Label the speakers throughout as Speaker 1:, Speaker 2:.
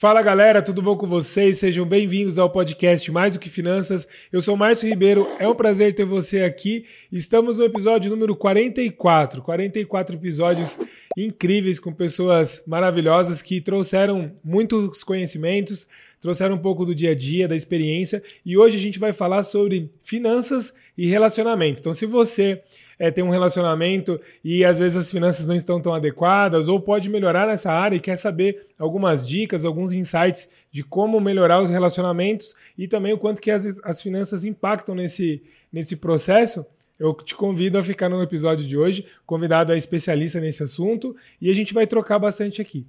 Speaker 1: Fala galera, tudo bom com vocês? Sejam bem-vindos ao podcast Mais do que Finanças. Eu sou Márcio Ribeiro, é um prazer ter você aqui. Estamos no episódio número 44. 44 episódios incríveis com pessoas maravilhosas que trouxeram muitos conhecimentos, trouxeram um pouco do dia a dia, da experiência. E hoje a gente vai falar sobre finanças e relacionamento. Então, se você é, tem um relacionamento e às vezes as finanças não estão tão adequadas, ou pode melhorar nessa área e quer saber algumas dicas, alguns insights de como melhorar os relacionamentos e também o quanto que as, as finanças impactam nesse, nesse processo, eu te convido a ficar no episódio de hoje. Convidado é especialista nesse assunto e a gente vai trocar bastante aqui.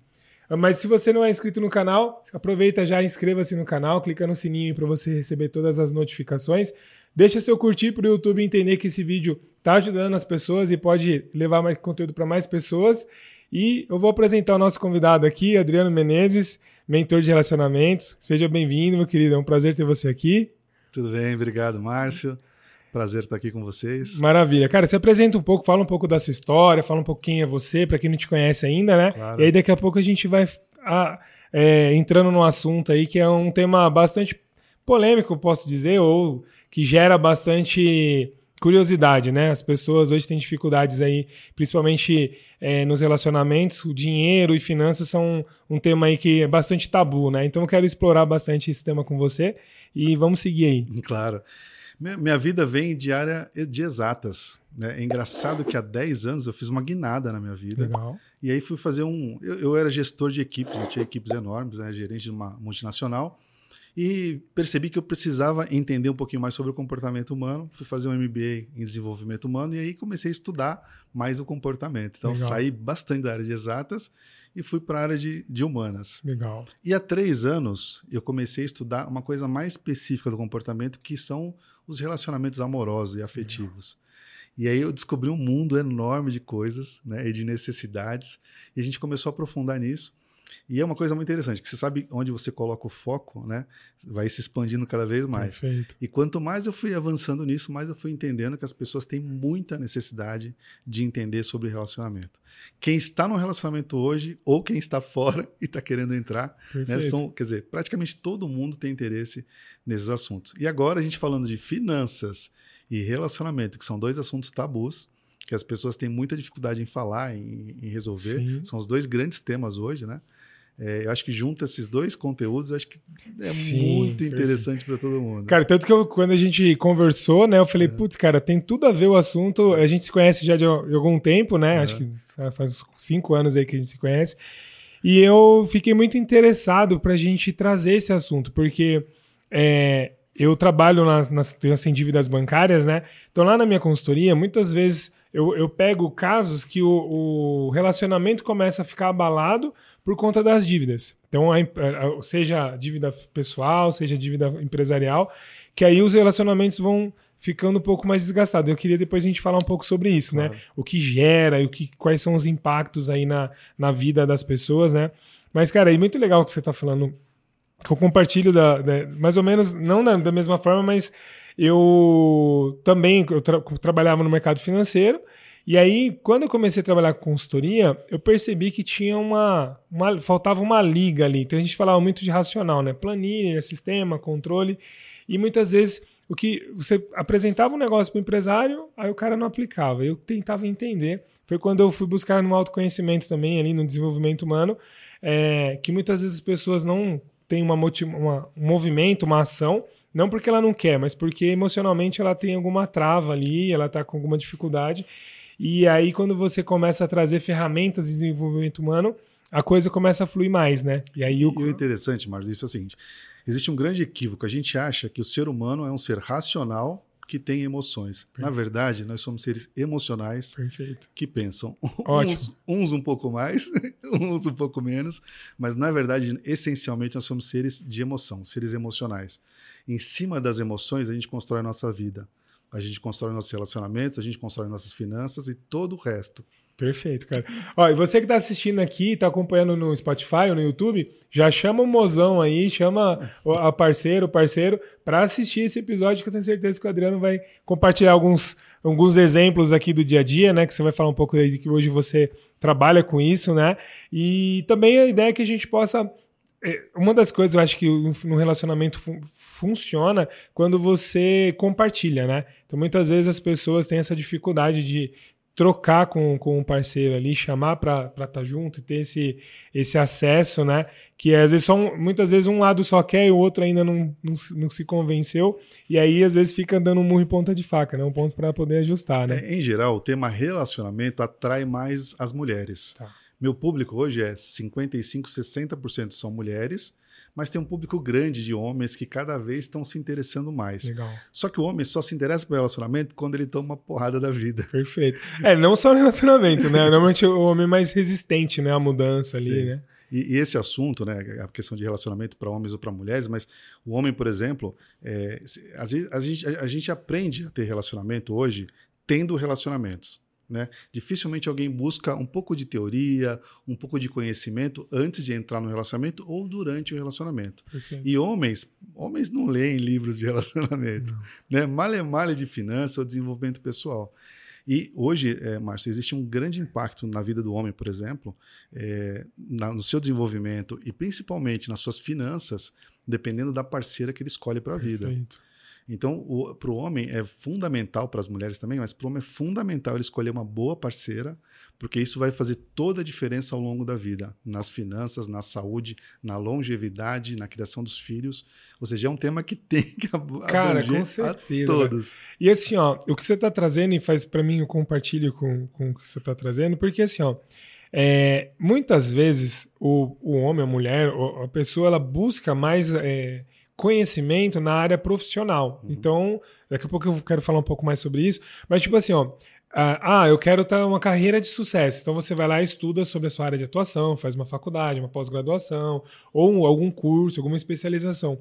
Speaker 1: Mas se você não é inscrito no canal, aproveita já, inscreva-se no canal, clica no sininho para você receber todas as notificações. Deixa seu curtir para o YouTube entender que esse vídeo está ajudando as pessoas e pode levar mais conteúdo para mais pessoas. E eu vou apresentar o nosso convidado aqui, Adriano Menezes, mentor de relacionamentos. Seja bem-vindo, meu querido. É um prazer ter você aqui.
Speaker 2: Tudo bem, obrigado, Márcio. Prazer estar aqui com vocês.
Speaker 1: Maravilha. Cara, se apresenta um pouco, fala um pouco da sua história, fala um pouco quem é você, para quem não te conhece ainda, né? Claro. E aí daqui a pouco a gente vai a, é, entrando num assunto aí que é um tema bastante polêmico, posso dizer, ou que gera bastante curiosidade, né? As pessoas hoje têm dificuldades aí, principalmente é, nos relacionamentos, o dinheiro e finanças são um tema aí que é bastante tabu, né? Então eu quero explorar bastante esse tema com você e vamos seguir aí.
Speaker 2: Claro. Minha vida vem de área de exatas. Né? É engraçado que há 10 anos eu fiz uma guinada na minha vida.
Speaker 1: Legal.
Speaker 2: E aí fui fazer um. Eu, eu era gestor de equipes, eu tinha equipes enormes, né? gerente de uma multinacional e percebi que eu precisava entender um pouquinho mais sobre o comportamento humano. Fui fazer um MBA em desenvolvimento humano e aí comecei a estudar mais o comportamento. Então Legal. saí bastante da área de exatas e fui para a área de, de humanas.
Speaker 1: Legal.
Speaker 2: E há três anos eu comecei a estudar uma coisa mais específica do comportamento, que são os relacionamentos amorosos e afetivos. Legal. E aí eu descobri um mundo enorme de coisas né, e de necessidades, e a gente começou a aprofundar nisso. E é uma coisa muito interessante, que você sabe onde você coloca o foco, né? Vai se expandindo cada vez mais.
Speaker 1: Perfeito.
Speaker 2: E quanto mais eu fui avançando nisso, mais eu fui entendendo que as pessoas têm muita necessidade de entender sobre relacionamento. Quem está no relacionamento hoje, ou quem está fora e está querendo entrar, né? São, quer dizer, praticamente todo mundo tem interesse nesses assuntos. E agora a gente falando de finanças e relacionamento, que são dois assuntos tabus, que as pessoas têm muita dificuldade em falar, em, em resolver. Sim. São os dois grandes temas hoje, né? É, eu acho que junta esses dois conteúdos, acho que é Sim, muito interessante para todo mundo.
Speaker 1: Cara, tanto que eu, quando a gente conversou, né, eu falei, é. putz, cara, tem tudo a ver o assunto. A gente se conhece já de, de algum tempo, né? É. Acho que faz cinco anos aí que a gente se conhece. E eu fiquei muito interessado para a gente trazer esse assunto, porque é, eu trabalho nas, nas, nas dívidas bancárias, né? Então lá na minha consultoria, muitas vezes eu, eu pego casos que o, o, relacionamento começa a ficar abalado por conta das dívidas. Então, a, a, seja dívida pessoal, seja dívida empresarial, que aí os relacionamentos vão ficando um pouco mais desgastados. Eu queria depois a gente falar um pouco sobre isso, né? claro. né? O que gera e o que, quais são os impactos aí na, na vida das pessoas, né? Mas, cara, é muito legal que você está falando, que eu compartilho da, da, mais ou menos, não da, da mesma forma, mas eu também eu tra trabalhava no mercado financeiro. E aí, quando eu comecei a trabalhar com consultoria, eu percebi que tinha uma, uma, faltava uma liga ali. Então a gente falava muito de racional, né? Planilha, sistema, controle. E muitas vezes o que você apresentava um negócio para o empresário, aí o cara não aplicava. Eu tentava entender. Foi quando eu fui buscar no autoconhecimento também, ali no desenvolvimento humano, é, que muitas vezes as pessoas não têm uma, uma, um movimento, uma ação, não porque ela não quer, mas porque emocionalmente ela tem alguma trava ali, ela está com alguma dificuldade. E aí, quando você começa a trazer ferramentas de desenvolvimento humano, a coisa começa a fluir mais, né?
Speaker 2: E aí o... E o interessante, Marcos, isso é o seguinte: existe um grande equívoco. A gente acha que o ser humano é um ser racional que tem emoções. Perfeito. Na verdade, nós somos seres emocionais
Speaker 1: Perfeito.
Speaker 2: que pensam. Uns, uns, um pouco mais, uns um pouco menos, mas na verdade, essencialmente, nós somos seres de emoção, seres emocionais. Em cima das emoções, a gente constrói a nossa vida. A gente constrói nossos relacionamentos, a gente constrói nossas finanças e todo o resto.
Speaker 1: Perfeito, cara. Ó, e você que está assistindo aqui, está acompanhando no Spotify ou no YouTube, já chama o mozão aí, chama a parceiro, o parceiro, para assistir esse episódio, que eu tenho certeza que o Adriano vai compartilhar alguns, alguns exemplos aqui do dia a dia, né? Que você vai falar um pouco aí de que hoje você trabalha com isso, né? E também a ideia é que a gente possa uma das coisas eu acho que no relacionamento fun funciona quando você compartilha, né? Então muitas vezes as pessoas têm essa dificuldade de trocar com, com um parceiro ali, chamar para estar tá junto e ter esse, esse acesso, né? Que às vezes só um, muitas vezes um lado só quer e o outro ainda não, não, não, se convenceu. E aí, às vezes, fica dando um murro em ponta de faca, né? Um ponto para poder ajustar, né?
Speaker 2: É, em geral, o tema relacionamento atrai mais as mulheres. Tá. Meu público hoje é 55, 60% são mulheres mas tem um público grande de homens que cada vez estão se interessando mais.
Speaker 1: Legal.
Speaker 2: Só que o homem só se interessa pelo relacionamento quando ele toma uma porrada da vida.
Speaker 1: Perfeito. É, não só no relacionamento, né? Normalmente o homem é mais resistente, né, à mudança ali, Sim. né?
Speaker 2: E, e, esse assunto, né, a questão de relacionamento para homens ou para mulheres, mas o homem, por exemplo, é, às vezes a gente, a gente aprende a ter relacionamento hoje tendo relacionamentos. Né? Dificilmente alguém busca um pouco de teoria, um pouco de conhecimento antes de entrar no relacionamento ou durante o relacionamento. E homens, homens não leem livros de relacionamento, não. né? Male male de finança ou desenvolvimento pessoal. E hoje, é, Márcio, existe um grande impacto na vida do homem, por exemplo, é, na, no seu desenvolvimento e principalmente nas suas finanças, dependendo da parceira que ele escolhe para a vida. Então, para o homem é fundamental, para as mulheres também, mas para o homem é fundamental ele escolher uma boa parceira, porque isso vai fazer toda a diferença ao longo da vida, nas finanças, na saúde, na longevidade, na criação dos filhos. Ou seja, é um tema que tem que
Speaker 1: Cara, com certeza.
Speaker 2: todos.
Speaker 1: E assim, ó, o que você está trazendo, e faz para mim, eu compartilho com, com o que você está trazendo, porque assim, ó, é, muitas vezes o, o homem, a mulher, a pessoa, ela busca mais. É, conhecimento na área profissional. Uhum. Então, daqui a pouco eu quero falar um pouco mais sobre isso. Mas, tipo assim, ó. Ah, eu quero ter uma carreira de sucesso. Então você vai lá e estuda sobre a sua área de atuação, faz uma faculdade, uma pós-graduação, ou algum curso, alguma especialização.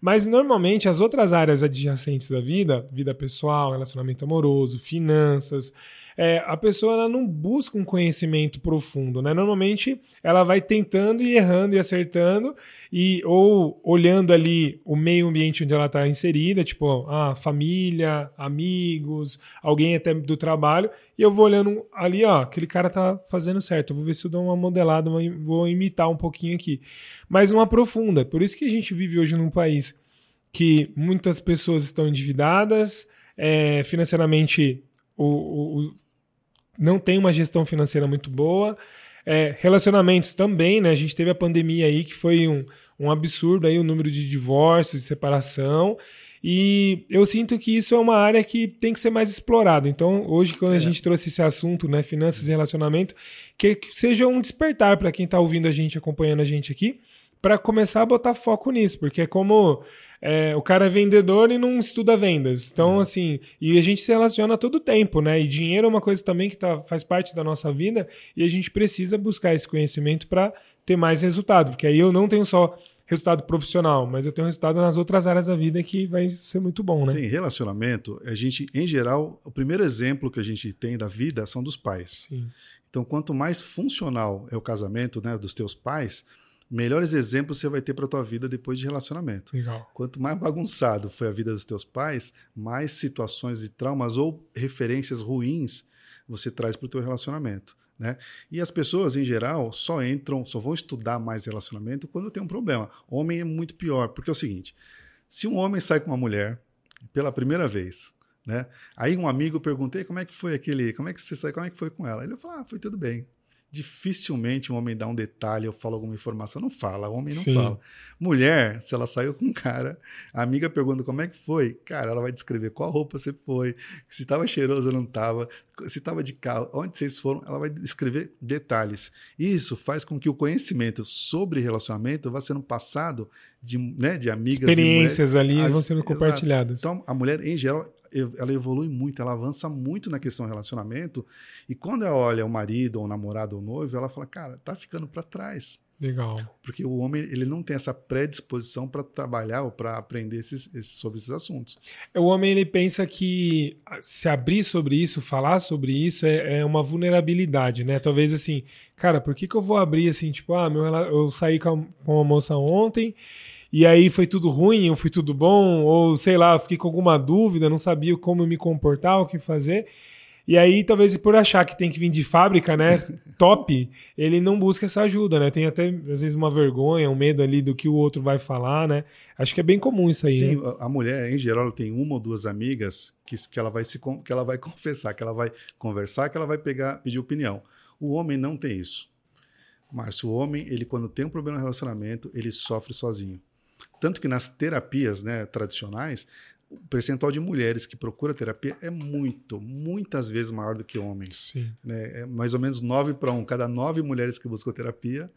Speaker 1: Mas normalmente as outras áreas adjacentes da vida, vida pessoal, relacionamento amoroso, finanças, é, a pessoa não busca um conhecimento profundo, né? Normalmente ela vai tentando e errando e acertando e ou olhando ali o meio ambiente onde ela está inserida, tipo a ah, família, amigos, alguém até do trabalho, e eu vou olhando ali, ó, aquele cara tá fazendo certo. Eu vou ver se eu dou uma modelada, vou imitar um pouquinho aqui, mas não aprofunda. Por isso que a gente vive hoje num país que muitas pessoas estão endividadas, é, financeiramente o, o, não tem uma gestão financeira muito boa. É, relacionamentos também, né? A gente teve a pandemia aí que foi um, um absurdo aí o número de divórcios, de separação. E eu sinto que isso é uma área que tem que ser mais explorada. Então, hoje, quando é. a gente trouxe esse assunto, né, finanças e relacionamento, que, que seja um despertar para quem está ouvindo a gente, acompanhando a gente aqui, para começar a botar foco nisso, porque é como é, o cara é vendedor e não estuda vendas. Então, uhum. assim, e a gente se relaciona todo o tempo, né? E dinheiro é uma coisa também que tá, faz parte da nossa vida e a gente precisa buscar esse conhecimento para ter mais resultado, porque aí eu não tenho só resultado profissional, mas eu tenho resultado nas outras áreas da vida que vai ser muito bom, né?
Speaker 2: Sim, relacionamento, a gente, em geral, o primeiro exemplo que a gente tem da vida são dos pais.
Speaker 1: Sim.
Speaker 2: Então, quanto mais funcional é o casamento né, dos teus pais, melhores exemplos você vai ter para tua vida depois de relacionamento.
Speaker 1: Legal.
Speaker 2: Quanto mais bagunçado foi a vida dos teus pais, mais situações de traumas ou referências ruins você traz para o teu relacionamento. Né? E as pessoas, em geral, só entram, só vão estudar mais relacionamento quando tem um problema. Homem é muito pior, porque é o seguinte: se um homem sai com uma mulher pela primeira vez, né? Aí um amigo perguntei como é que foi aquele, como é que você sai, como é que foi com ela? Ele falou: ah, foi tudo bem dificilmente um homem dá um detalhe ou fala alguma informação. Não fala, o homem não Sim. fala. Mulher, se ela saiu com um cara, a amiga pergunta como é que foi. Cara, ela vai descrever qual roupa você foi, se estava cheiroso ou não estava, se estava de carro, onde vocês foram. Ela vai descrever detalhes. Isso faz com que o conhecimento sobre relacionamento vá sendo passado de, né, de amigas
Speaker 1: Experiências ali vão sendo compartilhadas.
Speaker 2: Então, a mulher, em geral, ela evolui muito, ela avança muito na questão do relacionamento. E quando ela olha o marido, ou o namorado, ou o noivo, ela fala, cara, tá ficando para trás.
Speaker 1: Legal.
Speaker 2: Porque o homem ele não tem essa predisposição para trabalhar ou para aprender esses, esses, sobre esses assuntos.
Speaker 1: O homem ele pensa que se abrir sobre isso, falar sobre isso é, é uma vulnerabilidade, né? Talvez assim, cara, por que, que eu vou abrir assim, tipo, ah, meu, eu saí com, a, com uma moça ontem e aí foi tudo ruim, ou foi tudo bom, ou sei lá, fiquei com alguma dúvida, não sabia como me comportar, o que fazer. E aí, talvez por achar que tem que vir de fábrica, né? top, ele não busca essa ajuda, né? Tem até, às vezes, uma vergonha, um medo ali do que o outro vai falar, né? Acho que é bem comum isso aí.
Speaker 2: Sim,
Speaker 1: né?
Speaker 2: a mulher, em geral, tem uma ou duas amigas que, que, ela vai se, que ela vai confessar, que ela vai conversar, que ela vai pegar, pedir opinião. O homem não tem isso. Márcio, o homem, ele quando tem um problema no relacionamento, ele sofre sozinho. Tanto que nas terapias né, tradicionais, o percentual de mulheres que procura terapia é muito, muitas vezes maior do que homens.
Speaker 1: Sim.
Speaker 2: Né? É mais ou menos 9 para 1. Cada nove mulheres que buscam terapia,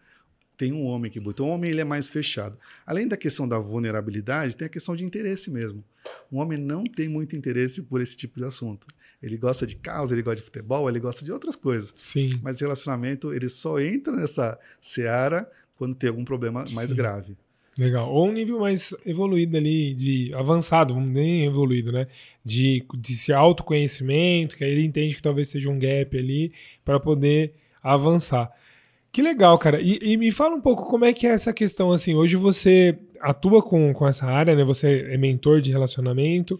Speaker 2: tem um homem que busca. Então, o homem ele é mais fechado. Além da questão da vulnerabilidade, tem a questão de interesse mesmo. O homem não tem muito interesse por esse tipo de assunto. Ele gosta de causa, ele gosta de futebol, ele gosta de outras coisas.
Speaker 1: Sim.
Speaker 2: Mas relacionamento, ele só entra nessa seara quando tem algum problema mais
Speaker 1: Sim.
Speaker 2: grave.
Speaker 1: Legal. Ou um nível mais evoluído ali, de avançado, nem evoluído, né? De, de se autoconhecimento, que aí ele entende que talvez seja um gap ali para poder avançar. Que legal, cara. E, e, me fala um pouco como é que é essa questão, assim, hoje você atua com, com essa área, né? Você é mentor de relacionamento. O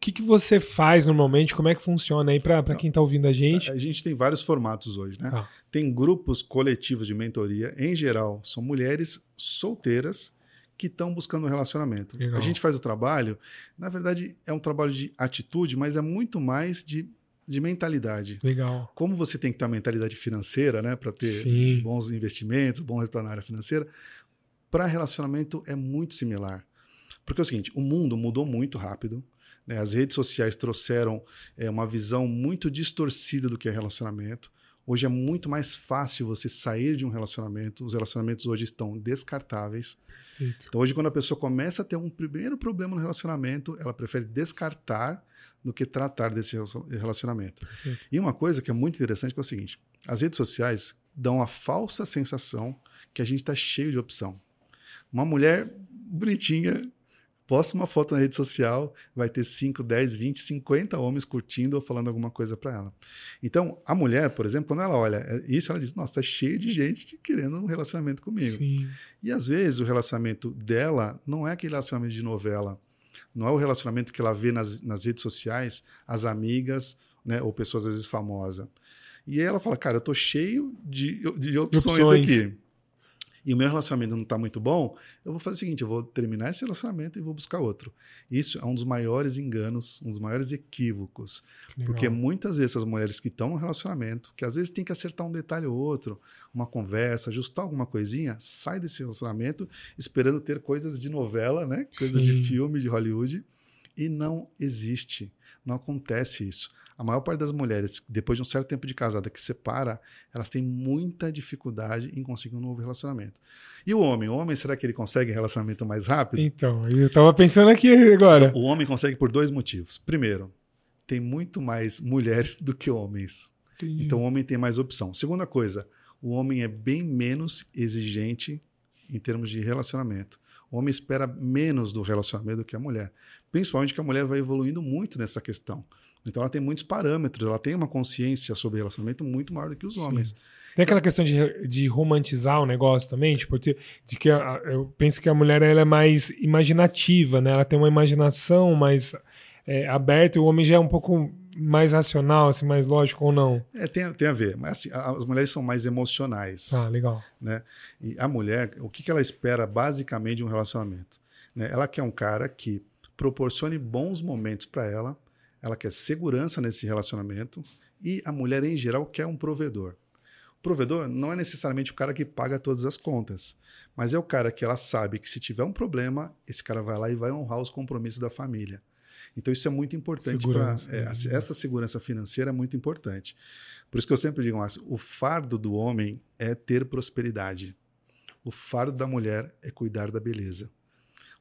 Speaker 1: que, que você faz normalmente? Como é que funciona aí para quem está ouvindo a gente?
Speaker 2: A gente tem vários formatos hoje, né? Ah. Tem grupos coletivos de mentoria, em geral, são mulheres solteiras que estão buscando um relacionamento. Legal. A gente faz o trabalho, na verdade, é um trabalho de atitude, mas é muito mais de, de mentalidade.
Speaker 1: Legal.
Speaker 2: Como você tem que ter uma mentalidade financeira, né, para ter
Speaker 1: Sim.
Speaker 2: bons investimentos, bom resultado na área financeira, para relacionamento é muito similar. Porque é o seguinte, o mundo mudou muito rápido. Né? As redes sociais trouxeram é, uma visão muito distorcida do que é relacionamento. Hoje é muito mais fácil você sair de um relacionamento. Os relacionamentos hoje estão descartáveis. Então, hoje, quando a pessoa começa a ter um primeiro problema no relacionamento, ela prefere descartar do que tratar desse relacionamento.
Speaker 1: Perfeito.
Speaker 2: E uma coisa que é muito interessante é o seguinte: as redes sociais dão a falsa sensação que a gente está cheio de opção. Uma mulher bonitinha posta uma foto na rede social, vai ter 5, 10, 20, 50 homens curtindo ou falando alguma coisa para ela. Então, a mulher, por exemplo, quando ela olha isso, ela diz: Nossa, tá cheio de gente querendo um relacionamento comigo.
Speaker 1: Sim.
Speaker 2: E às vezes o relacionamento dela não é aquele relacionamento de novela. Não é o relacionamento que ela vê nas, nas redes sociais, as amigas, né, ou pessoas às vezes famosas. E aí ela fala: Cara, eu tô cheio de, de opções,
Speaker 1: Opções.
Speaker 2: aqui e o meu relacionamento não está muito bom, eu vou fazer o seguinte: eu vou terminar esse relacionamento e vou buscar outro. Isso é um dos maiores enganos, um dos maiores equívocos.
Speaker 1: Legal.
Speaker 2: Porque muitas vezes as mulheres que estão no relacionamento, que às vezes tem que acertar um detalhe ou outro, uma conversa, ajustar alguma coisinha, sai desse relacionamento esperando ter coisas de novela, né? coisas de filme, de Hollywood. E não existe. Não acontece isso. A maior parte das mulheres, depois de um certo tempo de casada que separa, elas têm muita dificuldade em conseguir um novo relacionamento. E o homem? O homem, será que ele consegue relacionamento mais rápido?
Speaker 1: Então, eu tava pensando aqui agora.
Speaker 2: O homem consegue por dois motivos. Primeiro, tem muito mais mulheres do que homens.
Speaker 1: Entendi.
Speaker 2: Então o homem tem mais opção. Segunda coisa, o homem é bem menos exigente em termos de relacionamento. O homem espera menos do relacionamento do que a mulher. Principalmente que a mulher vai evoluindo muito nessa questão. Então ela tem muitos parâmetros, ela tem uma consciência sobre relacionamento muito maior do que os
Speaker 1: Sim.
Speaker 2: homens.
Speaker 1: Tem aquela questão de, de romantizar o negócio também, tipo, de, de que a- eu penso que a mulher ela é mais imaginativa, né? Ela tem uma imaginação mais é, aberta e o homem já é um pouco mais racional, assim, mais lógico ou não.
Speaker 2: É, tem, tem a ver, mas assim, as mulheres são mais emocionais.
Speaker 1: Ah, legal.
Speaker 2: né? E a mulher, o que que ela espera basicamente de um relacionamento? Né? Ela quer um cara que proporcione bons momentos para ela, ela quer segurança nesse relacionamento e a mulher em geral quer um provedor. O provedor não é necessariamente o cara que paga todas as contas, mas é o cara que ela sabe que se tiver um problema, esse cara vai lá e vai honrar os compromissos da família. Então isso é muito importante para
Speaker 1: Segurança, né?
Speaker 2: essa segurança financeira é muito importante. Por isso que eu sempre digo, Márcio, o fardo do homem é ter prosperidade. O fardo da mulher é cuidar da beleza.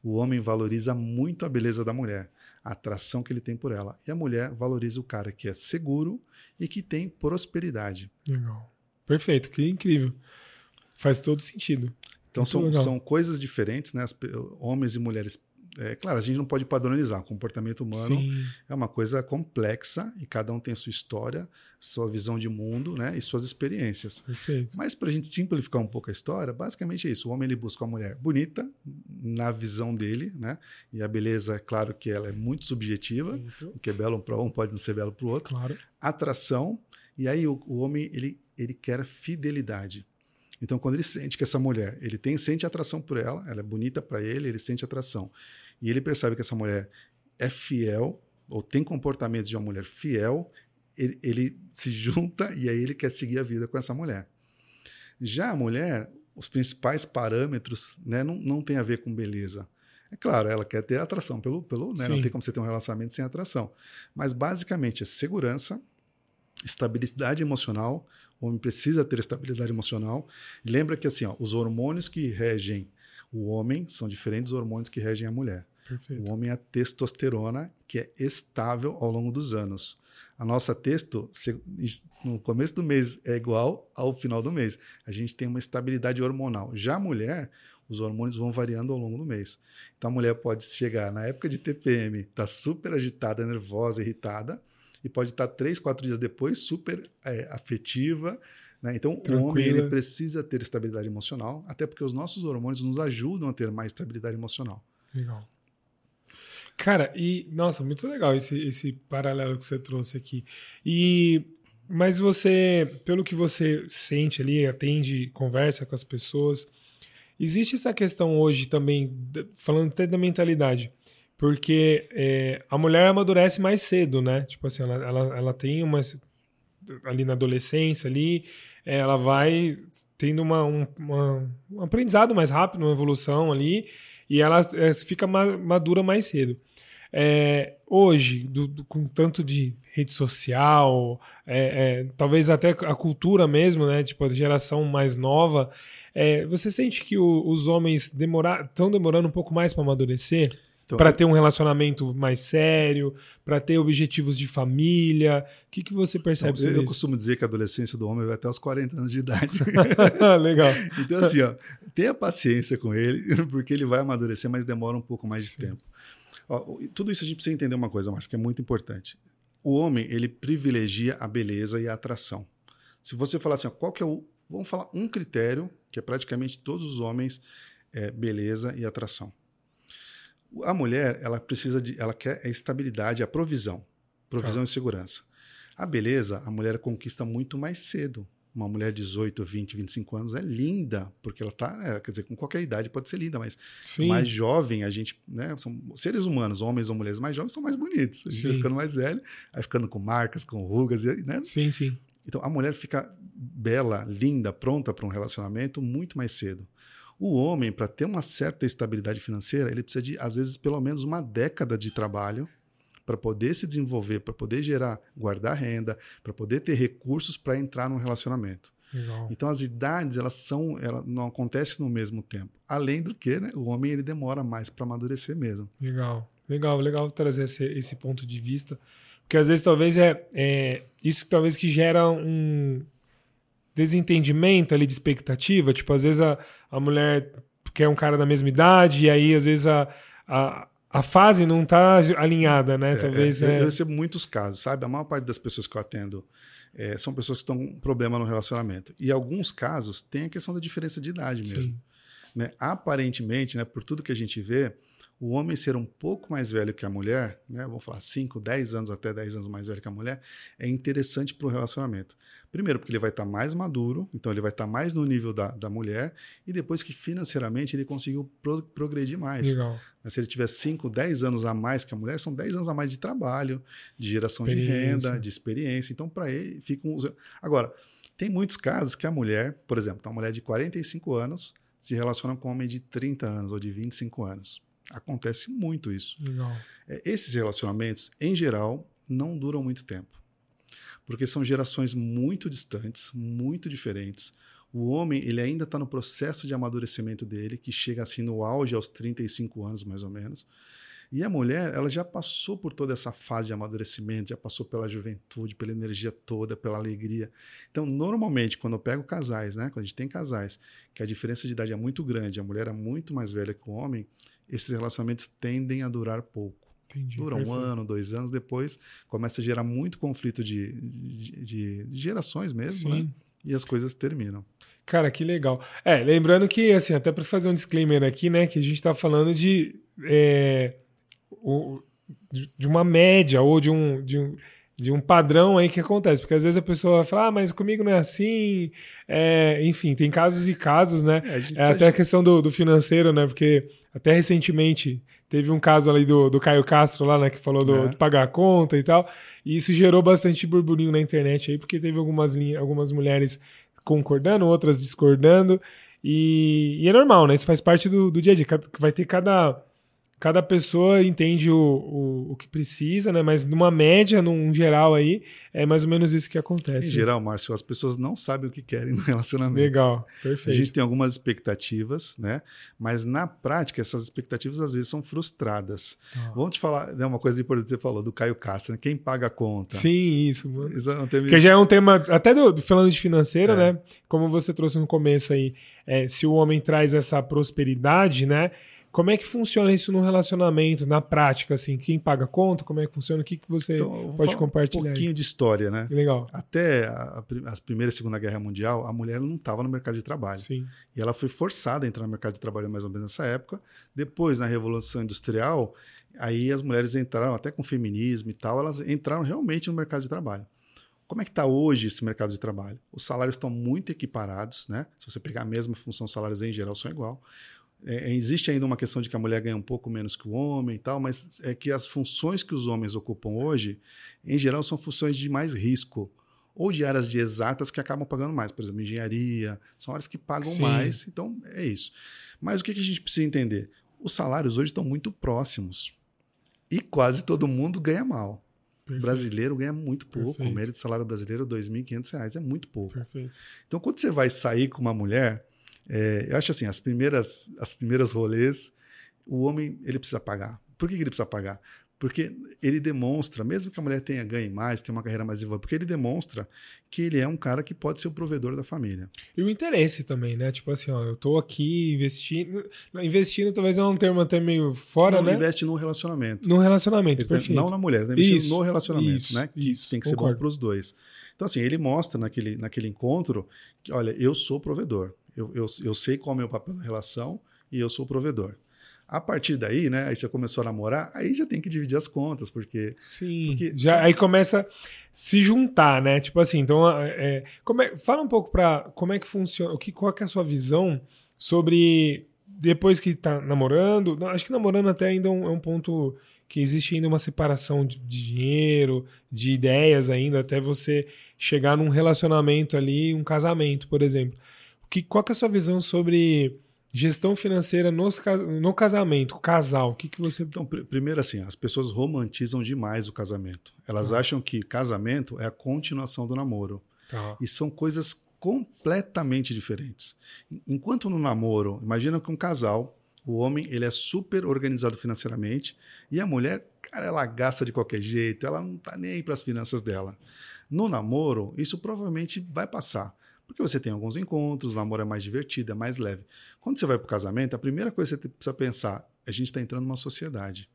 Speaker 2: O homem valoriza muito a beleza da mulher, a atração que ele tem por ela. E a mulher valoriza o cara que é seguro e que tem prosperidade.
Speaker 1: Legal. Perfeito, que incrível. Faz todo sentido.
Speaker 2: Então
Speaker 1: Muito
Speaker 2: são,
Speaker 1: legal.
Speaker 2: são coisas diferentes, né? As homens e mulheres. É, claro, a gente não pode padronizar. O comportamento humano
Speaker 1: Sim,
Speaker 2: é uma coisa complexa e cada um tem a sua história, sua visão de mundo né? e suas experiências.
Speaker 1: perfeito.
Speaker 2: Mas para a gente simplificar um pouco a história, basicamente é isso. O homem ele busca uma mulher bonita, na visão dele, né? E a beleza, é claro que ela é muito subjetiva, muito. o que é belo para um pode não ser belo para o outro.
Speaker 1: Claro.
Speaker 2: Atração, e aí o, o, homem ele, ele quer fidelidade. Então, quando ele sente que essa mulher, ele tem sente atração por ela, ela é bonita para ele, ele sente atração. E ele percebe que essa mulher é fiel ou tem comportamento de uma mulher fiel, ele, ele se junta e aí ele quer seguir a vida com essa mulher. Já a mulher, os principais parâmetros né, não, não tem a ver com beleza. É claro, ela quer ter atração pelo. pelo né? Não tem como você ter um relacionamento sem atração. Mas basicamente é segurança, estabilidade emocional. O homem precisa ter estabilidade emocional. lembra que assim, ó, os hormônios que regem o homem são diferentes dos hormônios que regem a mulher.
Speaker 1: Perfeito.
Speaker 2: O homem é a testosterona, que é estável ao longo dos anos. A nossa texto, no começo do mês, é igual ao final do mês. A gente tem uma estabilidade hormonal. Já a mulher, os hormônios vão variando ao longo do mês. Então a mulher pode chegar na época de TPM, tá super agitada, nervosa, irritada, e pode estar tá três, quatro dias depois super é, afetiva. Né? Então Tranquila. o homem ele precisa ter estabilidade emocional, até porque os nossos hormônios nos ajudam a ter mais estabilidade emocional.
Speaker 1: Legal. Cara, e nossa, muito legal esse, esse paralelo que você trouxe aqui. E mas você, pelo que você sente ali, atende, conversa com as pessoas, existe essa questão hoje também, falando até da mentalidade, porque é, a mulher amadurece mais cedo, né? Tipo assim, ela, ela, ela tem uma ali na adolescência ali, ela vai tendo uma, um, uma, um aprendizado mais rápido, uma evolução ali, e ela é, fica madura mais cedo. É, hoje, do, do, com tanto de rede social, é, é, talvez até a cultura mesmo, né? Tipo, a geração mais nova, é, você sente que o, os homens estão demorando um pouco mais para amadurecer? Para ter um relacionamento mais sério, para ter objetivos de família? O que, que você percebe então,
Speaker 2: sobre
Speaker 1: eu,
Speaker 2: eu costumo dizer que a adolescência do homem vai até os 40 anos de idade.
Speaker 1: Legal.
Speaker 2: então, assim, ó, tenha paciência com ele, porque ele vai amadurecer, mas demora um pouco mais de Sim. tempo. Ó, tudo isso a gente precisa entender uma coisa, Márcio, que é muito importante. O homem, ele privilegia a beleza e a atração. Se você falar assim, ó, qual que é o... Vamos falar um critério, que é praticamente todos os homens, é beleza e atração. A mulher, ela precisa de, ela quer a estabilidade, a provisão, provisão ah. e segurança. A beleza, a mulher conquista muito mais cedo. Uma mulher de 18, 20, 25 anos é linda, porque ela tá, é, quer dizer, com qualquer idade pode ser linda, mas Sim. mais jovem, a gente, né, são seres humanos, homens ou mulheres mais jovens são mais bonitos. A gente sim. vai ficando mais velho, vai ficando com marcas, com rugas, né?
Speaker 1: Sim, sim.
Speaker 2: Então a mulher fica bela, linda, pronta para um relacionamento muito mais cedo. O homem, para ter uma certa estabilidade financeira, ele precisa de, às vezes, pelo menos uma década de trabalho para poder se desenvolver, para poder gerar, guardar renda, para poder ter recursos para entrar num relacionamento.
Speaker 1: Legal.
Speaker 2: Então as idades elas são, ela não acontecem no mesmo tempo. Além do que, né, o homem ele demora mais para amadurecer mesmo.
Speaker 1: Legal, legal, legal trazer esse, esse ponto de vista, porque às vezes talvez é, é isso que talvez que gera um desentendimento ali de expectativa. Tipo, às vezes a, a mulher quer um cara da mesma idade, e aí às vezes a, a, a fase não está alinhada, né?
Speaker 2: É,
Speaker 1: Talvez.
Speaker 2: É,
Speaker 1: é...
Speaker 2: Eu recebo muitos casos, sabe? A maior parte das pessoas que eu atendo é, são pessoas que estão com problema no relacionamento. E alguns casos tem a questão da diferença de idade mesmo. Né? Aparentemente, né, por tudo que a gente vê, o homem ser um pouco mais velho que a mulher, né, vamos falar 5, 10 anos até 10 anos mais velho que a mulher, é interessante para o relacionamento. Primeiro, porque ele vai estar tá mais maduro, então ele vai estar tá mais no nível da, da mulher, e depois que financeiramente ele conseguiu pro, progredir mais.
Speaker 1: Legal.
Speaker 2: Se ele tiver 5, 10 anos a mais que a mulher, são 10 anos a mais de trabalho, de geração de renda, de experiência. Então, para ele, fica um. Agora, tem muitos casos que a mulher, por exemplo, uma mulher de 45 anos se relaciona com um homem de 30 anos ou de 25 anos. Acontece muito isso.
Speaker 1: Legal.
Speaker 2: É, esses relacionamentos, em geral, não duram muito tempo porque são gerações muito distantes, muito diferentes. O homem, ele ainda está no processo de amadurecimento dele, que chega assim no auge aos 35 anos, mais ou menos. E a mulher, ela já passou por toda essa fase de amadurecimento, já passou pela juventude, pela energia toda, pela alegria. Então, normalmente, quando eu pego casais, né, quando a gente tem casais, que a diferença de idade é muito grande, a mulher é muito mais velha que o homem, esses relacionamentos tendem a durar pouco.
Speaker 1: Entendi,
Speaker 2: Dura perfeito. um ano, dois anos, depois começa a gerar muito conflito de, de, de gerações mesmo, né? E as coisas terminam.
Speaker 1: Cara, que legal. É, lembrando que, assim, até para fazer um disclaimer aqui, né, que a gente está falando de, é, o, de uma média ou de um, de um de um padrão aí que acontece, porque às vezes a pessoa fala, ah, mas comigo não é assim, é, enfim, tem casos e casos, né? É, a é até a questão do, do, financeiro, né? Porque até recentemente teve um caso ali do, do Caio Castro lá, né, que falou do, é. de pagar a conta e tal, e isso gerou bastante burburinho na internet aí, porque teve algumas, linhas, algumas mulheres concordando, outras discordando, e, e, é normal, né? Isso faz parte do, do dia a dia, vai ter cada cada pessoa entende o, o, o, que precisa, né? Mas numa média, num geral aí, é mais ou menos isso que acontece.
Speaker 2: Em geral, Márcio, as pessoas não sabem o que querem no relacionamento.
Speaker 1: Legal, perfeito.
Speaker 2: A gente tem algumas expectativas, né? Mas na prática, essas expectativas às vezes são frustradas. Ah. Vamos te falar, né, uma coisa importante que você falou, do Caio Castro, né? quem paga a conta.
Speaker 1: Sim, isso. Isso é um tema... Que já é um tema, até do, falando de financeiro, é. né? Como você trouxe no começo aí, é, se o homem traz essa prosperidade, né? Como é que funciona isso no relacionamento, na prática, assim? Quem paga conta? Como é que funciona? O que, que você então, pode compartilhar?
Speaker 2: Um pouquinho
Speaker 1: aí?
Speaker 2: de história, né?
Speaker 1: Legal.
Speaker 2: Até a, a Primeira e Segunda Guerra Mundial, a mulher não estava no mercado de trabalho.
Speaker 1: Sim.
Speaker 2: E ela foi forçada a entrar no mercado de trabalho mais ou menos nessa época. Depois, na Revolução Industrial, aí as mulheres entraram, até com feminismo e tal, elas entraram realmente no mercado de trabalho. Como é que está hoje esse mercado de trabalho? Os salários estão muito equiparados, né? Se você pegar a mesma função, os salários em geral são igual. É, existe ainda uma questão de que a mulher ganha um pouco menos que o homem e tal, mas é que as funções que os homens ocupam hoje, em geral, são funções de mais risco. Ou de áreas de exatas que acabam pagando mais. Por exemplo, engenharia, são áreas que pagam Sim. mais. Então, é isso. Mas o que a gente precisa entender? Os salários hoje estão muito próximos. E quase todo mundo ganha mal. Perfeito. O brasileiro ganha muito pouco. Perfeito. O mérito de salário brasileiro é R$ 2.500, é muito pouco.
Speaker 1: Perfeito.
Speaker 2: Então, quando você vai sair com uma mulher, é, eu acho assim, as primeiras, as primeiras rolês, o homem ele precisa pagar. Por que, que ele precisa pagar? Porque ele demonstra, mesmo que a mulher tenha ganhe mais, tenha uma carreira mais desenvolvida, porque ele demonstra que ele é um cara que pode ser o provedor da família.
Speaker 1: E o interesse também, né? Tipo assim, ó, eu tô aqui investindo. Investindo talvez é um termo até meio fora,
Speaker 2: não,
Speaker 1: né?
Speaker 2: investe no relacionamento.
Speaker 1: No relacionamento,
Speaker 2: ele
Speaker 1: perfeito.
Speaker 2: Não na mulher, tá investe no relacionamento,
Speaker 1: isso,
Speaker 2: né? Que
Speaker 1: isso,
Speaker 2: tem que concordo. ser bom para os dois. Então, assim, ele mostra naquele, naquele encontro que, olha, eu sou provedor. Eu, eu, eu sei qual é o meu papel na relação e eu sou o provedor. A partir daí, né? Aí você começou a namorar, aí já tem que dividir as contas, porque.
Speaker 1: Sim. Porque, já, aí começa a se juntar, né? Tipo assim, então. É, é, fala um pouco para como é que funciona, o que, qual é a sua visão sobre depois que tá namorando. Acho que namorando até ainda é um, é um ponto que existe ainda uma separação de, de dinheiro, de ideias ainda, até você chegar num relacionamento ali, um casamento, por exemplo que, qual que é a sua visão sobre gestão financeira nos, no casamento, casal? O que, que você.
Speaker 2: Então, pr primeiro, assim, as pessoas romantizam demais o casamento. Elas ah. acham que casamento é a continuação do namoro. Ah. E são coisas completamente diferentes. Enquanto no namoro, imagina que um casal, o homem ele é super organizado financeiramente e a mulher, cara, ela gasta de qualquer jeito, ela não tá nem aí para as finanças dela. No namoro, isso provavelmente vai passar. Porque você tem alguns encontros, o namoro é mais divertido, é mais leve. Quando você vai para o casamento, a primeira coisa que você precisa pensar, a gente está entrando numa sociedade.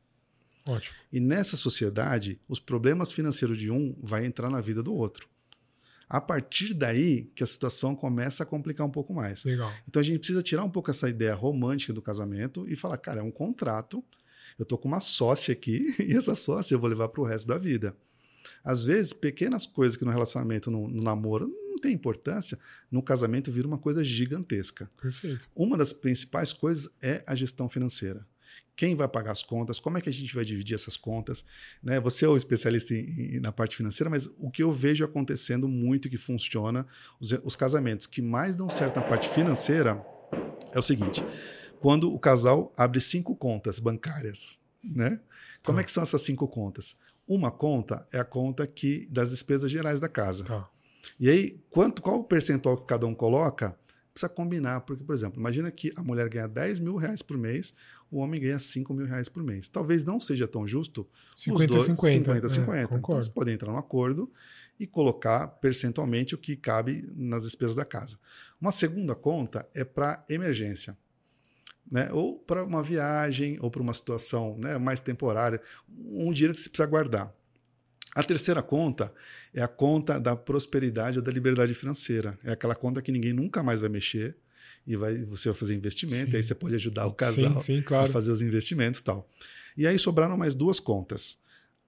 Speaker 1: Ótimo.
Speaker 2: E nessa sociedade, os problemas financeiros de um vai entrar na vida do outro. A partir daí que a situação começa a complicar um pouco mais.
Speaker 1: Legal.
Speaker 2: Então a gente precisa tirar um pouco essa ideia romântica do casamento e falar, cara, é um contrato. Eu tô com uma sócia aqui e essa sócia eu vou levar para o resto da vida. Às vezes, pequenas coisas que no relacionamento, no, no namoro, tem importância, no casamento vira uma coisa gigantesca.
Speaker 1: Perfeito.
Speaker 2: Uma das principais coisas é a gestão financeira. Quem vai pagar as contas? Como é que a gente vai dividir essas contas? Né? Você é o especialista em, em, na parte financeira, mas o que eu vejo acontecendo muito que funciona, os, os casamentos que mais dão certo na parte financeira é o seguinte: quando o casal abre cinco contas bancárias, né? Como tá. é que são essas cinco contas? Uma conta é a conta que das despesas gerais da casa.
Speaker 1: Tá.
Speaker 2: E aí, quanto, qual o percentual que cada um coloca? Precisa combinar, porque, por exemplo, imagina que a mulher ganha 10 mil reais por mês, o homem ganha 5 mil reais por mês. Talvez não seja tão justo
Speaker 1: 50,
Speaker 2: os dois,
Speaker 1: 50.
Speaker 2: 50, 50. É, então, vocês podem entrar num acordo e colocar percentualmente o que cabe nas despesas da casa. Uma segunda conta é para emergência né? ou para uma viagem, ou para uma situação né, mais temporária, um dinheiro que você precisa guardar. A terceira conta é a conta da prosperidade ou da liberdade financeira. É aquela conta que ninguém nunca mais vai mexer e vai, você vai fazer investimento, e aí você pode ajudar o casal
Speaker 1: sim, sim, claro.
Speaker 2: a fazer os investimentos e tal. E aí sobraram mais duas contas.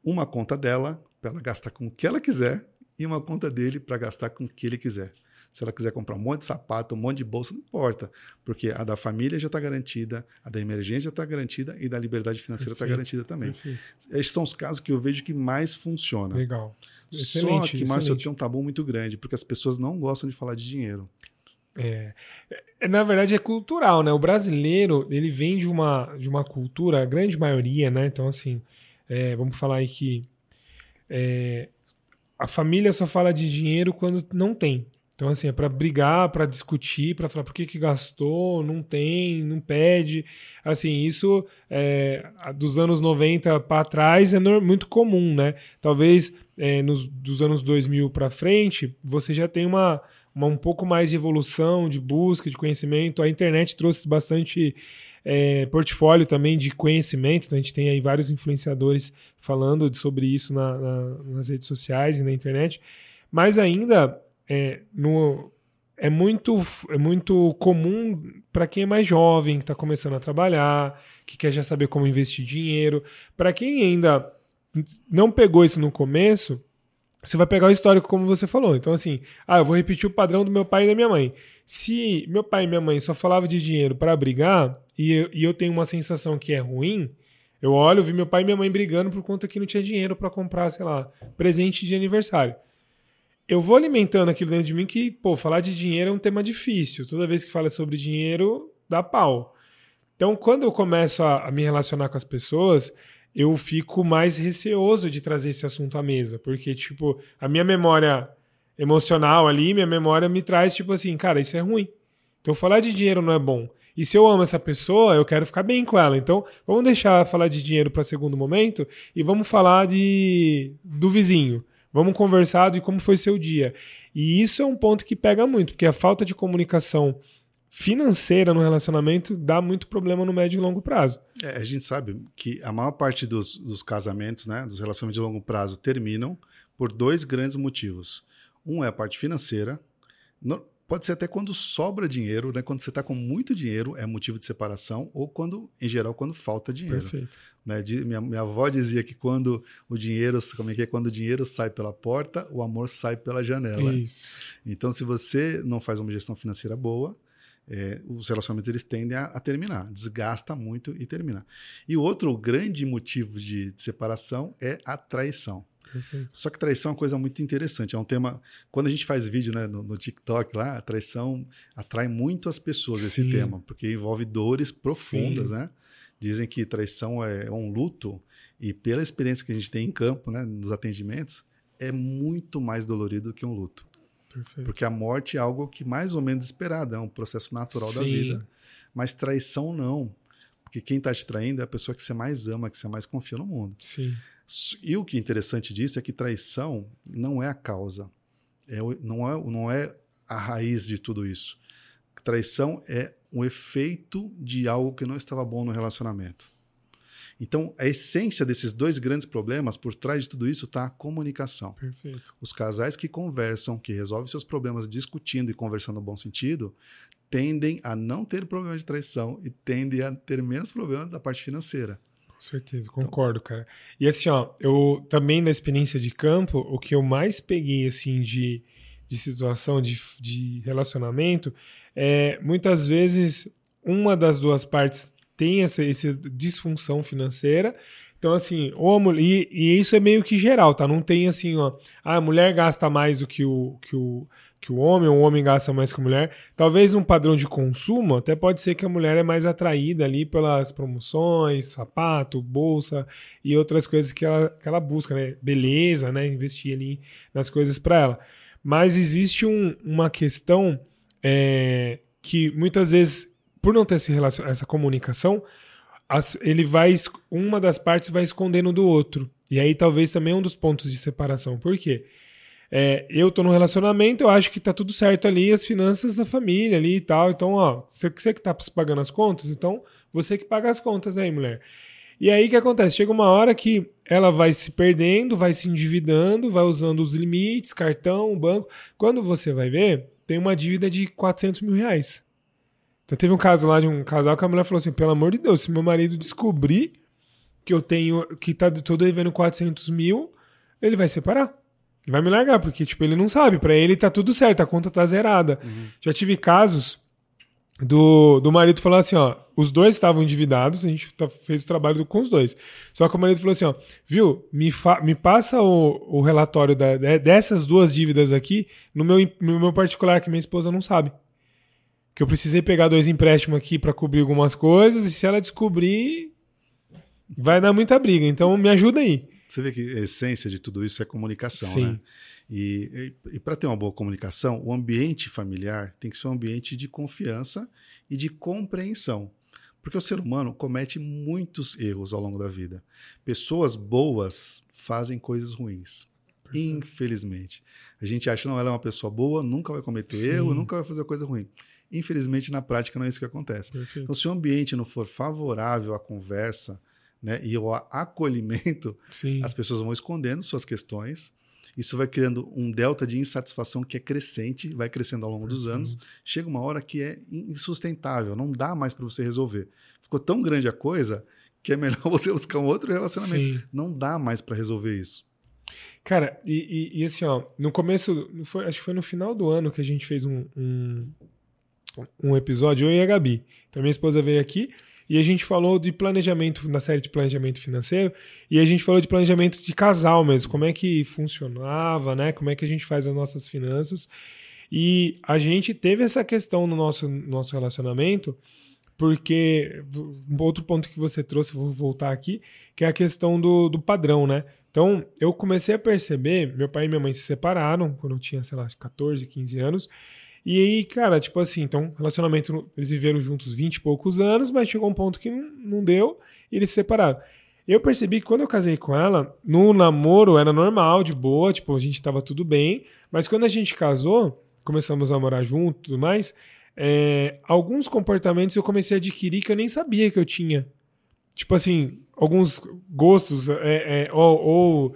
Speaker 2: Uma conta dela, para ela gastar com o que ela quiser, e uma conta dele para gastar com o que ele quiser. Se ela quiser comprar um monte de sapato, um monte de bolsa, não importa. Porque a da família já está garantida, a da emergência está garantida e da liberdade financeira está garantida também. Perfeito. Esses são os casos que eu vejo que mais funciona.
Speaker 1: Legal.
Speaker 2: Excelente, Só que, Márcio, eu tenho um tabu muito grande, porque as pessoas não gostam de falar de dinheiro.
Speaker 1: É, é, na verdade é cultural, né? O brasileiro ele vem de uma, de uma cultura, a grande maioria, né? Então assim, é, vamos falar aí que é, a família só fala de dinheiro quando não tem. Então, assim, é para brigar, para discutir, para falar por que, que gastou, não tem, não pede. Assim, isso é, dos anos 90 para trás é muito comum, né? Talvez é, nos, dos anos 2000 para frente você já tem uma, uma, um pouco mais de evolução, de busca, de conhecimento. A internet trouxe bastante é, portfólio também de conhecimento. Então, a gente tem aí vários influenciadores falando sobre isso na, na, nas redes sociais e na internet. Mas ainda é, no, é, muito, é muito comum para quem é mais jovem, que está começando a trabalhar, que quer já saber como investir dinheiro. Para quem ainda não pegou isso no começo, você vai pegar o histórico como você falou. Então, assim, ah, eu vou repetir o padrão do meu pai e da minha mãe. Se meu pai e minha mãe só falavam de dinheiro para brigar e eu, e eu tenho uma sensação que é ruim, eu olho, vi meu pai e minha mãe brigando por conta que não tinha dinheiro para comprar, sei lá, presente de aniversário eu vou alimentando aquilo dentro de mim que, pô, falar de dinheiro é um tema difícil. Toda vez que fala sobre dinheiro, dá pau. Então, quando eu começo a, a me relacionar com as pessoas, eu fico mais receoso de trazer esse assunto à mesa, porque, tipo, a minha memória emocional ali, minha memória me traz, tipo assim, cara, isso é ruim. Então, falar de dinheiro não é bom. E se eu amo essa pessoa, eu quero ficar bem com ela. Então, vamos deixar falar de dinheiro para segundo momento e vamos falar de do vizinho. Vamos conversar de como foi seu dia. E isso é um ponto que pega muito, porque a falta de comunicação financeira no relacionamento dá muito problema no médio e longo prazo.
Speaker 2: É, a gente sabe que a maior parte dos, dos casamentos, né, dos relacionamentos de longo prazo, terminam por dois grandes motivos. Um é a parte financeira. No, Pode ser até quando sobra dinheiro, né? Quando você está com muito dinheiro é motivo de separação, ou quando, em geral, quando falta dinheiro.
Speaker 1: Perfeito.
Speaker 2: Né? Minha, minha avó dizia que quando o dinheiro, como é que é? Quando o dinheiro sai pela porta, o amor sai pela janela.
Speaker 1: Isso.
Speaker 2: Então, se você não faz uma gestão financeira boa, é, os relacionamentos eles tendem a, a, terminar, desgasta muito e termina. E outro grande motivo de, de separação é a traição.
Speaker 1: Perfeito.
Speaker 2: Só que traição é uma coisa muito interessante. É um tema. Quando a gente faz vídeo né, no, no TikTok lá, a traição atrai muito as pessoas, Sim. esse tema, porque envolve dores profundas, Sim. né? Dizem que traição é um luto, e pela experiência que a gente tem em campo, né, nos atendimentos, é muito mais dolorido que um luto.
Speaker 1: Perfeito.
Speaker 2: Porque a morte é algo que mais ou menos esperado, é um processo natural Sim. da vida. Mas traição não. Porque quem está te traindo é a pessoa que você mais ama, que você mais confia no mundo.
Speaker 1: Sim.
Speaker 2: E o que é interessante disso é que traição não é a causa, é, não, é, não é a raiz de tudo isso. Traição é um efeito de algo que não estava bom no relacionamento. Então, a essência desses dois grandes problemas, por trás de tudo isso, está a comunicação.
Speaker 1: Perfeito.
Speaker 2: Os casais que conversam, que resolvem seus problemas discutindo e conversando no bom sentido, tendem a não ter problema de traição e tendem a ter menos problema da parte financeira.
Speaker 1: Com certeza, concordo, então. cara. E assim, ó, eu também na experiência de campo, o que eu mais peguei, assim, de, de situação, de, de relacionamento, é muitas vezes uma das duas partes tem essa, essa disfunção financeira. Então, assim, ou mulher, e, e, isso é meio que geral, tá? Não tem assim, ó, ah, a mulher gasta mais do que o, que o, que o homem, o homem gasta mais que a mulher. Talvez num padrão de consumo, até pode ser que a mulher é mais atraída ali pelas promoções, sapato, bolsa e outras coisas que ela, que ela busca, né? Beleza, né? Investir ali nas coisas para ela. Mas existe um, uma questão é, que muitas vezes, por não ter essa comunicação, as, ele vai. Uma das partes vai escondendo do outro. E aí talvez também é um dos pontos de separação. Por quê? É, eu tô num relacionamento, eu acho que tá tudo certo ali, as finanças da família ali e tal. Então, ó, você, você que tá pagando as contas, então você que paga as contas aí, mulher. E aí o que acontece? Chega uma hora que ela vai se perdendo, vai se endividando, vai usando os limites, cartão, banco. Quando você vai ver, tem uma dívida de 400 mil reais. Então teve um caso lá de um casal que a mulher falou assim: pelo amor de Deus, se meu marido descobrir que eu tenho, que tá, tô devendo 400 mil, ele vai separar. Ele vai me largar, porque tipo, ele não sabe. Para ele tá tudo certo, a conta tá zerada. Uhum. Já tive casos do, do marido falar assim, ó, os dois estavam endividados, a gente tá, fez o trabalho com os dois. Só que o marido falou assim, ó, viu, me, fa, me passa o, o relatório da, dessas duas dívidas aqui no meu, no meu particular, que minha esposa não sabe. Que eu precisei pegar dois empréstimos aqui para cobrir algumas coisas, e se ela descobrir, vai dar muita briga. Então me ajuda aí.
Speaker 2: Você vê que a essência de tudo isso é comunicação, Sim. né? E, e, e para ter uma boa comunicação, o ambiente familiar tem que ser um ambiente de confiança e de compreensão. Porque o ser humano comete muitos erros ao longo da vida. Pessoas boas fazem coisas ruins. Infelizmente. A gente acha, não, ela é uma pessoa boa, nunca vai cometer Sim. erro, nunca vai fazer coisa ruim. Infelizmente, na prática, não é isso que acontece. Perfeito. Então, se o ambiente não for favorável à conversa né, e ao acolhimento, Sim. as pessoas vão escondendo suas questões isso vai criando um delta de insatisfação que é crescente, vai crescendo ao longo dos anos. Chega uma hora que é insustentável, não dá mais para você resolver. Ficou tão grande a coisa que é melhor você buscar um outro relacionamento. Sim. Não dá mais para resolver isso.
Speaker 1: Cara, e, e, e, assim, ó, no começo, foi, acho que foi no final do ano que a gente fez um, um, um episódio, eu e a Gabi. Então, minha esposa veio aqui. E a gente falou de planejamento, na série de planejamento financeiro, e a gente falou de planejamento de casal mesmo, como é que funcionava, né? Como é que a gente faz as nossas finanças. E a gente teve essa questão no nosso, nosso relacionamento, porque um outro ponto que você trouxe, vou voltar aqui, que é a questão do, do padrão, né? Então, eu comecei a perceber, meu pai e minha mãe se separaram quando eu tinha, sei lá, 14, 15 anos, e aí, cara, tipo assim, então, relacionamento, eles viveram juntos 20 e poucos anos, mas chegou um ponto que não, deu e eles se separaram. Eu percebi que quando eu casei com ela, no namoro era normal, de boa, tipo, a gente tava tudo bem, mas quando a gente casou, começamos a morar junto e tudo mais, é, alguns comportamentos eu comecei a adquirir que eu nem sabia que eu tinha. Tipo assim, alguns gostos, é, é, ou, ou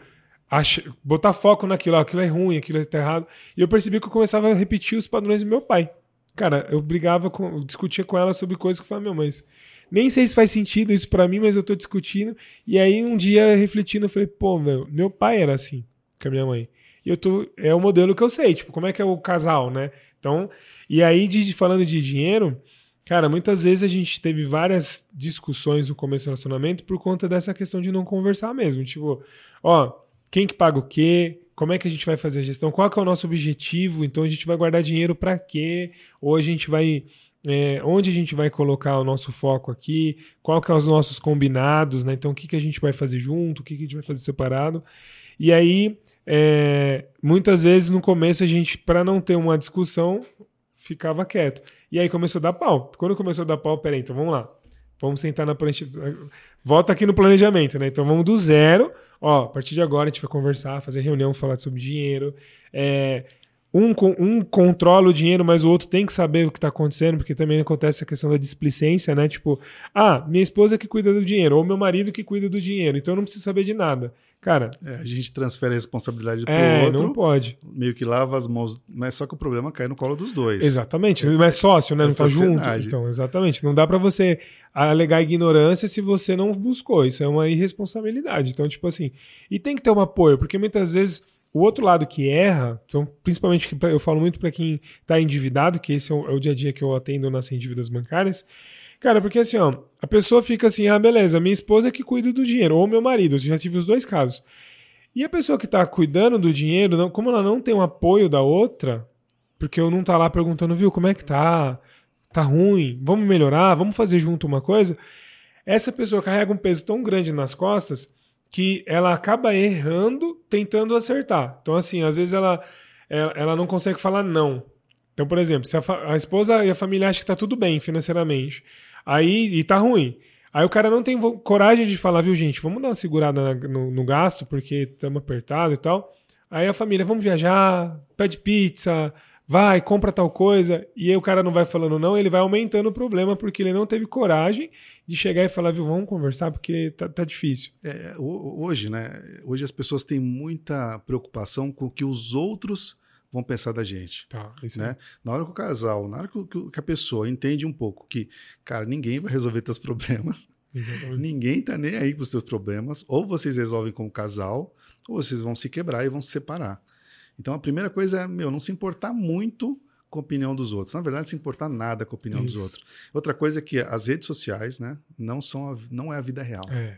Speaker 1: botar foco naquilo, aquilo é ruim, aquilo é errado. E eu percebi que eu começava a repetir os padrões do meu pai. Cara, eu brigava, com, eu discutia com ela sobre coisas que eu falava, meu, mas nem sei se faz sentido isso para mim, mas eu tô discutindo. E aí um dia, refletindo, eu falei, pô, meu, meu pai era assim com a minha mãe. E eu tô, é o modelo que eu sei, tipo, como é que é o casal, né? Então, e aí, de, falando de dinheiro, cara, muitas vezes a gente teve várias discussões no começo do relacionamento por conta dessa questão de não conversar mesmo. Tipo, ó, quem que paga o quê, como é que a gente vai fazer a gestão, qual é o nosso objetivo, então a gente vai guardar dinheiro para quê, ou a gente vai é, onde a gente vai colocar o nosso foco aqui, qual que é os nossos combinados, né? Então o que, que a gente vai fazer junto, o que, que a gente vai fazer separado. E aí, é, muitas vezes no começo a gente, para não ter uma discussão, ficava quieto. E aí começou a dar pau. Quando começou a dar pau, peraí, então vamos lá. Vamos sentar na prancha. Volta aqui no planejamento, né? Então vamos do zero. Ó, a partir de agora a gente vai conversar, fazer reunião, falar sobre dinheiro. É, um, um controla o dinheiro, mas o outro tem que saber o que está acontecendo, porque também acontece a questão da displicência, né? Tipo, ah, minha esposa que cuida do dinheiro, ou meu marido que cuida do dinheiro, então eu não preciso saber de nada. Cara.
Speaker 2: É, a gente transfere a responsabilidade para o
Speaker 1: é,
Speaker 2: outro.
Speaker 1: Não pode.
Speaker 2: Meio que lava as mãos, mas só que o problema cai no colo dos dois.
Speaker 1: Exatamente. Não é sócio, né? É não está junto. Então, exatamente. Não dá para você alegar ignorância se você não buscou. Isso é uma irresponsabilidade. Então, tipo assim. E tem que ter um apoio, porque muitas vezes o outro lado que erra, então, principalmente que eu falo muito para quem está endividado, que esse é o, é o, dia a dia que eu atendo nas dívidas bancárias. Cara, porque assim, ó, a pessoa fica assim, ah, beleza, minha esposa é que cuida do dinheiro, ou meu marido, eu já tive os dois casos. E a pessoa que está cuidando do dinheiro, não, como ela não tem o um apoio da outra, porque eu não tá lá perguntando, viu, como é que tá? Tá ruim? Vamos melhorar? Vamos fazer junto uma coisa? Essa pessoa carrega um peso tão grande nas costas que ela acaba errando tentando acertar. Então, assim, às vezes ela, ela não consegue falar não. Então, por exemplo, se a, a esposa e a família acham que tá tudo bem financeiramente, aí e tá ruim. Aí o cara não tem coragem de falar, viu, gente, vamos dar uma segurada no, no gasto, porque estamos apertados e tal. Aí a família, vamos viajar, pede pizza, vai, compra tal coisa, e aí o cara não vai falando não, ele vai aumentando o problema porque ele não teve coragem de chegar e falar, viu, vamos conversar porque tá, tá difícil.
Speaker 2: É, hoje, né? Hoje as pessoas têm muita preocupação com o que os outros vão pensar da gente.
Speaker 1: Tá,
Speaker 2: né? Na hora que o casal, na hora que, a pessoa entende um pouco que, cara, ninguém vai resolver teus problemas, Exatamente. ninguém tá nem aí pros seus problemas, ou vocês resolvem como casal, ou vocês vão se quebrar e vão se separar. Então a primeira coisa é, meu, não se importar muito com a opinião dos outros. Na verdade, se importar nada com a opinião Isso. dos outros. Outra coisa é que as redes sociais, né, não são a, não é a vida real.
Speaker 1: É.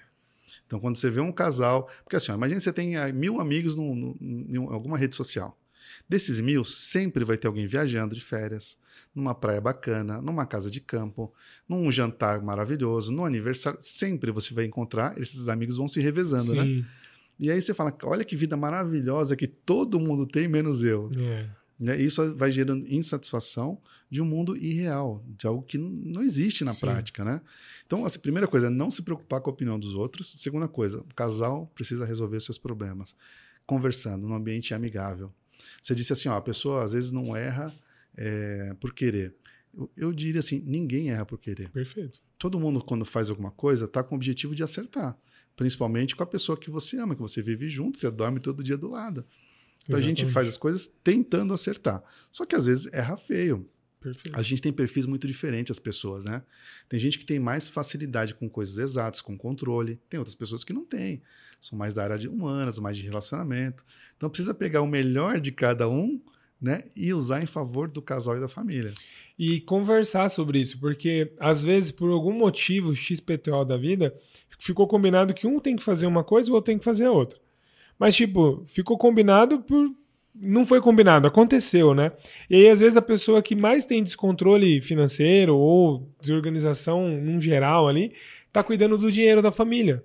Speaker 2: Então, quando você vê um casal, porque assim, imagine você tem ah, mil amigos em alguma rede social. Desses mil, sempre vai ter alguém viajando de férias, numa praia bacana, numa casa de campo, num jantar maravilhoso, no aniversário. Sempre você vai encontrar, esses amigos vão se revezando, né? Sim. né? E aí você fala, olha que vida maravilhosa que todo mundo tem, menos eu.
Speaker 1: É.
Speaker 2: Né? Isso vai gerando insatisfação de um mundo irreal, de algo que não existe na Sim. prática, né? Então, a primeira coisa é não se preocupar com a opinião dos outros. Segunda coisa, o casal precisa resolver seus problemas conversando num ambiente amigável. Você disse assim, ó, a pessoa às vezes não erra é, por querer. Eu, eu, diria assim, ninguém erra por querer.
Speaker 1: Perfeito.
Speaker 2: Todo mundo quando faz alguma coisa está com o objetivo de acertar principalmente com a pessoa que você ama, que você vive junto, você dorme todo dia do lado. Então Exatamente. a gente faz as coisas tentando acertar. Só que às vezes erra feio.
Speaker 1: Perfeito.
Speaker 2: A gente tem perfis muito diferentes, as pessoas, né? Tem gente que tem mais facilidade com coisas exatas, com controle. Tem outras pessoas que não têm. São mais da área de humanas, mais de relacionamento. Então precisa pegar o melhor de cada um né? E usar em favor do casal e da família.
Speaker 1: E conversar sobre isso, porque às vezes, por algum motivo XPTO da vida, ficou combinado que um tem que fazer uma coisa e o outro tem que fazer a outra. Mas, tipo, ficou combinado por. Não foi combinado, aconteceu, né? E aí, às vezes, a pessoa que mais tem descontrole financeiro ou desorganização num geral ali, tá cuidando do dinheiro da família.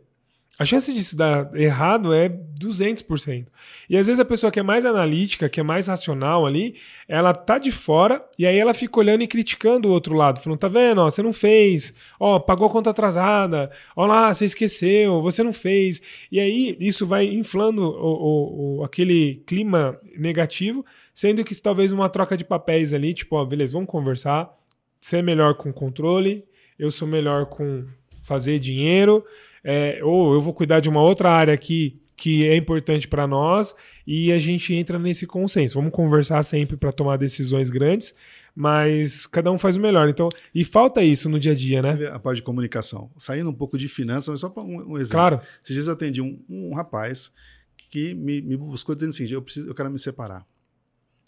Speaker 1: A chance disso dar errado é 200%. E às vezes a pessoa que é mais analítica, que é mais racional ali, ela tá de fora e aí ela fica olhando e criticando o outro lado, falando: tá vendo, ó, você não fez, ó, pagou a conta atrasada, ó lá, você esqueceu, você não fez. E aí isso vai inflando o, o, o, aquele clima negativo, sendo que talvez uma troca de papéis ali, tipo, ó, beleza, vamos conversar. Você é melhor com controle, eu sou melhor com fazer dinheiro é, ou eu vou cuidar de uma outra área aqui que é importante para nós e a gente entra nesse consenso. Vamos conversar sempre para tomar decisões grandes, mas cada um faz o melhor. Então, e falta isso no dia a dia, né?
Speaker 2: a parte de comunicação. Saindo um pouco de finanças, mas só para um, um, exemplo.
Speaker 1: Claro.
Speaker 2: Esses dias eu atendi um, um rapaz que me, me, buscou dizendo assim: eu, preciso, eu quero me separar.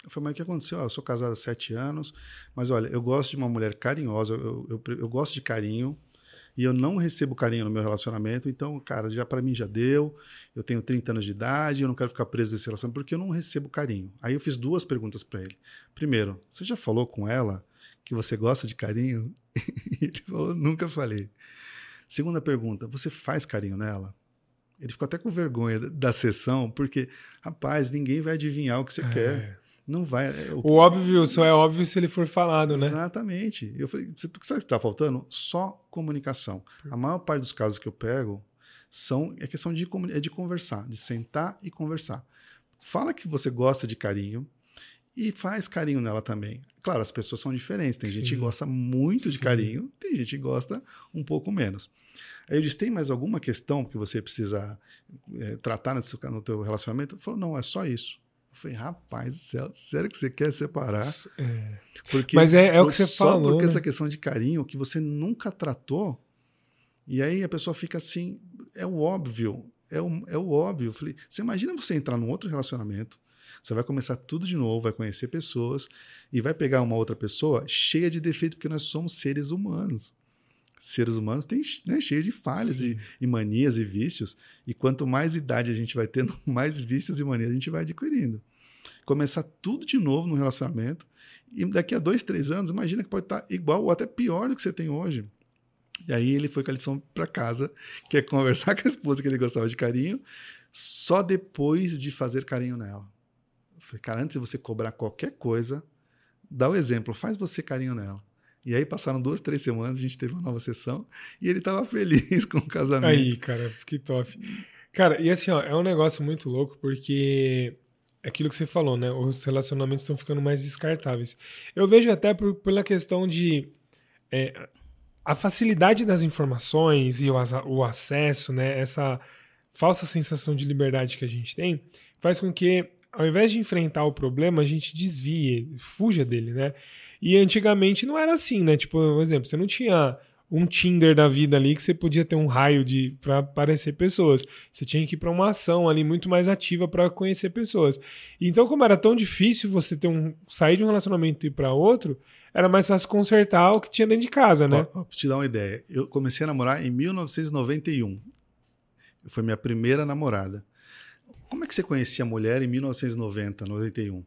Speaker 2: Eu falei, mas o que aconteceu? Ah, eu sou casado há sete anos, mas olha, eu gosto de uma mulher carinhosa, eu, eu, eu gosto de carinho, e eu não recebo carinho no meu relacionamento, então, cara, já para mim já deu. Eu tenho 30 anos de idade, eu não quero ficar preso nesse relacionamento porque eu não recebo carinho. Aí eu fiz duas perguntas para ele. Primeiro, você já falou com ela que você gosta de carinho? Ele falou, nunca falei. Segunda pergunta, você faz carinho nela? Ele ficou até com vergonha da sessão, porque, rapaz, ninguém vai adivinhar o que você é. quer. Não vai.
Speaker 1: É, o, o óbvio só é óbvio se ele for falado,
Speaker 2: né? Exatamente. Eu falei, sabe o que está faltando? Só comunicação. A maior parte dos casos que eu pego são é questão de, é de conversar, de sentar e conversar. Fala que você gosta de carinho e faz carinho nela também. Claro, as pessoas são diferentes. Tem Sim. gente que gosta muito Sim. de carinho, tem gente que gosta um pouco menos. Aí eu disse: tem mais alguma questão que você precisa é, tratar nesse, no teu relacionamento? Ele falou: não, é só isso. Eu falei, rapaz do céu, sério que você quer separar?
Speaker 1: É. Porque Mas é, é o que você
Speaker 2: só
Speaker 1: falou.
Speaker 2: porque
Speaker 1: né?
Speaker 2: essa questão de carinho que você nunca tratou, e aí a pessoa fica assim, é o óbvio, é o, é o óbvio. Eu falei, você imagina você entrar num outro relacionamento, você vai começar tudo de novo, vai conhecer pessoas, e vai pegar uma outra pessoa cheia de defeito, porque nós somos seres humanos seres humanos têm né, cheio de falhas e, e, manias e vícios. E quanto mais idade a gente vai tendo, mais vícios e manias a gente vai adquirindo. Começar tudo de novo no relacionamento. E daqui a dois, três anos, imagina que pode estar igual ou até pior do que você tem hoje. E aí ele foi com a lição para casa, que é conversar com a esposa que ele gostava de carinho, só depois de fazer carinho nela. Eu falei, cara, antes de você cobrar qualquer coisa, dá o exemplo, faz você carinho nela. E aí passaram duas, três semanas, a gente teve uma nova sessão e ele estava feliz com o casamento.
Speaker 1: Aí, cara, que top. Cara, e assim, ó, é um negócio muito louco porque aquilo que você falou, né? Os relacionamentos estão ficando mais descartáveis. Eu vejo até por, pela questão de é, a facilidade das informações e o, o acesso, né? Essa falsa sensação de liberdade que a gente tem faz com que, ao invés de enfrentar o problema, a gente desvie, fuja dele, né? E antigamente não era assim, né? Tipo, por exemplo, você não tinha um Tinder da vida ali que você podia ter um raio de para aparecer pessoas. Você tinha que ir para uma ação ali muito mais ativa para conhecer pessoas. Então, como era tão difícil você ter um sair de um relacionamento e ir para outro, era mais fácil consertar o que tinha dentro de casa, né?
Speaker 2: Pra te dar uma ideia, eu comecei a namorar em 1991. Foi minha primeira namorada. Como é que você conhecia a mulher em 1990, 91?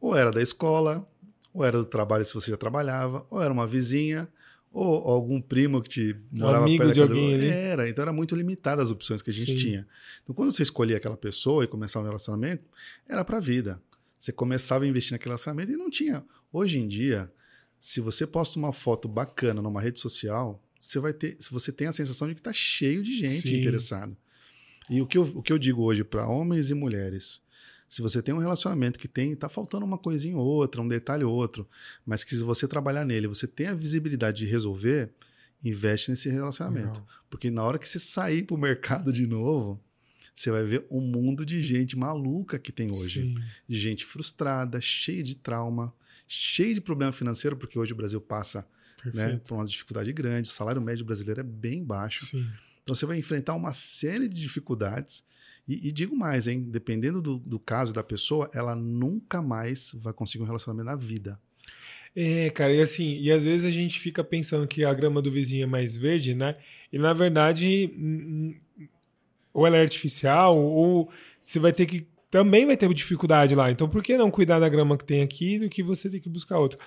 Speaker 2: Ou era da escola, ou era do trabalho se você já trabalhava, ou era uma vizinha, ou algum primo que te morava
Speaker 1: amigo
Speaker 2: perto
Speaker 1: de alguém ali.
Speaker 2: Era, então era muito limitada as opções que a gente
Speaker 1: Sim.
Speaker 2: tinha. Então quando você escolhia aquela pessoa e começava um relacionamento, era para a vida. Você começava a investir naquele relacionamento e não tinha. Hoje em dia, se você posta uma foto bacana numa rede social, você vai ter, você tem a sensação de que está cheio de gente
Speaker 1: Sim.
Speaker 2: interessada. E o que eu, o que eu digo hoje para homens e mulheres, se você tem um relacionamento que tem, tá faltando uma coisinha ou outra, um detalhe ou outro, mas que se você trabalhar nele, você tem a visibilidade de resolver, investe nesse relacionamento.
Speaker 1: Legal.
Speaker 2: Porque na hora que você sair pro mercado de novo, você vai ver um mundo de gente maluca que tem hoje.
Speaker 1: Sim.
Speaker 2: De gente frustrada, cheia de trauma, cheia de problema financeiro, porque hoje o Brasil passa né, por uma dificuldade grande, o salário médio brasileiro é bem baixo.
Speaker 1: Sim.
Speaker 2: Então você vai enfrentar uma série de dificuldades. E, e digo mais, hein? Dependendo do, do caso da pessoa, ela nunca mais vai conseguir um relacionamento na vida.
Speaker 1: É, cara, e assim, e às vezes a gente fica pensando que a grama do vizinho é mais verde, né? E na verdade, ou ela é artificial, ou você vai ter que. Também vai ter dificuldade lá. Então, por que não cuidar da grama que tem aqui do que você ter que buscar outra?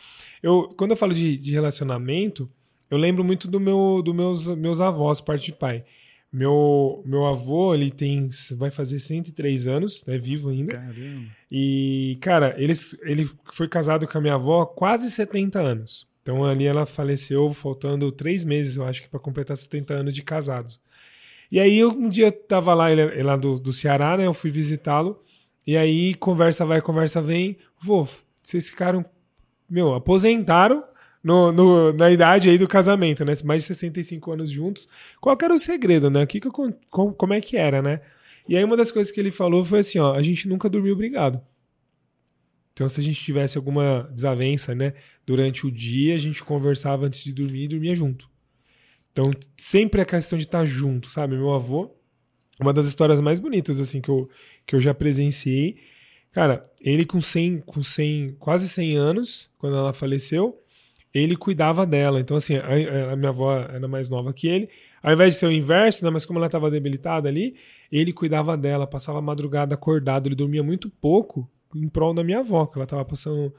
Speaker 1: Eu, quando eu falo de, de relacionamento, eu lembro muito do meu, dos meus, meus avós, parte de pai. Meu, meu avô, ele tem. Vai fazer 103 anos, é vivo ainda.
Speaker 2: Caramba.
Speaker 1: E, cara, eles, ele foi casado com a minha avó há quase 70 anos. Então ali ela faleceu faltando três meses, eu acho que, para completar 70 anos de casados. E aí eu, um dia eu tava lá, ele é lá do, do Ceará, né? Eu fui visitá-lo. E aí conversa vai, conversa vem. Vô, vocês ficaram. Meu, aposentaram no, no- na idade aí do casamento, né? Mais de 65 anos juntos. Qual era o segredo, né? O que que eu como é que era, né? E aí uma das coisas que ele falou foi assim, ó, a gente nunca dormiu brigado. Então se a gente tivesse alguma desavença, né, durante o dia, a gente conversava antes de dormir e dormia junto. Então sempre a questão de estar junto, sabe? Meu avô, uma das histórias mais bonitas assim que eu, que eu já presenciei. Cara, ele com 100, com 100, quase 100 anos, quando ela faleceu, ele cuidava dela. Então, assim, a, a minha avó era mais nova que ele. Ao invés de ser o inverso, né, mas como ela estava debilitada ali, ele cuidava dela, passava a madrugada acordado, ele dormia muito pouco em prol da minha avó, que ela estava passando.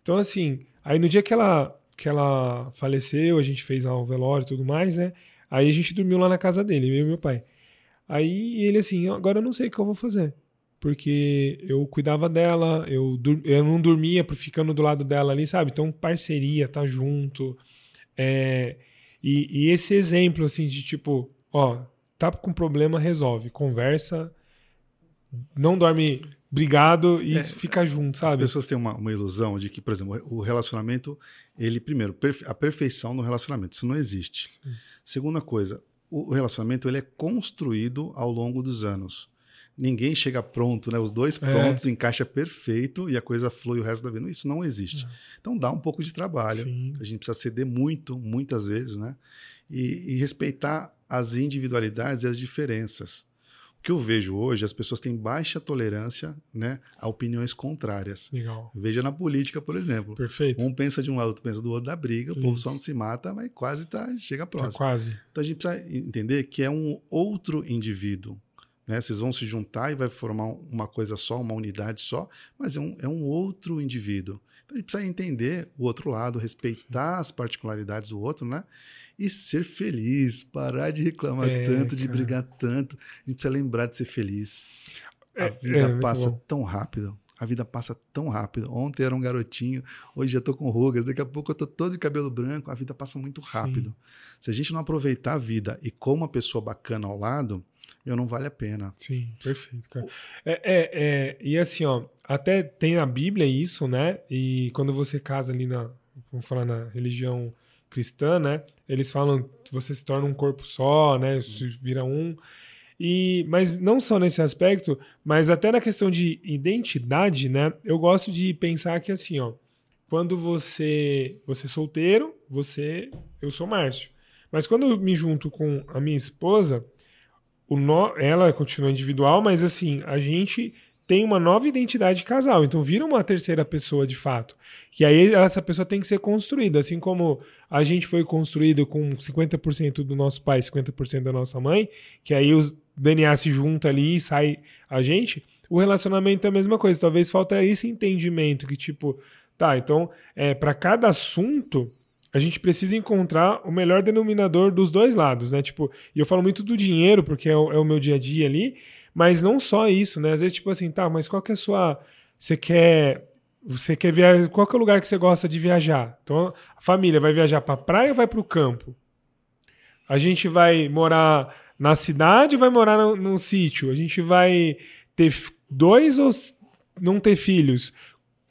Speaker 1: Então, assim, aí no dia que ela, que ela faleceu, a gente fez o velório e tudo mais, né? Aí a gente dormiu lá na casa dele, eu e meu pai. Aí ele assim, agora eu não sei o que eu vou fazer. Porque eu cuidava dela, eu, eu não dormia por ficando do lado dela ali, sabe? Então, parceria, tá junto. É, e, e esse exemplo, assim, de tipo, ó, tá com problema, resolve. Conversa, não dorme brigado e fica junto,
Speaker 2: As
Speaker 1: sabe?
Speaker 2: pessoas têm uma, uma ilusão de que, por exemplo, o relacionamento, ele, primeiro, a perfeição no relacionamento, isso não existe. Segunda coisa, o o relacionamento ele é construído ao longo dos anos. Ninguém chega pronto, né? Os dois prontos, encaixa perfeito e a coisa flui o resto da vida. Isso não existe. Então dá um pouco de trabalho.
Speaker 1: Sim.
Speaker 2: A gente precisa ceder muito, muitas vezes, né? E, e respeitar as individualidades e as diferenças. O que eu vejo hoje, as pessoas têm baixa tolerância né, a opiniões contrárias.
Speaker 1: Legal.
Speaker 2: Veja na política, por exemplo.
Speaker 1: Perfeito.
Speaker 2: Um pensa de um lado, outro pensa do outro, dá briga, o povo
Speaker 1: Isso.
Speaker 2: só não se mata, mas quase tá, chega
Speaker 1: Tá
Speaker 2: próximo.
Speaker 1: quase.
Speaker 2: Então a gente precisa entender que é um outro indivíduo. Né? Vocês vão se juntar e vai formar uma coisa só, uma unidade só, mas é um, é um outro indivíduo. Então a gente precisa entender o outro lado, respeitar as particularidades do outro, né? E ser feliz, parar de reclamar
Speaker 1: É,
Speaker 2: tanto, de
Speaker 1: cara.
Speaker 2: brigar tanto. A gente precisa lembrar de ser feliz. A
Speaker 1: É,
Speaker 2: vida
Speaker 1: é, muito
Speaker 2: passa
Speaker 1: bom.
Speaker 2: tão rápido. a vida passa tão rápido. Ontem era um garotinho, hoje já tô com rugas, daqui a pouco eu tô todo de cabelo branco, a vida passa muito rápido. Sim. Se a gente não aproveitar a vida e com uma pessoa bacana ao lado, eu não vale a pena.
Speaker 1: Sim, perfeito, cara. É, é, é, e assim, ó, até tem na Bíblia isso, né? E quando você casa ali na, vamos falar na religião cristã, né? Eles falam que você se torna um corpo só, né? Se vira um. E, mas não só nesse aspecto, mas até na questão de identidade, né? Eu gosto de pensar que assim, ó, quando você você é solteiro, você eu sou Márcio. Mas quando eu me junto com a minha esposa, no, ela continua individual, mas assim, a gente tem uma nova identidade de casal, então vira uma terceira pessoa de fato. E aí essa pessoa tem que ser construída, assim como a gente foi construído com 50% do nosso pai, 50% da nossa mãe, que aí os DNA se junta ali e sai a gente. O relacionamento é a mesma coisa, talvez falta esse entendimento que tipo, tá, então, é para cada assunto a gente precisa encontrar o melhor denominador dos dois lados, né? Tipo, e eu falo muito do dinheiro, porque é o, é o meu dia a dia ali, mas não só isso, né? Às vezes, tipo assim, tá, mas qual que é a sua. Você quer. Você quer viajar. Qual que é o lugar que você gosta de viajar? Então, a família vai viajar pra praia ou vai pro campo? A gente vai morar na cidade ou vai morar num, num sítio? A gente vai ter dois ou não ter filhos?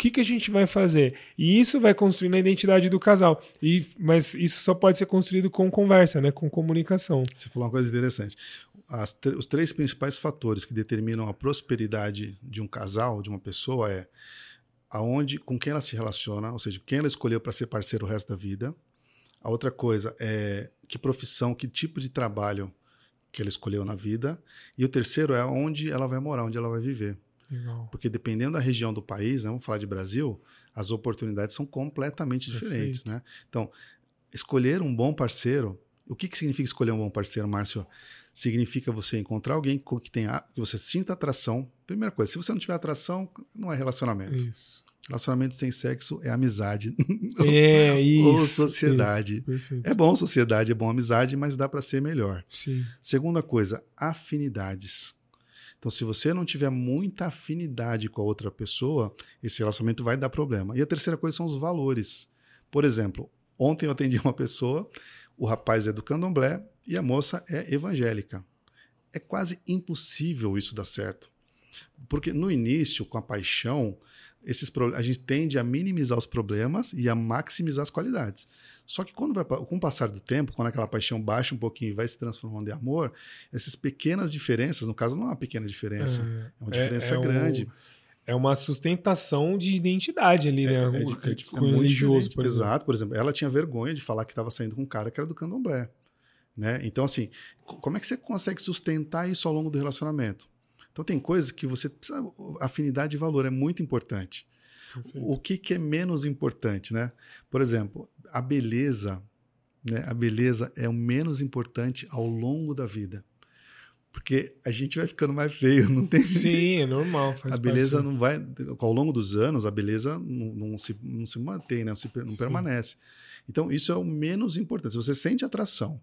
Speaker 1: Que, que a gente vai fazer? E isso vai construir a identidade do casal. E, mas isso só pode ser construído com conversa, né? com comunicação.
Speaker 2: Você falou uma coisa interessante as, os três principais fatores que determinam a prosperidade de um casal, de uma pessoa, é aonde, com quem ela se relaciona, ou seja, quem ela escolheu para ser parceiro o resto da vida. A outra coisa é que profissão, que tipo de trabalho que ela escolheu na vida. E o terceiro é onde ela vai morar, onde ela vai viver.
Speaker 1: Legal.
Speaker 2: Porque dependendo da região do país, né, vamos falar de Brasil, as oportunidades são completamente Perfeito. diferentes. Né? Então, escolher um bom parceiro. O que, que significa escolher um bom parceiro, Márcio? significa você encontrar alguém com que tenha que você sinta atração. Primeira coisa, se você não tiver atração, não é relacionamento.
Speaker 1: Isso.
Speaker 2: Relacionamento sem sexo é amizade.
Speaker 1: É, isso.
Speaker 2: Ou sociedade.
Speaker 1: Isso,
Speaker 2: é bom sociedade, é bom amizade, mas dá para ser melhor.
Speaker 1: Sim.
Speaker 2: Segunda coisa, afinidades. Então, se você não tiver muita afinidade com a outra pessoa, esse relacionamento vai dar problema. E a terceira coisa são os valores. Por exemplo, ontem eu atendi uma pessoa, o rapaz é do candomblé, e a moça é evangélica. É quase impossível isso dar certo. Porque no início, com a paixão, esses a gente tende a minimizar os problemas e a maximizar as qualidades. Só que quando vai, com o passar do tempo, quando aquela paixão baixa um pouquinho e vai se transformando em amor, essas pequenas diferenças, no caso não é uma pequena diferença, é, é uma diferença é, é grande. Um,
Speaker 1: é uma sustentação de identidade ali, né? É, é, é, com religioso,
Speaker 2: por Exato, por exemplo, ela tinha vergonha de falar que estava saindo com um cara que era do candomblé. Né? Então, assim, como é que você consegue sustentar isso ao longo do relacionamento? Então, tem coisas que você precisa. Afinidade de valor é muito importante. Perfeito. O que, que é menos importante, né? Por exemplo, a beleza. Né? A beleza é o menos importante ao longo da vida. Porque a gente vai ficando mais feio, não tem
Speaker 1: Sim, é normal.
Speaker 2: a beleza parte. não vai. Ao longo dos anos, a beleza não, não se, não se mantém, né? não, se, não permanece. Então, isso é o menos importante. Se você sente atração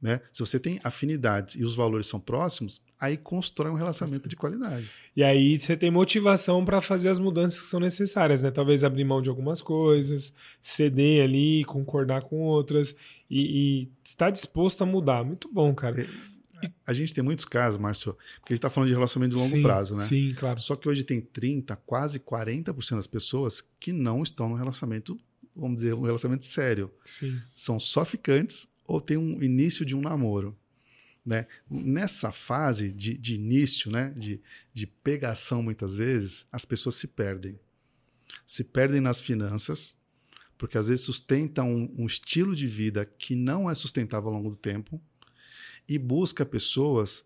Speaker 2: né? Se você tem afinidades e os valores são próximos, aí constrói um relacionamento de qualidade.
Speaker 1: E aí você tem motivação para fazer as mudanças que são necessárias, né? Talvez abrir mão de algumas coisas, ceder ali, concordar com outras e, e estar disposto a mudar. Muito bom, cara. É,
Speaker 2: a gente tem muitos casos, Márcio, porque a gente está falando de relacionamento de longo
Speaker 1: sim,
Speaker 2: prazo, né?
Speaker 1: Sim, claro.
Speaker 2: Só que hoje tem 30, quase 40% das pessoas que não estão no relacionamento, vamos dizer, um relacionamento sério.
Speaker 1: Sim.
Speaker 2: São só ficantes ou tem um início de um namoro. Né? Nessa fase de, de início, né? de, de pegação, muitas vezes, as pessoas se perdem. Se perdem nas finanças, porque às vezes sustentam um, um estilo de vida que não é sustentável ao longo do tempo, e busca pessoas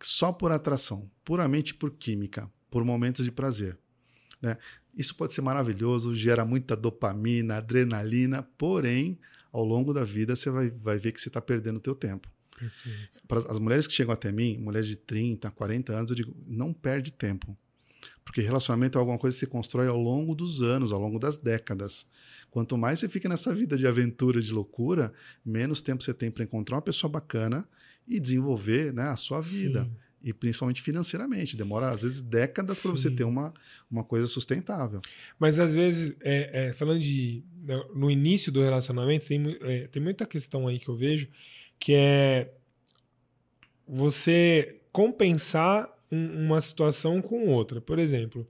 Speaker 2: só por atração, puramente por química, por momentos de prazer. Né? Isso pode ser maravilhoso, gera muita dopamina, adrenalina, porém ao longo da vida você vai, vai ver que você está perdendo o teu tempo.
Speaker 1: Perfeito.
Speaker 2: Para as mulheres que chegam até mim, mulheres de 30, 40 anos, eu digo, não perde tempo. Porque relacionamento é alguma coisa que se constrói ao longo dos anos, ao longo das décadas. Quanto mais você fica nessa vida de aventura, de loucura, menos tempo você tem para encontrar uma pessoa bacana e desenvolver né, a sua vida. Sim. E principalmente financeiramente. Demora, às vezes, décadas para você ter uma, uma coisa sustentável.
Speaker 1: Mas, às vezes, é, é, falando de. No início do relacionamento, tem, é, tem muita questão aí que eu vejo que é você compensar um, uma situação com outra. Por exemplo,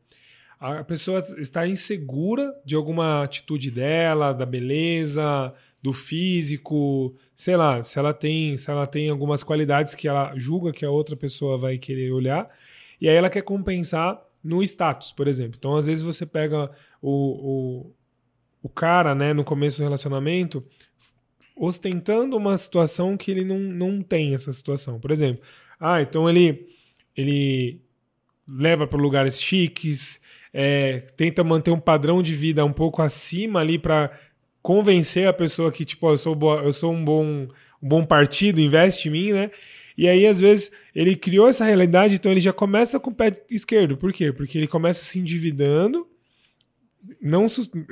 Speaker 1: a pessoa está insegura de alguma atitude dela, da beleza, do físico, sei lá, se ela tem, se ela tem algumas qualidades que ela julga que a outra pessoa vai querer olhar, e aí ela quer compensar no status, por exemplo. Então, às vezes você pega o, o, o cara, né, no começo do relacionamento, ostentando uma situação que ele não, não tem essa situação. Por exemplo, ah, então ele ele leva para lugares chiques, é, tenta manter um padrão de vida um pouco acima ali para convencer a pessoa que, tipo, eu sou, boa, eu sou um, bom, um bom partido, investe em mim, né? E aí, às vezes, ele criou essa realidade, então ele já começa com o pé esquerdo. Por quê? Porque ele começa se endividando, não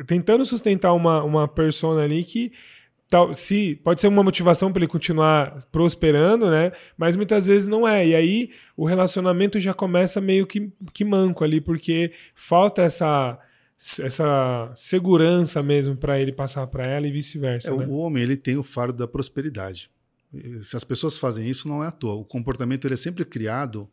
Speaker 1: tentando sustentar uma, uma persona ali que tal, se pode ser uma motivação para ele continuar prosperando, né? Mas muitas vezes não é. E aí o relacionamento já começa meio que, que manco ali, porque falta essa essa segurança mesmo para ele passar para ela e vice-versa.
Speaker 2: É,
Speaker 1: né?
Speaker 2: O homem ele tem o faro da prosperidade. Se as pessoas fazem isso, não é à toa. O comportamento ele é sempre criado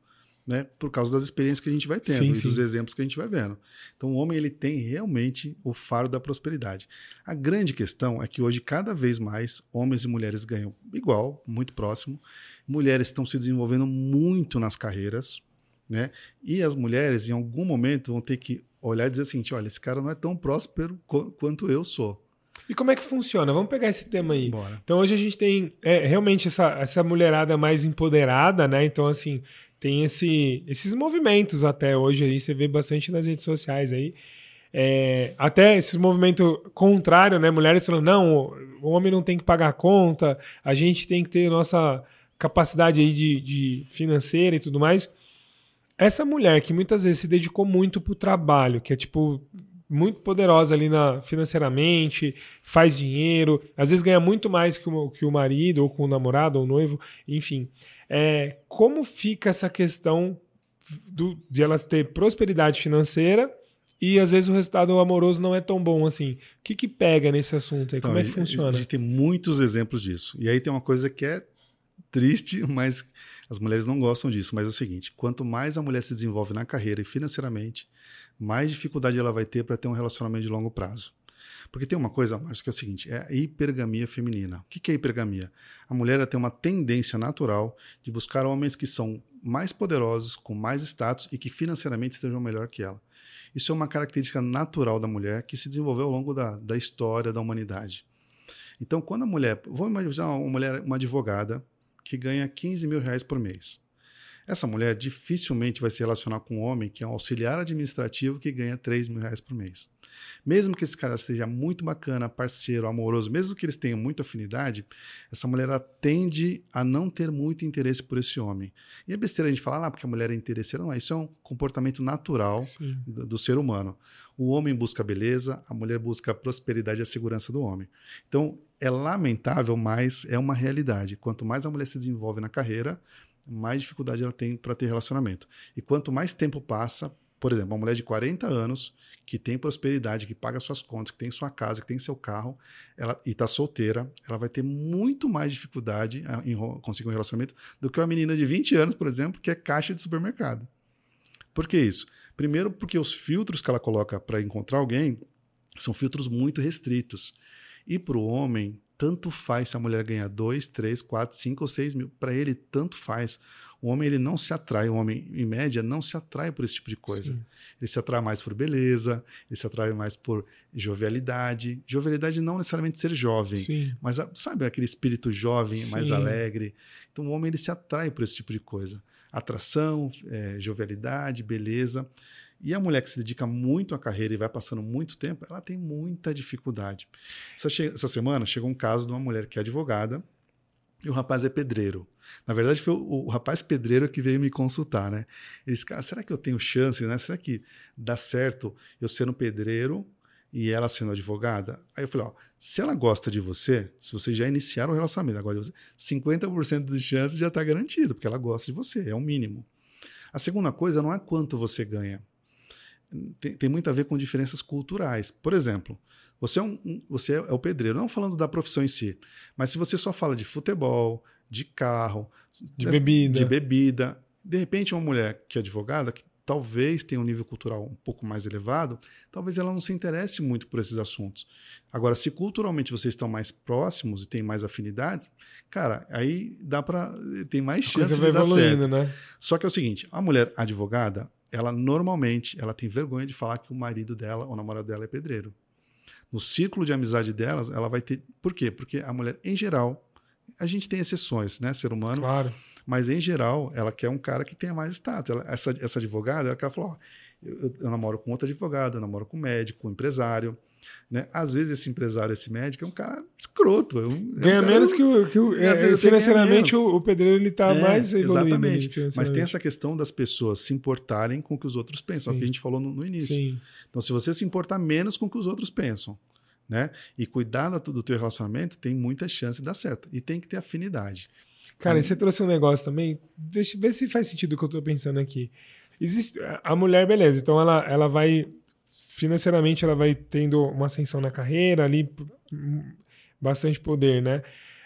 Speaker 2: né, por causa das experiências que a gente vai tendo sim, e sim. dos exemplos que a gente vai vendo. Então o homem ele tem realmente o faro da prosperidade. A grande questão é que hoje cada vez mais homens e mulheres ganham igual, muito próximo. Mulheres estão se desenvolvendo muito nas carreiras, né? E as mulheres em algum momento vão ter que olhar e dizer assim, olha, esse cara não é tão próspero quanto eu sou.
Speaker 1: E como é que funciona? Vamos pegar esse tema aí. Bora. Então hoje a gente tem é, realmente essa, essa mulherada mais empoderada, né? Então, assim, tem esse, esses movimentos até hoje aí, você vê bastante nas redes sociais aí. É, até esse movimento contrário, né? Mulheres falando, não, o homem não tem que pagar a conta, a gente tem que ter nossa capacidade aí de, de financeira e tudo mais. Essa mulher que muitas vezes se dedicou muito pro trabalho, que é tipo muito poderosa ali na, financeiramente, faz dinheiro, às vezes ganha muito mais que o, que o marido, ou com o namorado, ou o noivo, enfim. É, como fica essa questão do, de elas ter prosperidade financeira e às vezes o resultado amoroso não é tão bom assim. O que, que pega nesse assunto aí? Então, Como é que funciona? A
Speaker 2: gente tem muitos exemplos disso. E aí tem uma coisa que é triste, mas as mulheres não gostam disso. Mas é o seguinte: quanto mais a mulher se desenvolve na carreira e financeiramente, mais dificuldade ela vai ter para ter um relacionamento de longo prazo. Porque tem uma coisa, Márcio, que é o seguinte: é a hipergamia feminina. O que é hipergamia? A mulher tem uma tendência natural de buscar homens que são mais poderosos, com mais status e que financeiramente estejam melhor que ela. Isso é uma característica natural da mulher que se desenvolveu ao longo da, da história da humanidade. Então, quando a mulher. Vamos imaginar uma mulher, uma advogada, que ganha 15 mil reais por mês. Essa mulher dificilmente vai se relacionar com um homem que é um auxiliar administrativo que ganha 3 mil reais por mês. Mesmo que esse cara seja muito bacana, parceiro, amoroso, mesmo que eles tenham muita afinidade, essa mulher tende a não ter muito interesse por esse homem. E é besteira a gente falar, ah, porque a mulher é interesseira. Não, isso é um comportamento natural do, do, ser humano. O homem busca beleza, a mulher busca a prosperidade e a segurança do homem. Então, é lamentável, mas é uma realidade. Quanto mais a mulher se desenvolve na carreira, mais dificuldade ela tem para ter relacionamento. E quanto mais tempo passa, por exemplo, uma mulher de 40 anos que tem prosperidade, que paga suas contas, que tem sua casa, que tem seu carro, ela e está solteira, ela vai ter muito mais dificuldade em conseguir um relacionamento do que uma menina de 20 anos, por exemplo, que é caixa de supermercado. Por que isso? Primeiro, porque os filtros que ela coloca para encontrar alguém são filtros muito restritos. E para o homem, tanto faz se a mulher ganha 2, 3, 4, 5 ou 6 mil. Para ele, tanto faz. O homem ele não se atrai, o homem, em média, não se atrai por esse tipo de coisa. Sim. Ele se atrai mais por beleza, ele se atrai mais por jovialidade. Jovialidade não necessariamente ser jovem, Sim. mas sabe aquele espírito jovem, Sim. mais alegre. Então o homem ele se atrai por esse tipo de coisa. Atração, é, jovialidade, beleza. E a mulher que se dedica muito à carreira e vai passando muito tempo, ela tem muita dificuldade. Essa, essa semana chegou um caso de uma mulher que é advogada e o rapaz é pedreiro. Na verdade, foi o, o rapaz pedreiro que veio me consultar, né? Ele disse, cara, será que eu tenho chance, né? Será que dá certo eu sendo pedreiro e ela sendo advogada? Aí eu falei, ó, se ela gosta de você, se você já iniciar o relacionamento agora de você, 50% de chance já está garantido, porque ela gosta de você, é o mínimo. A segunda coisa não é quanto você ganha. Tem, tem muito a ver com diferenças culturais. Por exemplo, você é, um, você é o pedreiro, não falando da profissão em si, mas se você só fala de futebol, de carro,
Speaker 1: de bebida,
Speaker 2: de bebida, de repente uma mulher que é advogada, que talvez tenha um nível cultural um pouco mais elevado, talvez ela não se interesse muito por esses assuntos. Agora, se culturalmente vocês estão mais próximos e têm mais afinidades, cara, aí dá para tem mais chances de dar certo. Né? Só que é o seguinte, a mulher advogada, ela normalmente ela tem vergonha de falar que o marido dela ou o namorado dela é pedreiro no círculo de amizade delas, ela vai ter. Por quê? Porque a mulher, em geral, a gente tem exceções, né? Ser humano.
Speaker 1: Claro.
Speaker 2: Mas, em geral, ela quer um cara que tenha mais status. Ela, essa, essa advogada, ela quer falar: ó, eu, eu, namoro com outro advogado, eu namoro com médico, com empresário. Né? Às vezes esse empresário, esse médico, é um cara escroto. É um,
Speaker 1: ganha
Speaker 2: é um
Speaker 1: menos que o. Que o é, financeiramente, o, o, pedreiro ele está é, mais. Exatamente.
Speaker 2: Mas tem essa questão das pessoas se importarem com o que os outros pensam, é o que a gente falou no, no início. Sim. Então, se você se importar menos com o que os outros pensam, né? E cuidar do teu relacionamento tem muita chance de dar certo. E tem que ter afinidade.
Speaker 1: Cara, e você trouxe um negócio também. Deixa ver se faz sentido o que eu estou pensando aqui. Existe a mulher, beleza. Então ela, ela vai financeiramente ela vai tendo uma ascensão na carreira ali, bastante poder, né?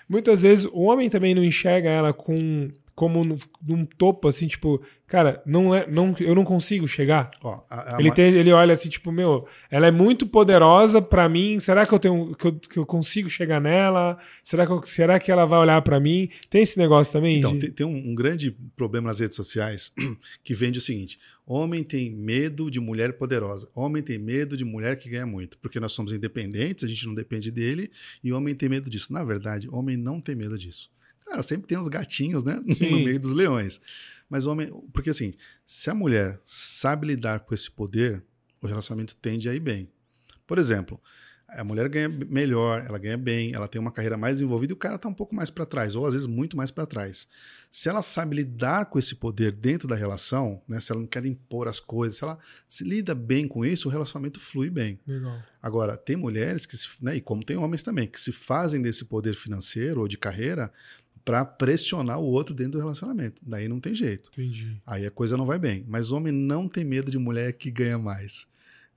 Speaker 1: Muitas vezes o homem também não enxerga ela com como num topo, assim, tipo, cara, não é, não, eu não consigo chegar. Ó, a, a ele, tem, ele olha assim, tipo, meu, ela é muito poderosa para mim. Será que eu tenho que eu, que eu consigo chegar nela? Será que, eu, será que ela vai olhar para mim? Tem esse negócio também?
Speaker 2: Então,
Speaker 1: de...
Speaker 2: tem, tem um, um grande problema nas redes sociais que vende o seguinte: Homem tem medo de mulher poderosa. Homem tem medo de mulher que ganha muito. Porque nós somos independentes, a gente não depende dele, e homem tem medo disso. Na verdade, homem não tem medo disso. Claro, sempre tem uns gatinhos, né? Sim. No meio dos leões. Mas o homem. Porque assim, se a mulher sabe lidar com esse poder, o relacionamento tende a ir bem. Por exemplo, a mulher ganha melhor, ela ganha bem, ela tem uma carreira mais desenvolvida e o cara está um pouco mais para trás, ou às vezes muito mais para trás. Se ela sabe lidar com esse poder dentro da relação, né, se ela não quer impor as coisas, se ela se lida bem com isso, o relacionamento flui bem.
Speaker 1: Legal.
Speaker 2: Agora, tem mulheres que, se, né, e como tem homens também, que se fazem desse poder financeiro ou de carreira para pressionar o outro dentro do relacionamento. Daí não tem jeito.
Speaker 1: Entendi.
Speaker 2: Aí a coisa não vai bem. Mas homem não tem medo de mulher que ganha mais.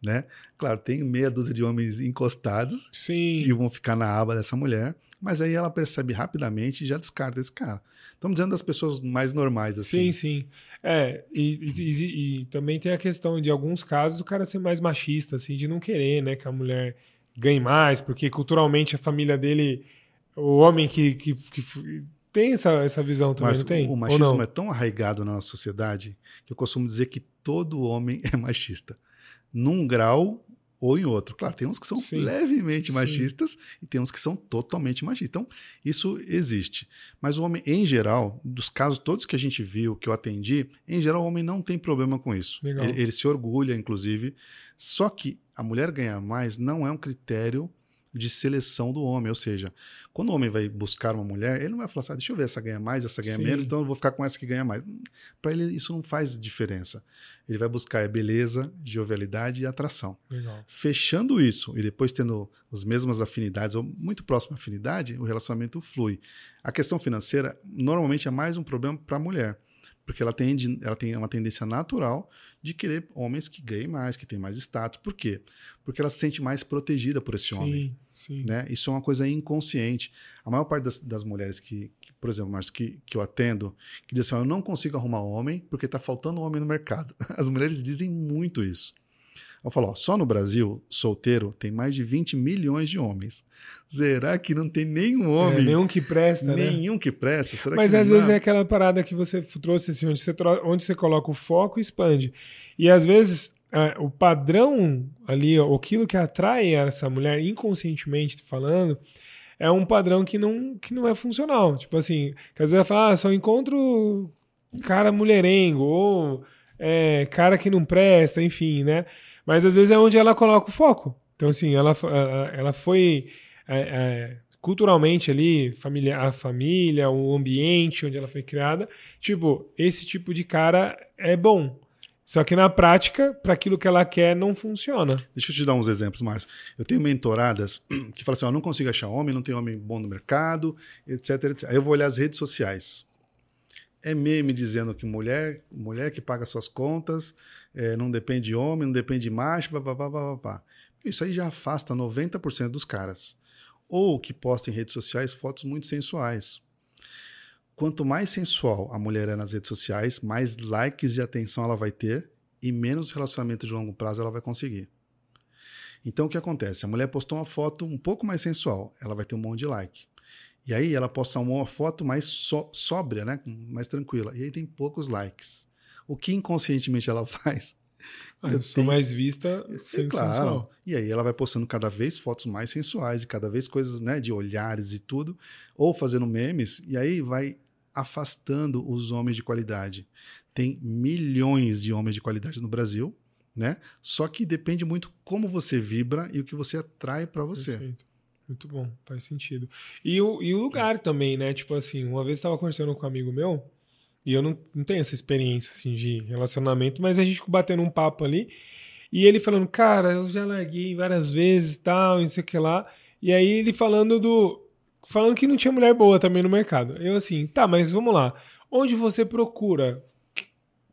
Speaker 2: Né? Claro, tem meia dúzia de homens encostados
Speaker 1: Sim.
Speaker 2: que vão ficar na aba dessa mulher, mas aí ela percebe rapidamente e já descarta esse cara. Estamos dizendo das pessoas mais normais, assim.
Speaker 1: Sim, sim. É, e, e, e, também tem a questão de alguns casos o cara ser mais machista, assim, de não querer, né, que a mulher ganhe mais, porque culturalmente a família dele, o homem que, que, que tem essa, essa visão também, Mas não tem?
Speaker 2: O machismo é tão arraigado na nossa sociedade que eu costumo dizer que todo homem é machista. Num grau ou em outro. Claro, tem uns que são Sim. levemente machistas Sim. e tem uns que são totalmente machistas. Então, isso existe. Mas o homem, em geral, dos casos todos que a gente viu, que eu atendi, em geral, o homem não tem problema com isso. Ele, ele, se orgulha, inclusive. Só que a mulher ganhar mais não é um critério de seleção do homem. Ou seja, quando o homem vai buscar uma mulher, ele não vai falar assim, ah, deixa eu ver essa ganha mais, essa ganha Sim. menos, então eu vou ficar com essa que ganha mais. Para ele, isso não faz diferença. Ele vai buscar é beleza, jovialidade e atração.
Speaker 1: Legal.
Speaker 2: Fechando isso e depois tendo as mesmas afinidades, ou muito próxima afinidade, o relacionamento flui. A questão financeira normalmente é mais um problema para a mulher porque ela tem, ela tem uma tendência natural de querer homens que ganhem mais, que têm mais status. Por quê? Porque ela se sente mais protegida por esse
Speaker 1: sim,
Speaker 2: homem.
Speaker 1: Sim.
Speaker 2: Né? Isso é uma coisa inconsciente. A maior parte das, das mulheres que, que, por exemplo, Marcos, que, que eu atendo, que dizem assim, eu não consigo arrumar homem porque está faltando homem no mercado. As mulheres dizem muito isso. Eu falo, ó, só no Brasil, solteiro, tem mais de 20 milhões de homens. Será que não tem nenhum é, homem? É,
Speaker 1: nenhum que presta,
Speaker 2: né? Nenhum né? que presta. Será
Speaker 1: Mas
Speaker 2: que
Speaker 1: às vezes é aquela parada que você trouxe, assim, onde você, onde você coloca o foco e expande. E às vezes é, o padrão ali, aquilo que atrai essa mulher, inconscientemente falando, é um padrão que não, que não é funcional. Tipo assim, que às vezes ela fala, ah, só encontro cara mulherengo, ou é, cara que não presta, enfim, né? Mas às vezes é onde ela coloca o foco. Então, assim, ela, ela foi é, é, culturalmente ali, família, a família, o ambiente onde ela foi criada. Tipo, esse tipo de cara é bom. Só que na prática, para aquilo que ela quer, não funciona.
Speaker 2: Deixa eu te dar uns exemplos, Márcio. Eu tenho mentoradas que falam assim: eu não consigo achar homem, não tem homem bom no mercado, etc, etc. Aí eu vou olhar as redes sociais. é meme dizendo que mulher, mulher que paga suas contas, é, não depende de homem, não depende de macho, pá, pá, pá, pá, pá. Isso aí já afasta 90% dos caras. Ou que postam em redes sociais fotos muito sensuais. Quanto mais sensual a mulher é nas redes sociais, mais likes e atenção ela vai ter e menos relacionamento de longo prazo ela vai conseguir. Então o que acontece? A mulher postou uma foto um pouco mais sensual, ela vai ter um monte de like. E aí ela posta uma foto mais so, sóbria, né? mais tranquila. E aí tem poucos likes. O que inconscientemente ela faz?
Speaker 1: Ah, eu, sou tenho... mais vista
Speaker 2: é, claro. sensual. E aí ela vai postando cada vez fotos mais sensuais e cada vez coisas né, de olhares e tudo, ou fazendo memes, e aí vai afastando os homens de qualidade. Tem milhões de homens de qualidade no Brasil, né? Só que depende muito como você vibra e o que você atrai para você.
Speaker 1: Perfeito. Muito bom, faz sentido. E o, e o lugar também, né? Tipo assim, uma vez estava conversando com um amigo meu, e eu não, não tenho essa experiência assim, de relacionamento, mas a gente batendo um papo ali, e ele falando, cara, eu já larguei várias vezes e tal, não sei o que lá. E aí ele falando do. Falando que não tinha mulher boa também no mercado. Eu assim, tá, mas vamos lá. Onde você procura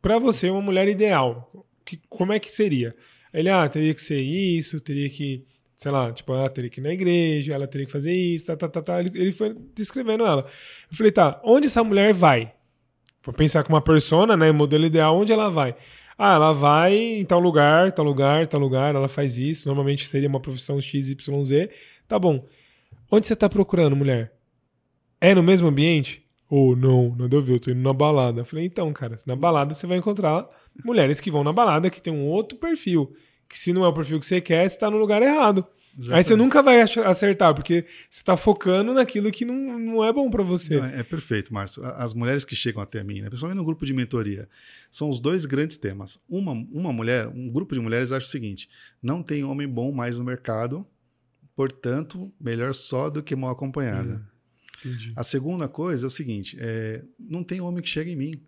Speaker 1: para você uma mulher ideal? Que, como é que seria? Ele, ah, teria que ser isso, teria que sei lá, tipo, ela teria que ir na igreja, ela teria que fazer isso, tá, tá, tá, tá. Ele, ele foi descrevendo ela. Eu falei, tá, onde essa mulher vai? Vou pensar com uma persona, né, modelo ideal, onde ela vai? Ah, ela vai em tal lugar, tal lugar, tal lugar, ela faz isso, normalmente seria uma profissão XYZ. Tá bom. Onde você tá procurando, mulher? É no mesmo ambiente? Ou oh, não, nada a ver, eu tô indo na balada. Eu falei, então, cara, na balada você vai encontrar mulheres que vão na balada que tem um outro perfil que se não é o perfil que você quer, você está no lugar errado. Exatamente. Aí você nunca vai acertar, porque você está focando naquilo que não, não é bom para você. Não,
Speaker 2: é, é, perfeito, Márcio. As mulheres que chegam até mim, né, principalmente no grupo de mentoria, são os dois grandes temas. Uma, uma mulher, um grupo de mulheres acha o seguinte: não tem homem bom mais no mercado, portanto, melhor só do que mal acompanhada. Hum, a segunda coisa é o seguinte: é, não tem homem que chega em mim.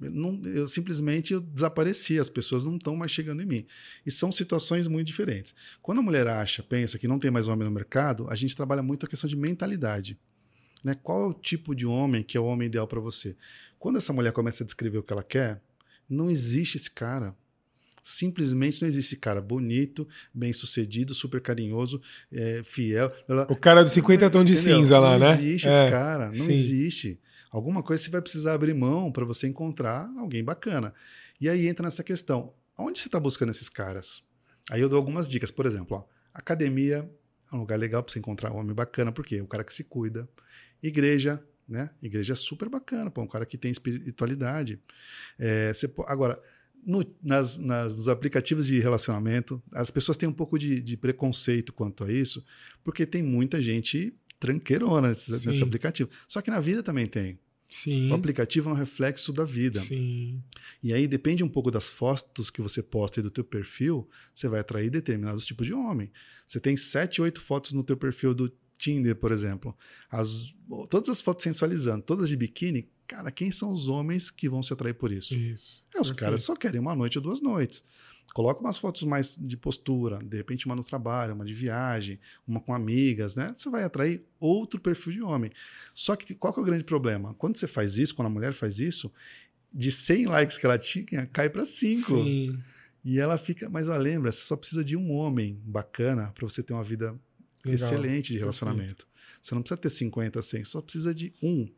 Speaker 2: Não, eu simplesmente eu desapareci, as pessoas não estão mais chegando em mim. E são situações muito diferentes. Quando a mulher acha, pensa que não tem mais homem no mercado, a gente trabalha muito a questão de mentalidade. Né? Qual é o tipo de homem que é o homem ideal para você? Quando essa mulher começa a descrever o que ela quer, não existe esse cara. Simplesmente não existe cara bonito, bem sucedido, super carinhoso, é, fiel.
Speaker 1: O cara do 50 tons de cinza lá,
Speaker 2: não
Speaker 1: né?
Speaker 2: Não existe é, esse cara, não sim. existe. Alguma coisa você vai precisar abrir mão para você encontrar alguém bacana. E aí entra nessa questão: onde você está buscando esses caras? Aí eu dou algumas dicas. Por exemplo, ó, academia é um lugar legal para você encontrar um homem bacana, porque o cara que se cuida. Igreja, né? Igreja é super bacana, pô, um cara que tem espiritualidade. É, você, agora, no, nas, nas, nos aplicativos de relacionamento, as pessoas têm um pouco de, de preconceito quanto a isso, porque tem muita gente tranqueirona nesse, nesse aplicativo. Só que na vida também tem.
Speaker 1: Sim.
Speaker 2: O aplicativo é um reflexo da vida.
Speaker 1: Sim.
Speaker 2: E aí depende um pouco das fotos que você posta e do teu perfil, você vai atrair determinados tipos de homem. Você tem sete, oito fotos no teu perfil do Tinder, por exemplo. As, todas as fotos sensualizando, todas de biquíni, cara, quem são os homens que vão se atrair por isso?
Speaker 1: Isso.
Speaker 2: É, os Perfeito. caras só querem uma noite ou duas noites. Coloca umas fotos mais de postura, de repente uma no trabalho, uma de viagem, uma com amigas, né? Você vai atrair outro perfil de homem. Só que qual que é o grande problema? Quando você faz isso, quando a mulher faz isso, de 100 likes que ela tinha, cai para 5.
Speaker 1: Sim.
Speaker 2: E ela fica, mas ó, lembra, você só precisa de um homem bacana para você ter uma vida Legal. excelente de relacionamento. Perfeito. Você não precisa ter 50, 100, só precisa de um.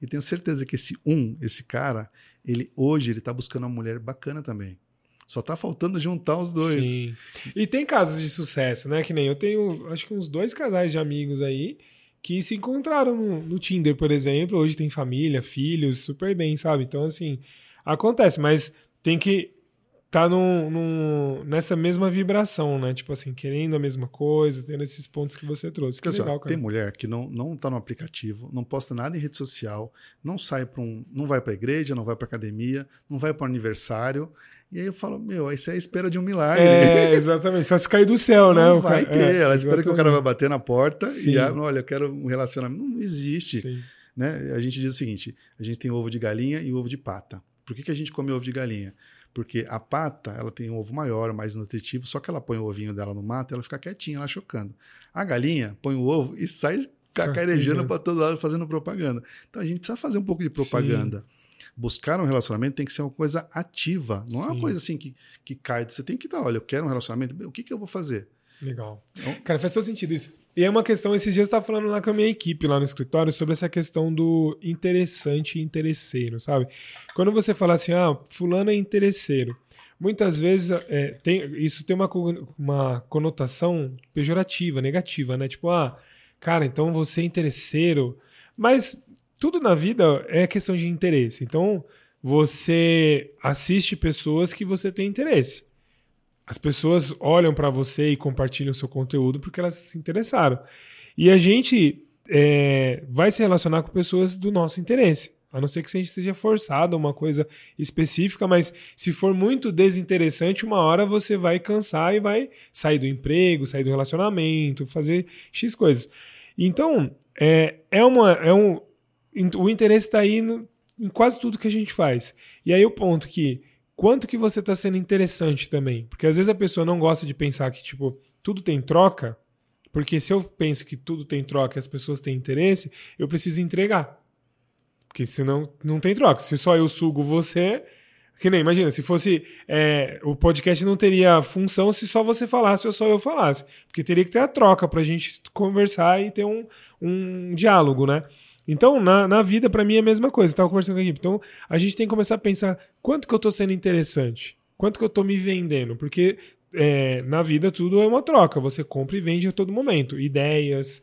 Speaker 2: E tenho certeza que esse um, esse cara, ele hoje ele tá buscando uma mulher bacana também. Só tá faltando juntar os dois.
Speaker 1: Sim. E tem casos de sucesso, né? Que nem eu tenho, acho que uns dois casais de amigos aí que se encontraram no, no Tinder, por exemplo. Hoje tem família, filhos, super bem, sabe? Então, assim, acontece, mas tem que tá num, num, nessa mesma vibração, né? Tipo assim, querendo a mesma coisa, tendo esses pontos que você trouxe. Que
Speaker 2: Porque,
Speaker 1: legal,
Speaker 2: cara. Tem mulher que não, não tá no aplicativo, não posta nada em rede social, não sai para um. não vai pra igreja, não vai pra academia, não vai para aniversário. E aí eu falo, meu, isso é a espera de um milagre.
Speaker 1: É, exatamente. Só se cair do céu,
Speaker 2: não
Speaker 1: né?
Speaker 2: Não vai ter. É, ela espera que o cara vai bater na porta Sim. e, olha, eu quero um relacionamento. Não existe. Sim. Né? A gente diz o seguinte: a gente tem ovo de galinha e ovo de pata. Por que, que a gente come ovo de galinha? Porque a pata, ela tem um ovo maior, mais nutritivo, só que ela põe o ovinho dela no mato e ela fica quietinha, ela chocando. A galinha põe o ovo e sai cacarejando para todo lado fazendo propaganda. Então a gente precisa fazer um pouco de propaganda. Sim buscar um relacionamento tem que ser uma coisa ativa, não Sim. é uma coisa assim que, que cai. Você tem que dar, olha, eu quero um relacionamento, o que, que eu vou fazer?
Speaker 1: Legal. Então, Cara, faz todo sentido isso. E é uma questão, esses dias eu estava falando lá com a minha equipe, lá no escritório, sobre essa questão do interessante e interesseiro, sabe? Quando você fala assim, ah, fulano é interesseiro, muitas vezes é, tem, isso tem uma, uma conotação pejorativa, negativa, né? Tipo, ah, cara, então você é interesseiro. Mas tudo na vida é questão de interesse. Então, você assiste pessoas que você tem interesse. As pessoas olham para você e compartilham seu conteúdo porque elas se interessaram. E a gente é, vai se relacionar com pessoas do nosso interesse. A não ser que a gente seja forçado a uma coisa específica, mas se for muito desinteressante, uma hora você vai cansar e vai sair do emprego, sair do relacionamento, fazer X coisas. Então, é, é, uma, é um, o interesse está aí no, em quase tudo que a gente faz. E aí o ponto que quanto que você está sendo interessante também, porque às vezes a pessoa não gosta de pensar que tipo tudo tem troca, porque se eu penso que tudo tem troca e as pessoas têm interesse, eu preciso entregar. Porque senão não tem troca. Se só eu sugo você, que nem, imagina, se fosse. É, o podcast não teria função se só você falasse ou só eu falasse. Porque teria que ter a troca pra gente conversar e ter um, um diálogo, né? Então, na, na vida, para mim é a mesma coisa. Eu conversando com a equipe. Então, a gente tem que começar a pensar quanto que eu tô sendo interessante, quanto que eu tô me vendendo, porque é, na vida tudo é uma troca. Você compra e vende a todo momento. Ideias,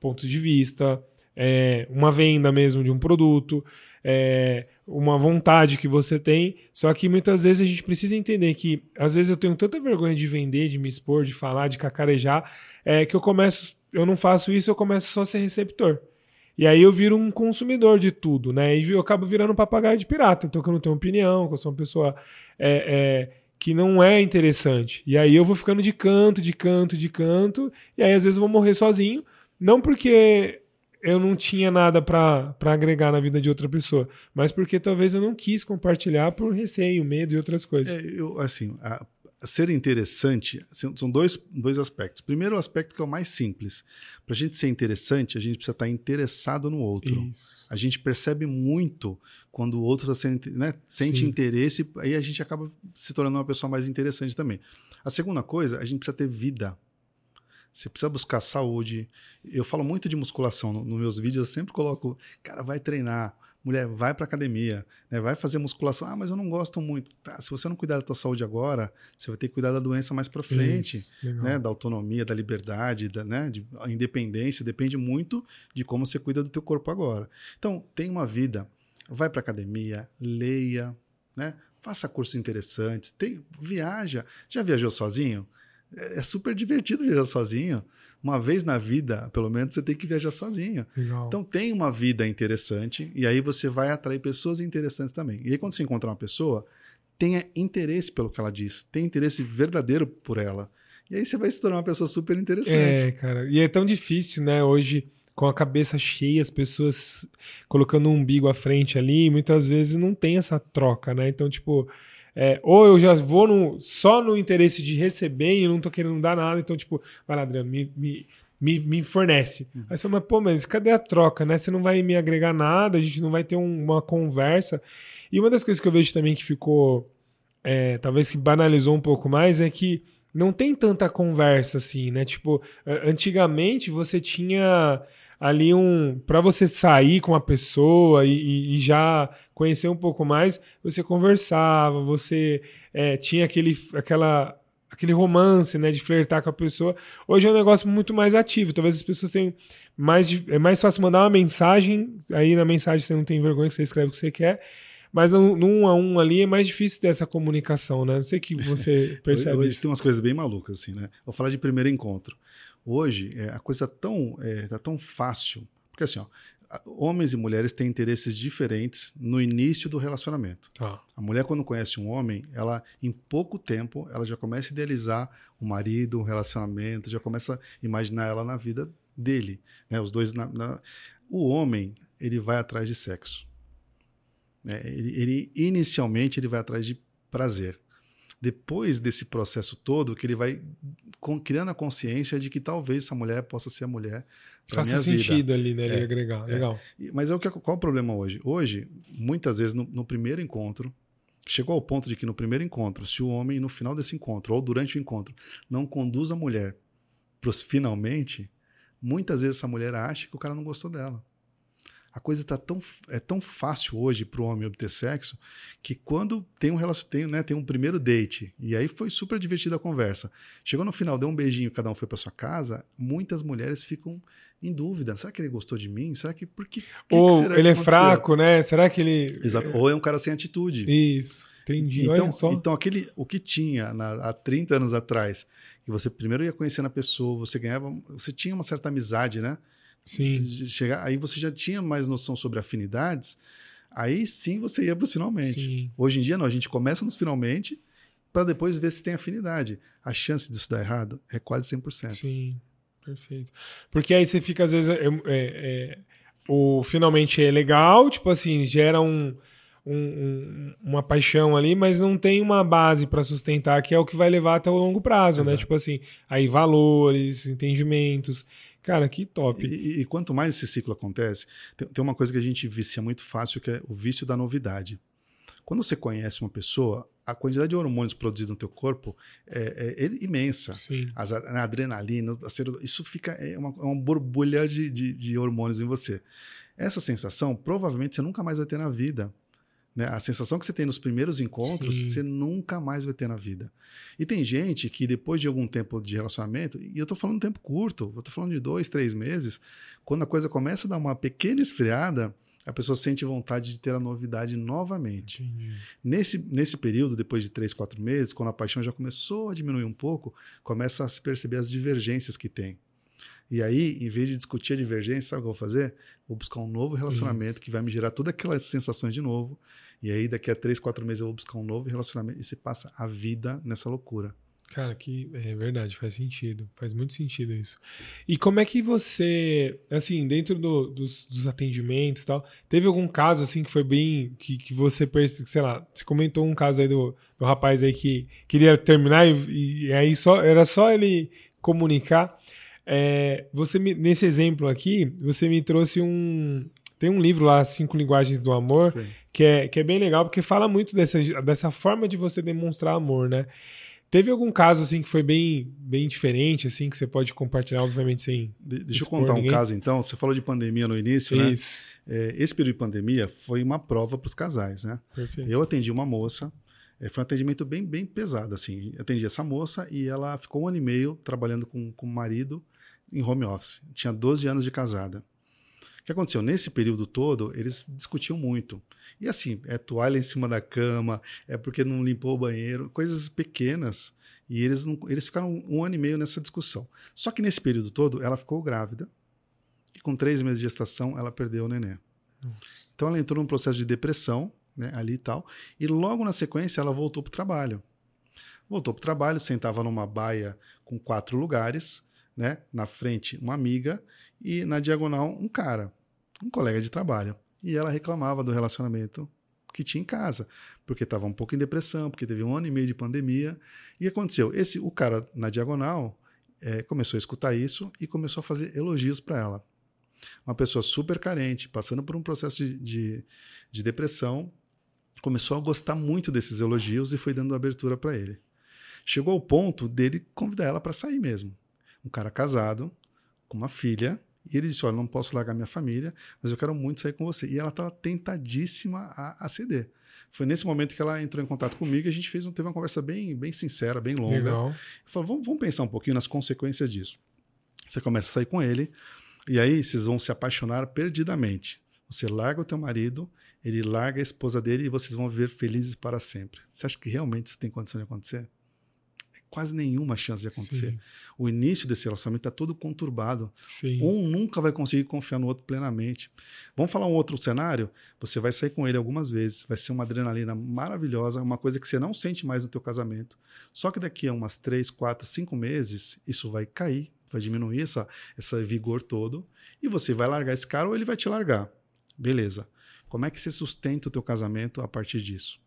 Speaker 1: pontos de vista, é, uma venda mesmo de um produto, é, uma vontade que você tem. Só que muitas vezes a gente precisa entender que, às vezes, eu tenho tanta vergonha de vender, de me expor, de falar, de cacarejar, é, que eu começo, eu não faço isso, eu começo só a ser receptor. E aí eu viro um consumidor de tudo, né? E eu acabo virando um papagaio de pirata. Então, que eu não tenho opinião, que eu sou uma pessoa é, é, que não é interessante. E aí eu vou ficando de canto, de canto, de canto. E aí às vezes eu vou morrer sozinho. Não porque eu não tinha nada para agregar na vida de outra pessoa, mas porque talvez eu não quis compartilhar por receio, medo e outras coisas.
Speaker 2: É, eu, assim, a, ser interessante são dois, dois aspectos. Primeiro, o aspecto que é o mais simples. Para a gente ser interessante, a gente precisa estar interessado no outro. Isso. A gente percebe muito quando o outro tá sendo, né, sente Sim. interesse, aí a gente acaba se tornando uma pessoa mais interessante também. A segunda coisa, a gente precisa ter vida. Você precisa buscar saúde. Eu falo muito de musculação nos meus vídeos, eu sempre coloco, cara, vai treinar mulher, vai para academia, né? vai fazer musculação. Ah, mas eu não gosto muito. Tá, se você não cuidar da tua saúde agora, você vai ter que cuidar da doença mais para frente, Isso, né? Da autonomia, da liberdade, da né? de, a independência. Depende muito de como você cuida do teu corpo agora. Então, tem uma vida. Vai para academia, leia, né? Faça cursos interessantes, tem, viaja. Já viajou sozinho? É, é super divertido viajar sozinho uma vez na vida, pelo menos, você tem que viajar sozinho. Legal. Então tem uma vida interessante e aí você vai atrair pessoas interessantes também. E aí quando você encontrar uma pessoa, tenha interesse pelo que ela diz, tenha interesse verdadeiro por ela. E aí você vai se tornar uma pessoa super interessante.
Speaker 1: É, cara. E é tão difícil, né, hoje com a cabeça cheia, as pessoas colocando um umbigo à frente ali, muitas vezes não tem essa troca, né? Então, tipo, é, ou eu já vou no, só no interesse de receber e não tô querendo dar nada, então, tipo, vai lá, Adriano, me, me, me, me fornece. Uhum. Aí você fala, mas, pô, mas cadê a troca, né? Você não vai me agregar nada, a gente não vai ter um, uma conversa. E uma das coisas que eu vejo também que ficou, é, talvez que banalizou um pouco mais, é que não tem tanta conversa assim, né? Tipo, antigamente você tinha ali um. para você sair com a pessoa e, e, já conhecer um pouco mais, você conversava, você é, tinha aquele, aquela, aquele romance, né, de flertar com a pessoa. Hoje é um negócio muito mais ativo. Talvez as pessoas tenham mais. É mais fácil mandar uma mensagem, aí na mensagem você não tem vergonha que você escreve o que você quer. Mas no, no um a um ali é mais difícil ter essa comunicação, né? Não sei que você percebe.
Speaker 2: Hoje, hoje tem umas coisas bem malucas, assim, né? Vou falar de primeiro encontro. Hoje, é, a coisa tão, é, tá tão fácil. Porque assim, ó, homens e mulheres têm interesses diferentes no início do relacionamento. Ah. A mulher, quando conhece um homem, ela, em pouco tempo, ela já começa a idealizar o marido, um relacionamento, já começa a imaginar ela na vida dele. Né? Os dois. Na, na... O homem, ele vai atrás de sexo. É, ele, ele, inicialmente, ele vai atrás de prazer. Depois desse processo todo, que ele vai criando a consciência de que talvez essa mulher possa ser a mulher
Speaker 1: Faça sentido vida. ali, né? Ele é, agregar. É. Legal.
Speaker 2: Mas é o que, qual é o problema hoje? Hoje, muitas vezes, no, no primeiro encontro, chegou ao ponto de que no primeiro encontro, se o homem, no final desse encontro, ou durante o encontro, não conduz a mulher para os finalmente, muitas vezes essa mulher acha que o cara não gostou dela a coisa tá tão, é tão fácil hoje para o homem obter sexo que quando tem um relacionamento, tem, né, tem um primeiro date, e aí foi super divertida a conversa. Chegou no final, deu um beijinho, cada um foi para sua casa, muitas mulheres ficam em dúvida. Será que ele gostou de mim? Será que. Por que, que
Speaker 1: Ou que ele é fraco, né? Será que ele.
Speaker 2: Exato. Ou é um cara sem atitude.
Speaker 1: Isso. Entendi.
Speaker 2: Então, então aquele, o que tinha na, há 30 anos atrás, que você primeiro ia conhecendo a pessoa, você ganhava, você tinha uma certa amizade, né?
Speaker 1: Sim.
Speaker 2: Chegar, aí você já tinha mais noção sobre afinidades, aí sim você ia para os finalmente. Sim. Hoje em dia não, a gente começa nos finalmente para depois ver se tem afinidade. A chance disso dar errado é quase 100%.
Speaker 1: Sim, perfeito. Porque aí você fica, às vezes, é, é, é, o finalmente é legal, tipo assim, gera um, um, uma paixão ali, mas não tem uma base para sustentar, que é o que vai levar até o longo prazo, né? Exato. né? Tipo assim, aí valores, entendimentos. Cara, que top.
Speaker 2: E, e, quanto mais esse ciclo acontece, tem, tem, uma coisa que a gente vicia muito fácil, que é o vício da novidade. Quando você conhece uma pessoa, a quantidade de hormônios produzidos no teu corpo é, é, é imensa.
Speaker 1: Sim.
Speaker 2: As, a adrenalina, a isso fica é uma, é uma borbulha de, de, de hormônios em você. Essa sensação, provavelmente, você nunca mais vai ter na vida. Né? A sensação que você tem nos primeiros encontros, Sim. você nunca mais vai ter na vida. E tem gente que depois de algum tempo de relacionamento, e eu estou falando tempo curto, eu estou falando de dois, três meses, quando a coisa começa a dar uma pequena esfriada, a pessoa sente vontade de ter a novidade novamente. Nesse, nesse período, depois de três, quatro meses, quando a paixão já começou a diminuir um pouco, começa a se perceber as divergências que tem. E aí, em vez de discutir a divergência, sabe o que eu vou fazer? Vou buscar um novo relacionamento Isso. que vai me gerar todas aquelas sensações de novo e aí, daqui a três, quatro meses, eu vou buscar um novo relacionamento. E você passa a vida nessa loucura.
Speaker 1: Cara, que é verdade, faz sentido. Faz muito sentido isso. E como é que você, assim, dentro do, dos, dos, atendimentos e tal, teve algum caso, assim, que foi bem. que, que você, sei lá, você comentou um caso aí do, do rapaz aí que queria terminar e, e aí só era só ele comunicar. É, você me, nesse exemplo aqui, você me trouxe um, tem um livro lá, Cinco Linguagens do Amor, que é, que é bem legal, porque fala muito dessa, dessa forma de você demonstrar amor, né? Teve algum caso assim que foi bem, bem diferente, assim, que você pode compartilhar, obviamente, sem.
Speaker 2: De, deixa eu contar ninguém. um caso, então. Você falou de pandemia no início, né? Isso. né? É, esse período de pandemia foi uma prova para os casais, né?
Speaker 1: Perfeito.
Speaker 2: Eu atendi uma moça, é, foi um atendimento bem, bem pesado, assim. Eu atendi essa moça e ela ficou um ano e meio trabalhando com, com o marido em home office. Tinha 12 anos de casada. O que aconteceu? Nesse período todo, eles discutiam muito. E assim, é toalha em cima da cama, é porque não limpou o banheiro, coisas pequenas. E eles, não, eles ficaram um ano e meio nessa discussão. Só que nesse período todo, ela ficou grávida. E com três meses de gestação, ela perdeu o neném. Nossa. Então ela entrou num processo de depressão, né, ali e tal. E logo na sequência, ela voltou para o trabalho. Voltou para o trabalho, sentava numa baia com quatro lugares, né? Na frente, uma amiga, e na diagonal um cara, um colega de trabalho. E ela reclamava do relacionamento que tinha em casa, porque estava um pouco em depressão, porque teve um ano e meio de pandemia. E aconteceu? Esse, o cara na diagonal é, começou a escutar isso e começou a fazer elogios para ela. Uma pessoa super carente, passando por um processo de, de, de depressão, começou a gostar muito desses elogios e foi dando abertura para ele. Chegou ao ponto dele convidar ela para sair mesmo. Um cara casado, com uma filha, e ele disse: Olha, não posso largar minha família, mas eu quero muito sair com você. E ela estava tentadíssima a, a ceder. Foi nesse momento que ela entrou em contato comigo e a gente fez, teve uma conversa bem, bem sincera, bem longa.
Speaker 1: Legal.
Speaker 2: Falou: vamos, vamos pensar um pouquinho nas consequências disso. Você começa a sair com ele, e aí vocês vão se apaixonar perdidamente. Você larga o teu marido, ele larga a esposa dele e vocês vão viver felizes para sempre. Você acha que realmente isso tem condição de acontecer? Quase nenhuma chance de acontecer. Sim. O início desse relacionamento está todo conturbado.
Speaker 1: Sim.
Speaker 2: Um nunca vai conseguir confiar no outro plenamente. Vamos falar um outro cenário? Você vai sair com ele algumas vezes, vai ser uma adrenalina maravilhosa, uma coisa que você não sente mais no teu casamento. Só que daqui a umas três, quatro, cinco meses, isso vai cair, vai diminuir essa, esse vigor todo, e você vai largar esse cara ou ele vai te largar. Beleza. Como é que você sustenta o teu casamento a partir disso?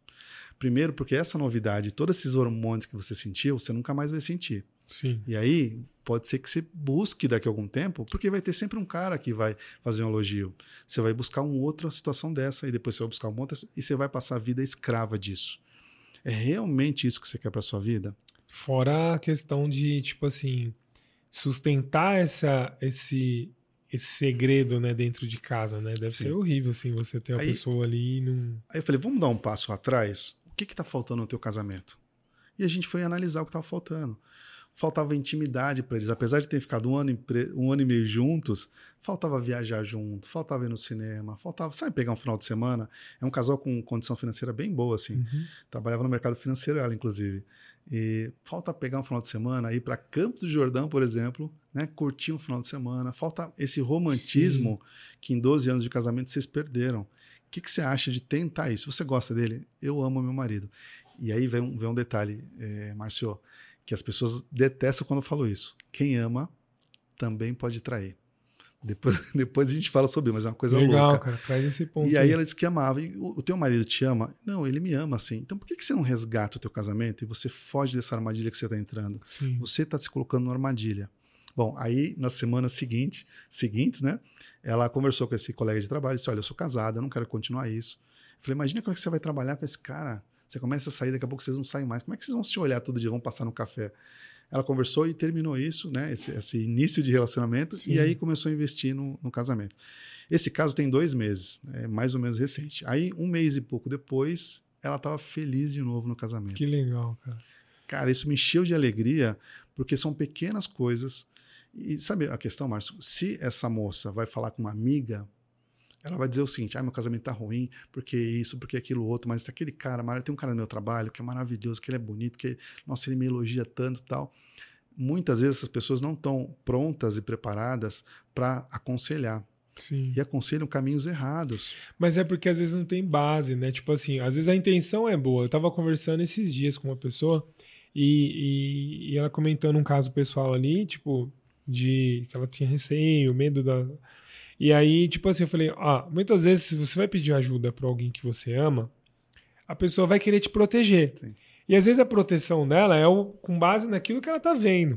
Speaker 2: Primeiro, porque essa novidade, todos esses hormônios que você sentiu, você nunca mais vai sentir.
Speaker 1: Sim.
Speaker 2: E aí, pode ser que você busque daqui a algum tempo, porque vai ter sempre um cara que vai fazer um elogio. Você vai buscar uma outra situação dessa, e depois você vai buscar uma outra, e você vai passar a vida escrava disso. É realmente isso que você quer para sua vida?
Speaker 1: Fora a questão de, tipo assim, sustentar essa, esse, esse segredo, né, dentro de casa, né? Deve
Speaker 2: Sim.
Speaker 1: ser horrível, assim, você ter uma
Speaker 2: Aí-
Speaker 1: pessoa ali e não...
Speaker 2: Aí eu falei, vamos dar um passo atrás? O que está faltando no teu casamento? E a gente foi analisar o que estava faltando. Faltava intimidade para eles. Apesar de ter ficado um ano, um ano e meio juntos, faltava viajar junto, faltava ir no cinema, faltava, sabe, pegar um final de semana. É um casal com condição financeira bem boa, assim. Trabalhava no mercado financeiro, ela, inclusive. E falta pegar um final de semana, ir para Campos do Jordão, por exemplo, né? curtir um final de semana. Falta esse romantismo que em 12 anos de casamento vocês perderam. O que, que você acha de tentar isso? Você gosta dele? Eu amo meu marido. E aí vem um, vem um detalhe, é, Márcio, que as pessoas detestam quando eu falo isso. Quem ama também pode trair. Depois, depois a gente fala sobre, mas é uma coisa
Speaker 1: Legal,
Speaker 2: louca.
Speaker 1: cara, traz esse ponto.
Speaker 2: E aí ela disse que amava. E o, o teu marido te ama? Não, ele me ama sim. Então por que, que você não resgata o teu casamento e você foge dessa armadilha que você está entrando?
Speaker 1: Sim.
Speaker 2: Você está se colocando numa armadilha. Bom, aí na semana seguinte, seguintes, né? Ela conversou com esse colega de trabalho e disse: Olha, eu sou casada, não quero continuar isso. Eu falei: Imagina como é que você vai trabalhar com esse cara. Você começa a sair, daqui a pouco vocês não saem mais. Como é que vocês vão se olhar todo dia, vão passar no café? Ela conversou e terminou isso, né? Esse, esse início de relacionamento,
Speaker 1: Sim.
Speaker 2: e aí começou a investir no, no casamento. Esse caso tem dois meses, é mais ou menos recente. Aí, um mês e pouco depois, ela estava feliz de novo no casamento.
Speaker 1: Que legal, cara.
Speaker 2: Cara, isso me encheu de alegria, porque são pequenas coisas. E sabe a questão, Márcio? Se essa moça vai falar com uma amiga, ela vai dizer o seguinte: ah, meu casamento tá ruim, porque isso, porque aquilo outro, mas aquele cara, tem um cara no meu trabalho que é maravilhoso, que ele é bonito, que, nossa, ele me elogia tanto e tal. Muitas vezes essas pessoas não estão prontas e preparadas para aconselhar.
Speaker 1: Sim.
Speaker 2: E aconselham caminhos errados.
Speaker 1: Mas é porque às vezes não tem base, né? Tipo assim, às vezes a intenção é boa. Eu tava conversando esses dias com uma pessoa e, e, e ela comentando um caso pessoal ali, tipo, de que ela tinha receio, medo da. E aí, tipo assim, eu falei, ah, muitas vezes se você vai pedir ajuda pra alguém que você ama, a pessoa vai querer te proteger.
Speaker 2: Sim.
Speaker 1: E às vezes a proteção dela é o, com base naquilo que ela tá vendo,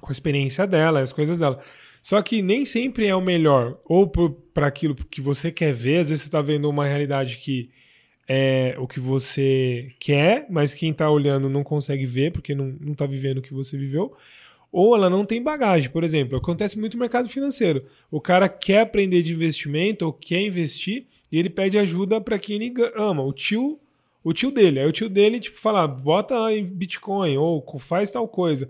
Speaker 1: com a experiência dela, as coisas dela. Só que nem sempre é o melhor, ou para aquilo que você quer ver, às vezes você tá vendo uma realidade que é o que você quer, mas quem tá olhando não consegue ver, porque não, não tá vivendo o que você viveu. Ou ela não tem bagagem. Por exemplo, acontece muito no mercado financeiro. O cara quer aprender de investimento ou quer investir e ele pede ajuda para quem ele ama. O tio, o tio dele. Aí o tio dele, tipo, fala, bota em Bitcoin ou faz tal coisa.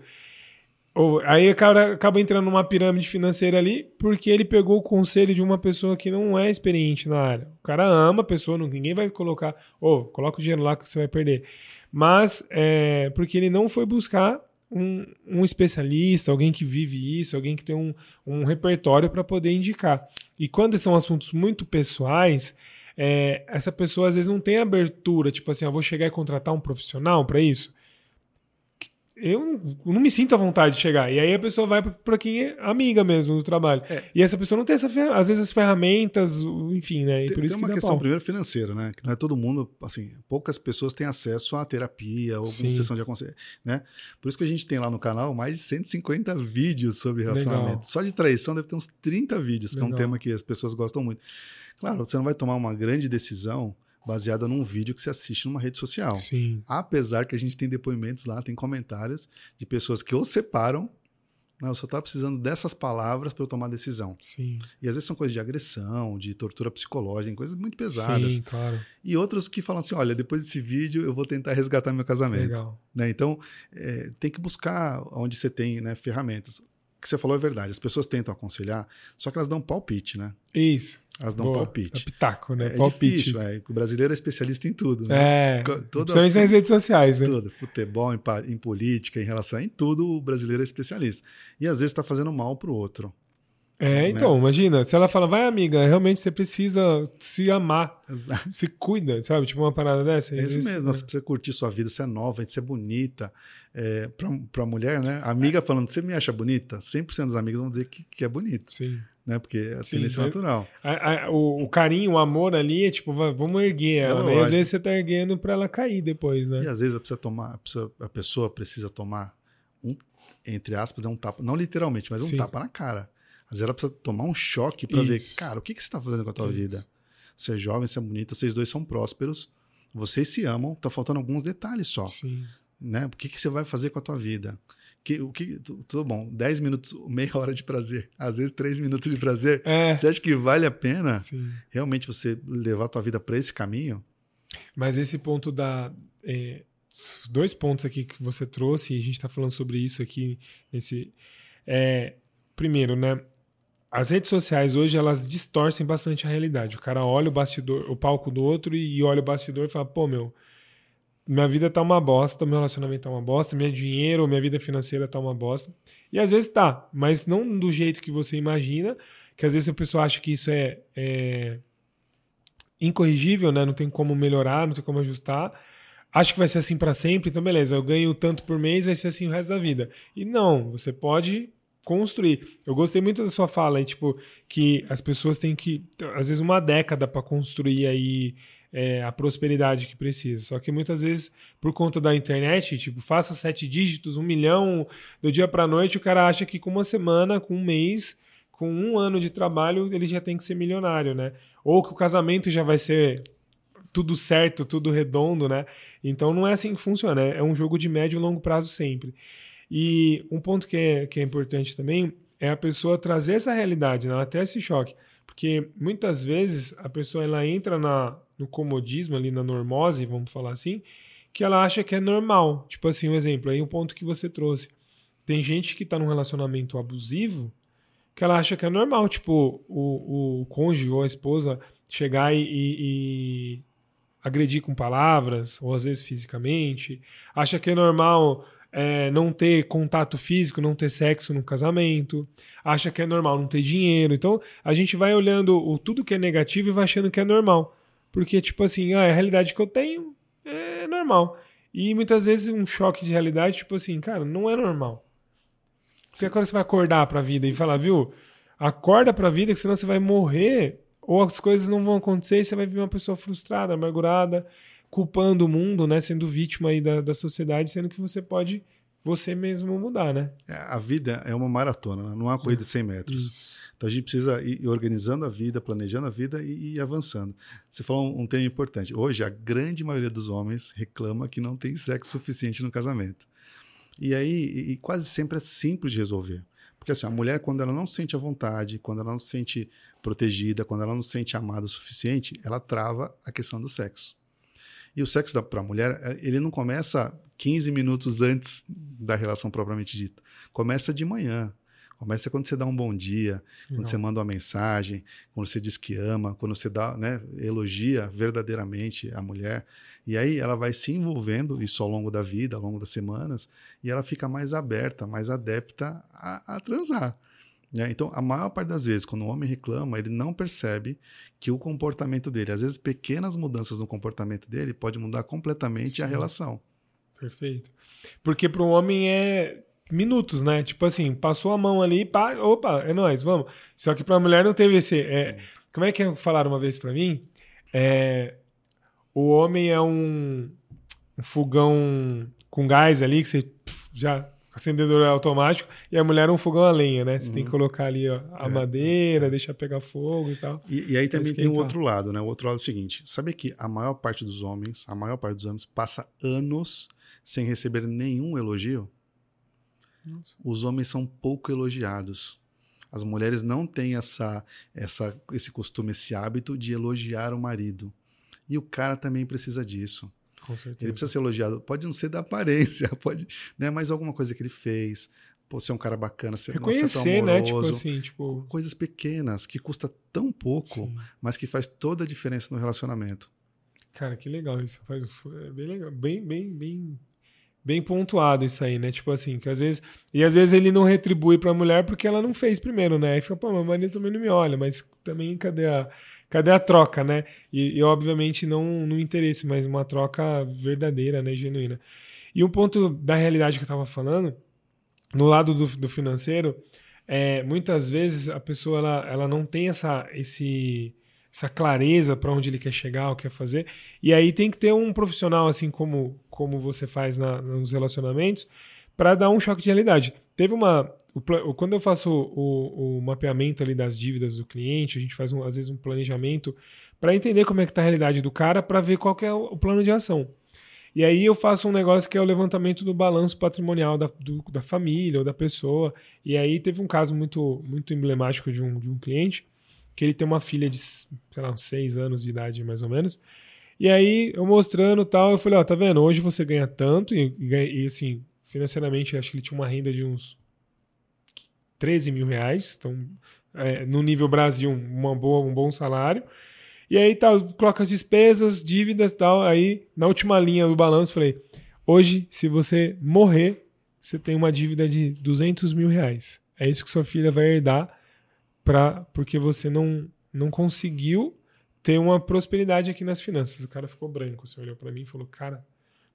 Speaker 1: Ou, aí o cara acaba entrando numa pirâmide financeira ali porque ele pegou o conselho de uma pessoa que não é experiente na área. O cara ama a pessoa, não, ninguém vai colocar, ou coloca o dinheiro lá que você vai perder. Mas é porque ele não foi buscar um, um especialista, alguém que vive isso, alguém que tem um, um repertório para poder indicar. E quando são assuntos muito pessoais, é, essa pessoa às vezes não tem abertura, tipo assim, eu vou chegar e contratar um profissional para isso eu não- me sinto à vontade de chegar. E aí a pessoa vai para quem é amiga mesmo do trabalho. E essa pessoa não tem essa às vezes as ferramentas, enfim, né? E
Speaker 2: Tem,
Speaker 1: por isso
Speaker 2: tem
Speaker 1: que
Speaker 2: uma
Speaker 1: dá
Speaker 2: questão
Speaker 1: pau.
Speaker 2: primeiro financeira, né? Que não é todo mundo, assim, poucas pessoas têm acesso à terapia ou
Speaker 1: Sim.
Speaker 2: sessão de aconselhamento, né? Por isso que a gente tem lá no canal mais de 150 vídeos sobre relacionamento.
Speaker 1: Legal.
Speaker 2: Só de traição deve ter uns 30 vídeos, que é um
Speaker 1: Legal.
Speaker 2: tema que as pessoas gostam muito. Claro, você não vai tomar uma grande decisão baseada num vídeo que você assiste numa rede social.
Speaker 1: Sim.
Speaker 2: Apesar que a gente tem depoimentos lá, tem comentários de pessoas que ou separam, não, eu só estava precisando dessas palavras para eu tomar decisão.
Speaker 1: Sim.
Speaker 2: E às vezes são coisas de agressão, de tortura psicológica, coisas muito pesadas.
Speaker 1: Sim, claro.
Speaker 2: E outros que falam assim: olha, depois desse vídeo eu vou tentar resgatar meu casamento.
Speaker 1: Legal.
Speaker 2: Né? Então, é, tem que buscar onde você tem né, ferramentas. O que você falou é verdade. As pessoas tentam aconselhar, só que elas dão palpite, né?
Speaker 1: Isso.
Speaker 2: Elas dão
Speaker 1: Boa.
Speaker 2: palpite.
Speaker 1: É pitaco, né?
Speaker 2: É,
Speaker 1: Palpite.
Speaker 2: difícil, é. O brasileiro é especialista em tudo. Né?
Speaker 1: É. Principalmente
Speaker 2: assunto-
Speaker 1: nas redes sociais, né?
Speaker 2: Tudo, futebol, em, em política, em relação em tudo, o brasileiro é especialista. E às vezes está fazendo mal pro outro.
Speaker 1: É, então, imagina, se ela fala, vai amiga, realmente você precisa se amar,
Speaker 2: Exato.
Speaker 1: se cuida, sabe? Tipo uma parada dessa.
Speaker 2: É isso mesmo, você precisa curtir sua vida, você é nova, você é bonita. É, pra, pra mulher, né? Amiga falando, você me acha bonita? 100% das amigas vão dizer que, que é bonito.
Speaker 1: Sim.
Speaker 2: Né? Porque é a Sim, tendência natural.
Speaker 1: A, a, o, o, carinho, o amor ali é tipo, vamos erguer ela, é né? E às vezes você tá erguendo para ela cair depois, né?
Speaker 2: E às vezes precisa tomar, precisa, a pessoa precisa tomar um, entre aspas, é um tapa, não literalmente, mas um Sim. tapa na cara. Às vezes ela precisa tomar um choque para ver, cara, o que, que você está fazendo com a tua Isso. vida? Você é jovem, você é bonita, vocês dois são prósperos, vocês se amam, tá faltando alguns detalhes só. Sim. Né? O que, que você vai fazer com a tua vida? Que, o que, tudo bom, 10 minutos, meia hora de prazer, às vezes 3 minutos de prazer. É. Você acha que vale a pena Sim. realmente você levar a tua vida para esse caminho?
Speaker 1: Mas esse ponto da. É, dois pontos aqui que você trouxe, e a gente está falando sobre isso aqui nesse. É, primeiro, né? As redes sociais hoje elas distorcem bastante a realidade. O cara olha o bastidor, o palco do outro e olha o bastidor e fala: pô, meu, minha vida tá uma bosta, meu relacionamento tá uma bosta, meu dinheiro, minha vida financeira tá uma bosta. E às vezes tá, mas não do jeito que você imagina, que às vezes a pessoa acha que isso é, é incorrigível, né? Não tem como melhorar, não tem como ajustar. Acho que vai ser assim para sempre, então beleza, eu ganho tanto por mês, vai ser assim o resto da vida. E não, você pode construir. Eu gostei muito da sua fala aí, tipo, que as pessoas têm que, às vezes, uma década para construir aí é, a prosperidade que precisa. Só que muitas vezes, por conta da internet, tipo, faça sete dígitos, um milhão, do dia para noite, o cara acha que com uma semana, com um mês, com um ano de trabalho, ele já tem que ser milionário, né? Ou que o casamento já vai ser tudo certo, tudo redondo, né? Então não é assim que funciona, é um jogo de médio e longo prazo sempre. E um ponto que é, que é importante também é a pessoa trazer essa realidade, né? ela ter esse choque. Porque muitas vezes a pessoa ela entra na, no comodismo, ali na normose, vamos falar assim, que ela acha que é normal. Tipo assim, um exemplo, aí um ponto que você trouxe. Tem gente que está num relacionamento abusivo que ela acha que é normal, tipo, o, o cônjuge ou a esposa chegar e, e, e agredir com palavras, ou às vezes fisicamente. Acha que é normal é, não ter contato físico, não ter sexo no casamento, acha que é normal não ter dinheiro. Então a gente vai olhando o, tudo que é negativo e vai achando que é normal. Porque, tipo assim, ah, a realidade que eu tenho é normal. E muitas vezes um choque de realidade, tipo assim, cara, não é normal. Porque agora você vai acordar pra vida e falar, viu? Acorda pra vida, que senão você vai morrer, ou as coisas não vão acontecer e você vai ver uma pessoa frustrada, amargurada, culpando o mundo, né? Sendo vítima aí da, da sociedade, sendo que você pode você mesmo mudar, né?
Speaker 2: É, a vida é uma maratona, né? não é uma corrida de 100 metros. Isso. Então a gente precisa ir organizando a vida, planejando a vida e ir avançando. Você falou um tema importante. Hoje, a grande maioria dos homens reclama que não tem sexo suficiente no casamento. E aí, e quase sempre é simples de resolver. Porque assim, a mulher, quando ela não sente a vontade, quando ela não se sente protegida, quando ela não se sente amada o suficiente, ela trava a questão do sexo. E o sexo para a mulher, é, ele não começa 15 minutos antes da relação propriamente dita. Começa de manhã. Começa quando você dá um bom dia, quando não. você manda uma mensagem, quando você diz que ama, quando você dá, né, elogia verdadeiramente a mulher. E aí ela vai se envolvendo, isso ao longo da vida, ao longo das semanas, e ela fica mais aberta, mais adepta a, a transar. Né? Então, a maior parte das vezes, quando o homem reclama, ele não percebe que o comportamento dele, às vezes pequenas mudanças no comportamento dele, pode mudar completamente Sim. a relação.
Speaker 1: Perfeito. Porque para o homem é minutos, né? Tipo assim, passou a mão ali, pá, opa, é nós, vamos. Só que para a mulher não teve esse. É, como é que falaram uma vez para mim? É, o homem é um, um fogão com gás ali que você pff, já acendedor automático, e a mulher um fogão a lenha, né? Você uhum. tem que uhum. colocar ali ó, a é. madeira, deixar pegar fogo e tal.
Speaker 2: E, e aí também tem o outro lado, né? O outro lado é o seguinte: sabe que a maior parte dos homens, a maior parte dos homens passa anos sem receber nenhum elogio? Nossa. Os homens são pouco elogiados. As mulheres não têm essa, essa, esse costume, esse hábito de elogiar o marido. E o cara também precisa disso.
Speaker 1: Com certeza.
Speaker 2: Ele precisa ser elogiado. Pode não ser da aparência, pode, né? Mas alguma coisa que ele fez. Pô, ser um cara bacana, ser, nossa,
Speaker 1: né? Tipo assim, tipo...
Speaker 2: Coisas pequenas, que custa tão pouco, Sim. mas que faz toda a diferença no relacionamento.
Speaker 1: Cara, que legal isso. Faz, é bem legal. Bem, bem, bem, bem pontuado isso aí, né? Tipo assim, que às vezes. E às vezes ele não retribui pra mulher porque ela não fez primeiro, né? Aí fica, pô, meu marido também não me olha, mas também cadê a cadê a troca, né? E, e, obviamente não no interesse, mas uma troca verdadeira, né, genuína. E um ponto da realidade que eu estava falando, no lado do, do financeiro, é, muitas vezes a pessoa ela, ela não tem essa, esse, essa clareza para onde ele quer chegar, o que quer fazer. E aí tem que ter um profissional, assim como, como você faz na, nos relacionamentos, para dar um choque de realidade. Teve uma. O, quando eu faço o, o, mapeamento ali das dívidas do cliente, a gente faz um, às vezes um planejamento para entender como é que está a realidade do cara, para ver qual é o plano de ação. E aí eu faço um negócio que é o levantamento do balanço patrimonial da, do, da família ou da pessoa. E aí teve um caso muito, muito emblemático de um, de um cliente, que ele tem uma filha de, sei lá, uns seis anos de idade, mais ou menos. E aí eu mostrando tal, eu falei, ó, tá vendo? Hoje você ganha tanto, e, e, assim, financeiramente, acho que ele tinha uma renda de uns 13 mil reais. Então, é, no nível Brasil, uma boa, um bom salário. E aí tal, coloca as despesas, dívidas tal. Aí, na última linha do balanço, falei: hoje, se você morrer, você tem uma dívida de 200 mil reais. É isso que sua filha vai herdar pra, porque você não, não conseguiu ter uma prosperidade aqui nas finanças. O cara ficou branco, você assim, olhou para mim e falou: Cara,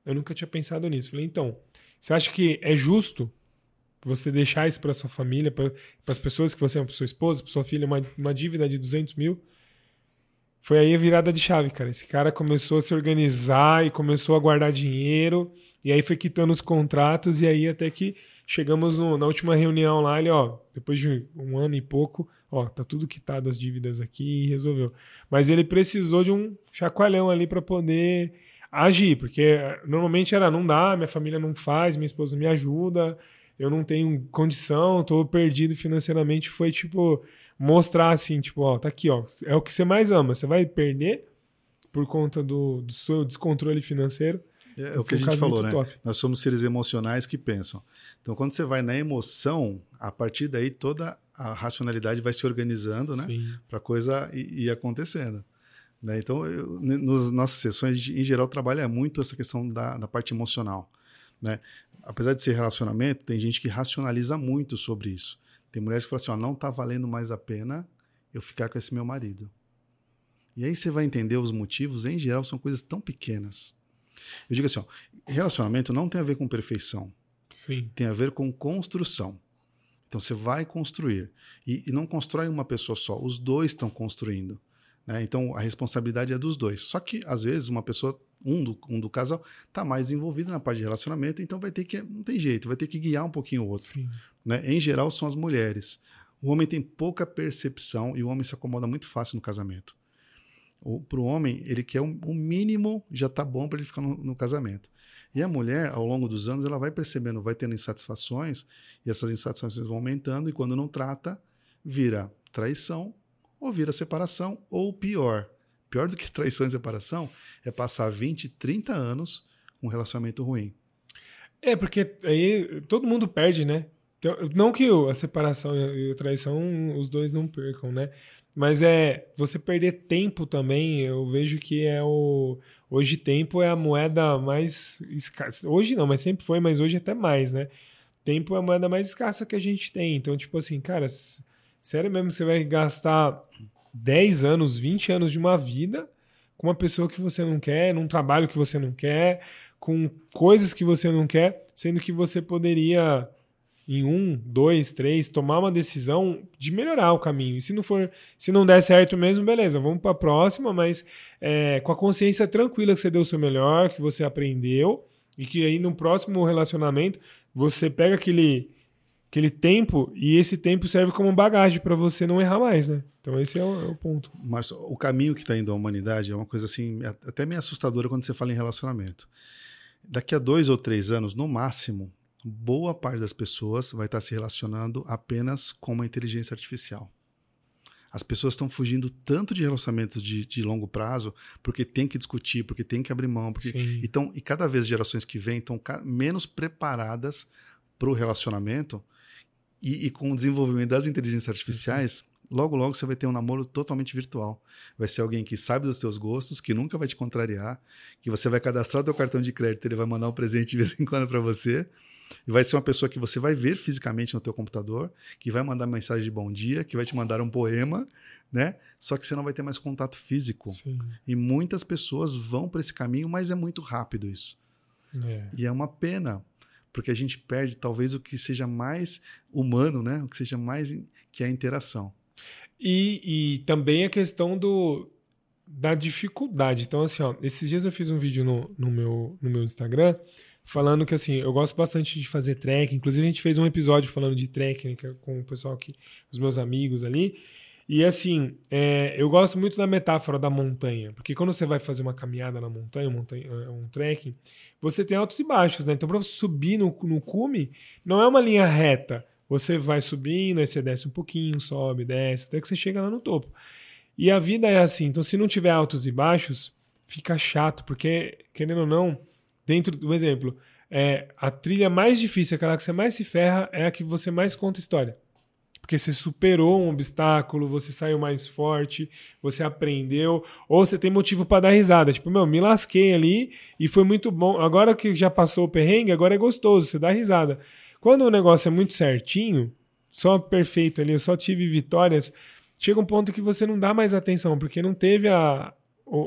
Speaker 1: eu nunca tinha pensado nisso. falei: Então, você acha que é justo você deixar isso para sua família, para as pessoas que você é, para sua esposa, para sua filha, uma, uma dívida de 200 mil? Foi aí a virada de chave, cara. Esse cara começou a se organizar e começou a guardar dinheiro, e aí foi quitando os contratos, e aí até que chegamos no, na última reunião lá, ele, ó, depois de um ano e pouco, ó, tá tudo quitado as dívidas aqui e resolveu. Mas ele precisou de um chacoalhão ali para poder agir, porque normalmente era, não dá, minha família não faz, minha esposa me ajuda, eu não tenho condição, tô perdido financeiramente. Foi tipo, mostrar assim, tipo, ó, tá aqui, ó, é o que você mais ama. Você vai perder por conta do, do seu descontrole financeiro.
Speaker 2: É, é o que a gente falou, né? Top. Nós somos seres emocionais que pensam. Então, quando você vai na emoção, a partir daí toda a racionalidade vai se organizando, né? Para a coisa ir, ir acontecendo. Né? Então, eu, nas nossas sessões, em geral, trabalha muito essa questão da, da parte emocional. Né? Apesar de ser relacionamento, tem gente que racionaliza muito sobre isso. Tem mulheres que falam assim: ó, não está valendo mais a pena eu ficar com esse meu marido. E aí você vai entender os motivos, em geral, são coisas tão pequenas. Eu digo assim: ó, relacionamento não tem a ver com perfeição.
Speaker 1: Sim.
Speaker 2: Tem a ver com construção. Então você vai construir. E, e não constrói uma pessoa só, os dois estão construindo. Né? Então a responsabilidade é dos dois. Só que, às vezes, uma pessoa, um do, um do casal, está mais envolvido na parte de relacionamento, então vai ter que. Não tem jeito, vai ter que guiar um pouquinho o outro. Né? Em geral, são as mulheres. O homem tem pouca percepção e o homem se acomoda muito fácil no casamento. Para o homem, ele quer o um, um mínimo, já está bom para ele ficar no, no, casamento. E a mulher, ao longo dos anos, ela vai percebendo, vai tendo insatisfações, e essas insatisfações vão aumentando, e quando não trata, vira traição, ou vira separação, ou pior. Pior do que traição e separação é passar 20, 30 anos um relacionamento ruim.
Speaker 1: É, porque aí todo mundo perde, né? Então, não que a separação e a traição os dois não percam, né? Mas é você perder tempo também, eu vejo que é o. Hoje, tempo é a moeda mais escassa. Hoje não, mas sempre foi, mas hoje até mais, né? Tempo é a moeda mais escassa que a gente tem. Então, tipo assim, cara, sério mesmo, você vai gastar 10 anos, 20 anos de uma vida com uma pessoa que você não quer, num trabalho que você não quer, com coisas que você não quer, sendo que você poderia em um, dois, três, tomar uma decisão de melhorar o caminho. E se não for, se não der certo mesmo, beleza, vamos para a próxima, mas é, com a consciência tranquila que você deu o seu melhor, que você aprendeu e que aí no próximo relacionamento você pega aquele aquele tempo e esse tempo serve como bagagem para você não errar mais, né? Então esse é o, é o ponto.
Speaker 2: Mas o caminho que está indo a humanidade é uma coisa assim até meio assustadora quando você fala em relacionamento. Daqui a dois ou três anos, no máximo, boa parte das pessoas vai estar se relacionando apenas com uma inteligência artificial. As pessoas estão fugindo tanto de relacionamentos de, de, longo prazo porque tem que discutir, porque tem que abrir mão. Porque, então, e cada vez gerações que vêm estão menos preparadas para o relacionamento e, e, com o desenvolvimento das inteligências artificiais, logo, logo você vai ter um namoro totalmente virtual. Vai ser alguém que sabe dos teus gostos, que nunca vai te contrariar, que você vai cadastrar o teu cartão de crédito, ele vai mandar um presente de vez em quando para você e vai ser uma pessoa que você vai ver fisicamente no teu computador, que vai mandar mensagem de bom dia, que vai te mandar um poema, né? Só que você não vai ter mais contato físico. Sim. E muitas pessoas vão para esse caminho, mas é muito rápido isso. É. E é uma pena, porque a gente perde talvez o que seja mais humano, né? O que seja mais que é a interação.
Speaker 1: E, e também a questão do, da dificuldade. Então, assim, ó, esses dias eu fiz um vídeo no, no, meu, no meu Instagram falando que, assim, eu gosto bastante de fazer trek. Inclusive, a gente fez um episódio falando de técnica com o pessoal aqui, os meus amigos ali. E, assim, é, eu gosto muito da metáfora da montanha, porque quando você vai fazer uma caminhada na montanha, montanha, é, um trekking, você tem altos e baixos, né? Então, para subir no, no cume, não é uma linha reta. Você vai subindo, aí você desce um pouquinho, sobe, desce, até que você chega lá no topo. E a vida é assim. Então, se não tiver altos e baixos, fica chato, porque, querendo ou não, dentro do exemplo, é, a trilha mais difícil, aquela que você mais se ferra, é a que você mais conta história. Porque você superou um obstáculo, você saiu mais forte, você aprendeu, ou você tem motivo para dar risada. Tipo, meu, me lasquei ali e foi muito bom. Agora que já passou o perrengue, agora é gostoso, você dá risada. Quando o negócio é muito certinho, só perfeito ali, eu só tive vitórias chega um ponto que você não dá mais atenção, porque não teve a,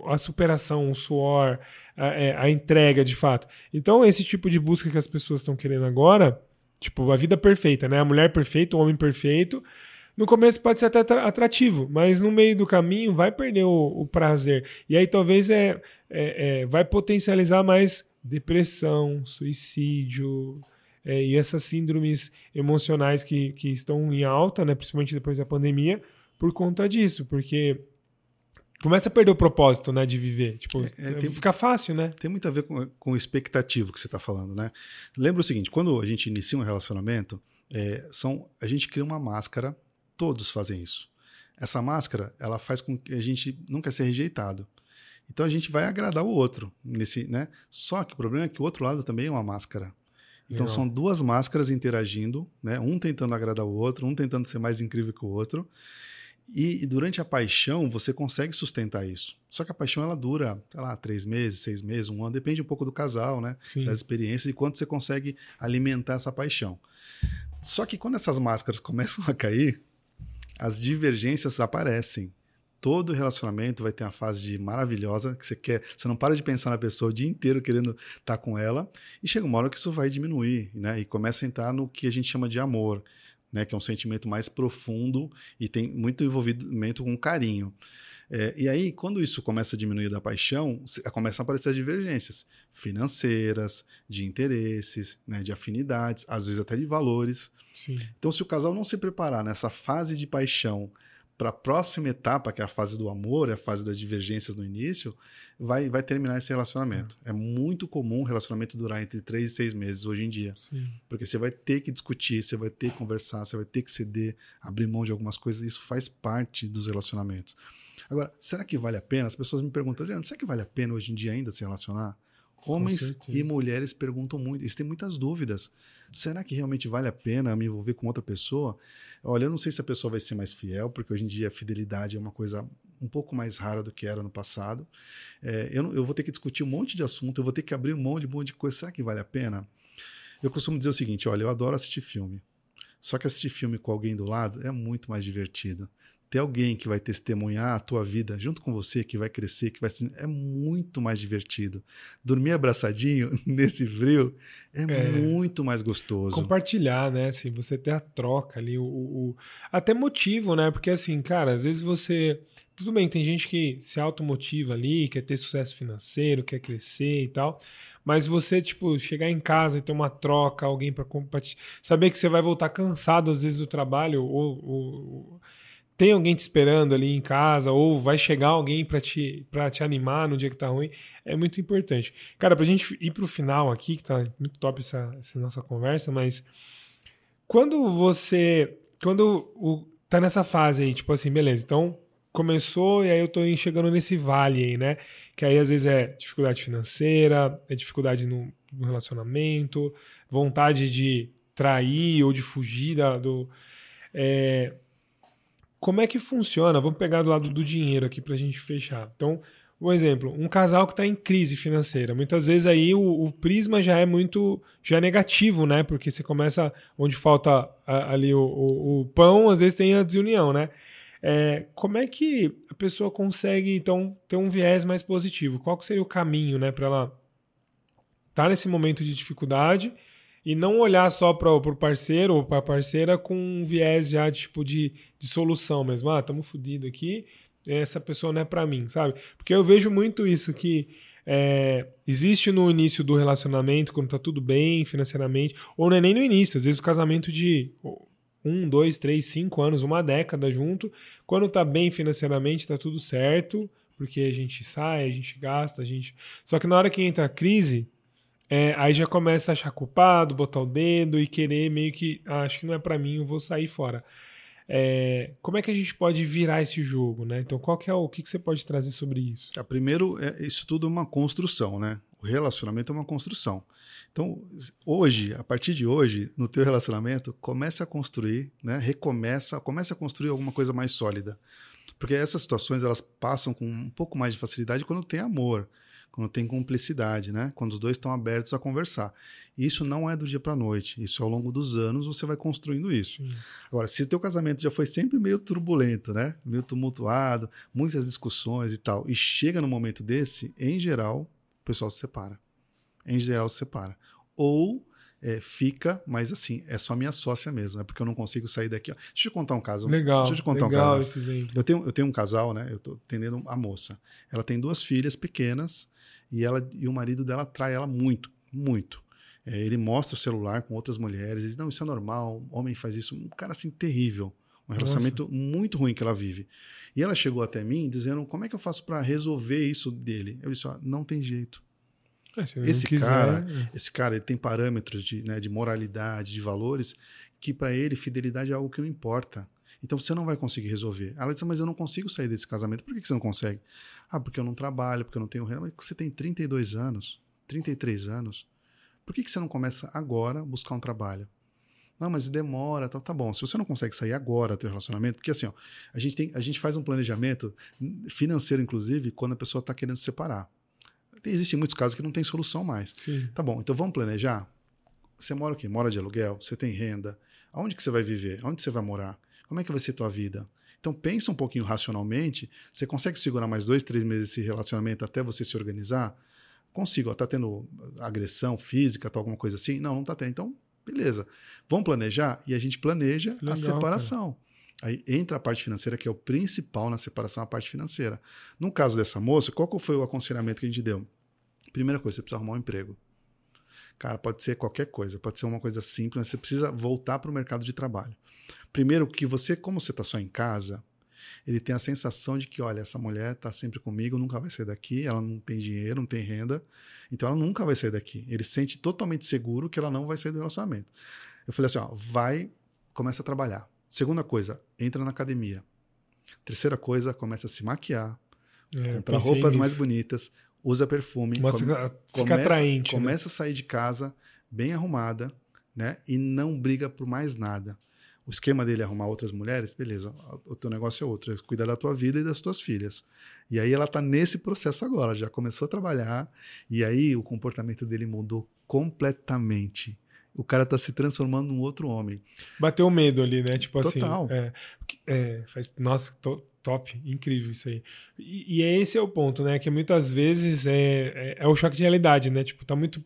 Speaker 1: a superação, o suor, a, é, a, entrega de fato. Então, esse tipo de busca que as pessoas estão querendo agora, tipo, a vida perfeita, né? A mulher perfeita, o homem perfeito. No começo pode ser até atrativo, mas no meio do caminho vai perder o, o prazer. E aí talvez é, é, é, vai potencializar mais depressão, suicídio, é, e essas síndromes emocionais que, que estão em alta, né, principalmente depois da pandemia, por conta disso, porque começa a perder o propósito, né, de viver. Tipo, é, é tem, fica fácil, né?
Speaker 2: Tem muito a ver com, com o expectativo que você está falando, né? Lembra o seguinte, quando a gente inicia um relacionamento, é, são, a gente cria uma máscara, todos fazem isso. Essa máscara, ela faz com que a gente nunca seja rejeitado. Então a gente vai agradar o outro nesse, né? Só que o problema é que o outro lado também é uma máscara. Então são duas máscaras interagindo, né? Um tentando agradar o outro, um tentando ser mais incrível que o outro. E, durante a paixão, você consegue sustentar isso. Só que a paixão ela dura, sei lá, três meses, seis meses, um ano, depende um pouco do casal, né? Sim. Das experiências e quanto você consegue alimentar essa paixão. Só que quando essas máscaras começam a cair, as divergências aparecem. Todo relacionamento vai ter uma fase de maravilhosa que você quer, você não para de pensar na pessoa o dia inteiro querendo estar tá com ela, e chega uma hora que isso vai diminuir, né? E começa a entrar no que a gente chama de amor né, que é um sentimento mais profundo e tem muito envolvimento com carinho. É, e aí, quando isso começa a diminuir da paixão, começam a aparecer as divergências financeiras, de interesses, né, de afinidades, às vezes até de valores. Sim. Então, se o casal não se preparar nessa fase de paixão para a próxima etapa, que é a fase do amor, é a fase das divergências no início, vai, vai terminar esse relacionamento. É. é muito comum o relacionamento durar entre três e seis meses hoje em dia. Sim. Porque você vai ter que discutir, você vai ter que conversar, você vai ter que ceder, abrir mão de algumas coisas. Isso faz parte dos relacionamentos. Agora, será que vale a pena? As pessoas me perguntam, Adriano, será que vale a pena hoje em dia ainda se relacionar? Homens e mulheres perguntam muito, eles têm muitas dúvidas. Será que realmente vale a pena me envolver com outra pessoa? Olha, eu não sei se a pessoa vai ser mais fiel, porque hoje em dia a fidelidade é uma coisa um pouco mais rara do que era no passado. É, eu, eu vou ter que discutir um monte de assunto, eu vou ter que abrir um monte, de um monte de coisa. Será que vale a pena? Eu costumo dizer o seguinte: olha, eu adoro assistir filme. Só que assistir filme com alguém do lado é muito mais divertido ter alguém que vai testemunhar a tua vida junto com você, que vai crescer, que vai ser, é muito mais divertido. Dormir abraçadinho nesse frio é, é, muito mais gostoso.
Speaker 1: Compartilhar, né? Assim, você ter a troca ali, o, o, até motivo, né? Porque assim, cara, às vezes você tudo bem, tem gente que se automotiva ali, quer ter sucesso financeiro, quer crescer e tal. Mas você, tipo, chegar em casa e ter uma troca, alguém para compartilhar. Saber que você vai voltar cansado, às vezes, do trabalho, ou, ou, tem alguém te esperando ali em casa, ou vai chegar alguém para te, pra te animar no dia que tá ruim, é muito importante. Cara, pra gente ir pro final aqui, que tá muito top essa, essa nossa conversa, mas quando você. Quando o, tá nessa fase aí, tipo assim, beleza, então começou e aí eu tô chegando nesse vale aí, né? Que aí às vezes é dificuldade financeira, é dificuldade no, no relacionamento, vontade de trair ou de fugir da, do. É, como é que funciona? Vamos pegar do lado do dinheiro aqui para a gente fechar. Então, um exemplo, um casal que está em crise financeira. Muitas vezes aí o, o, prisma já é muito já é negativo, né? Porque você começa onde falta a, ali o, o, o, pão, às vezes tem a desunião, né? É, como é que a pessoa consegue então ter um viés mais positivo? Qual seria o caminho, né, para ela estar tá nesse momento de dificuldade e não olhar só para o parceiro ou para a parceira com um viés já tipo de, de solução mesmo. Ah, estamos fodidos aqui, essa pessoa não é para mim, sabe? Porque eu vejo muito isso que é, existe no início do relacionamento, quando tá tudo bem financeiramente, ou não é nem no início, às vezes o casamento de um, dois, três, cinco anos, uma década junto, quando tá bem financeiramente, tá tudo certo, porque a gente sai, a gente gasta, a gente. Só que na hora que entra a crise, é, aí já começa a achar culpado, botar o dedo e querer meio que, ah, acho que não é para mim, eu vou sair fora. É, como é que a gente pode virar esse jogo, né? Então, qual que é o, que, que você pode trazer sobre isso?
Speaker 2: Ah, primeiro, é, isso tudo é uma construção, né? O relacionamento é uma construção. Então, hoje, a partir de hoje, no teu relacionamento, comece a construir, né? Recomeça, comece a construir alguma coisa mais sólida. Porque essas situações elas passam com um pouco mais de facilidade quando tem amor, quando tem cumplicidade, né? Quando os dois estão abertos a conversar. Isso não é do dia para noite. Isso ao longo dos anos você vai construindo isso. Sim. Agora, se o teu casamento já foi sempre meio turbulento, né? Meio tumultuado, muitas discussões e tal, e chega no momento desse, em geral, o pessoal se separa. Em geral se separa. Ou é, fica, mas assim, é só minha sócia mesmo, é porque eu não consigo sair daqui. Ó. Deixa eu contar um caso.
Speaker 1: Legal.
Speaker 2: Deixa eu te contar
Speaker 1: legal
Speaker 2: um caso. Eu tenho, eu tenho um casal, né? Eu tô atendendo a moça. Ela tem duas filhas pequenas e, ela, e o marido dela trai ela muito, muito. É, ele mostra o celular com outras mulheres, diz, não, isso é normal, homem faz isso. Um cara assim terrível. Um relacionamento Nossa. muito ruim que ela vive. E ela chegou até mim dizendo: como é que eu faço para resolver isso dele? Eu disse: ó, não tem jeito. É, esse quiser, cara, é. esse cara, ele tem parâmetros de, né, de moralidade, de valores, que para ele fidelidade é algo que não importa. Então você não vai conseguir resolver. Ela disse: mas eu não consigo sair desse casamento. Por que você não consegue? Ah, porque eu não trabalho, porque eu não tenho renda. Mas você tem 32 anos, 33 anos. Por que, que você não começa agora a buscar um trabalho? Não, mas demora, tá, tá bom. Se você não consegue sair agora do teu relacionamento, porque assim, ó, a, gente tem, a gente faz um planejamento financeiro, inclusive, quando a pessoa está querendo se separar. Tem, existem muitos casos que não tem solução mais.
Speaker 1: Sim.
Speaker 2: Tá bom, então vamos planejar? Você mora o quê? Mora de aluguel? Você tem renda? Aonde que você vai viver? Aonde você vai morar? Como é que vai ser a tua vida? Então pensa um pouquinho racionalmente. Você consegue segurar mais dois, três meses esse relacionamento até você se organizar? Consigo, ó, tá tendo agressão física, tá alguma coisa assim? Não, não tá tendo. Então, beleza. Vamos planejar? E a gente planeja Legal, a separação. Cara. Aí entra a parte financeira, que é o principal na separação, a parte financeira. No caso dessa moça, qual foi o aconselhamento que a gente deu? Primeira coisa, você precisa arrumar um emprego. Cara, pode ser qualquer coisa, pode ser uma coisa simples, mas você precisa voltar para o mercado de trabalho. Primeiro, que você, como você está só em casa, ele tem a sensação de que, olha, essa mulher está sempre comigo, nunca vai sair daqui, ela não tem dinheiro, não tem renda, então ela nunca vai sair daqui. Ele sente totalmente seguro que ela não vai sair do relacionamento. Eu falei assim, ó, vai, começa a trabalhar. Segunda coisa, entra na academia. Terceira coisa, começa a se maquiar, é, comprar roupas nisso. mais bonitas, usa perfume,
Speaker 1: come, fica começa, atraente,
Speaker 2: né? começa né? a sair de casa bem arrumada, né? E não briga por mais nada o esquema dele é arrumar outras mulheres, beleza, o teu negócio é outro, é cuidar da tua vida e das tuas filhas. E aí ela está nesse processo agora, já começou a trabalhar, e aí o comportamento dele mudou completamente. O cara está se transformando num outro homem.
Speaker 1: Bateu medo ali, né? Tipo assim,
Speaker 2: Total.
Speaker 1: assim. É, é, faz, nossa, to, top, incrível isso aí. E, e, esse é o ponto, né? Que muitas vezes é, é, é o choque de realidade, né? Tipo, tá muito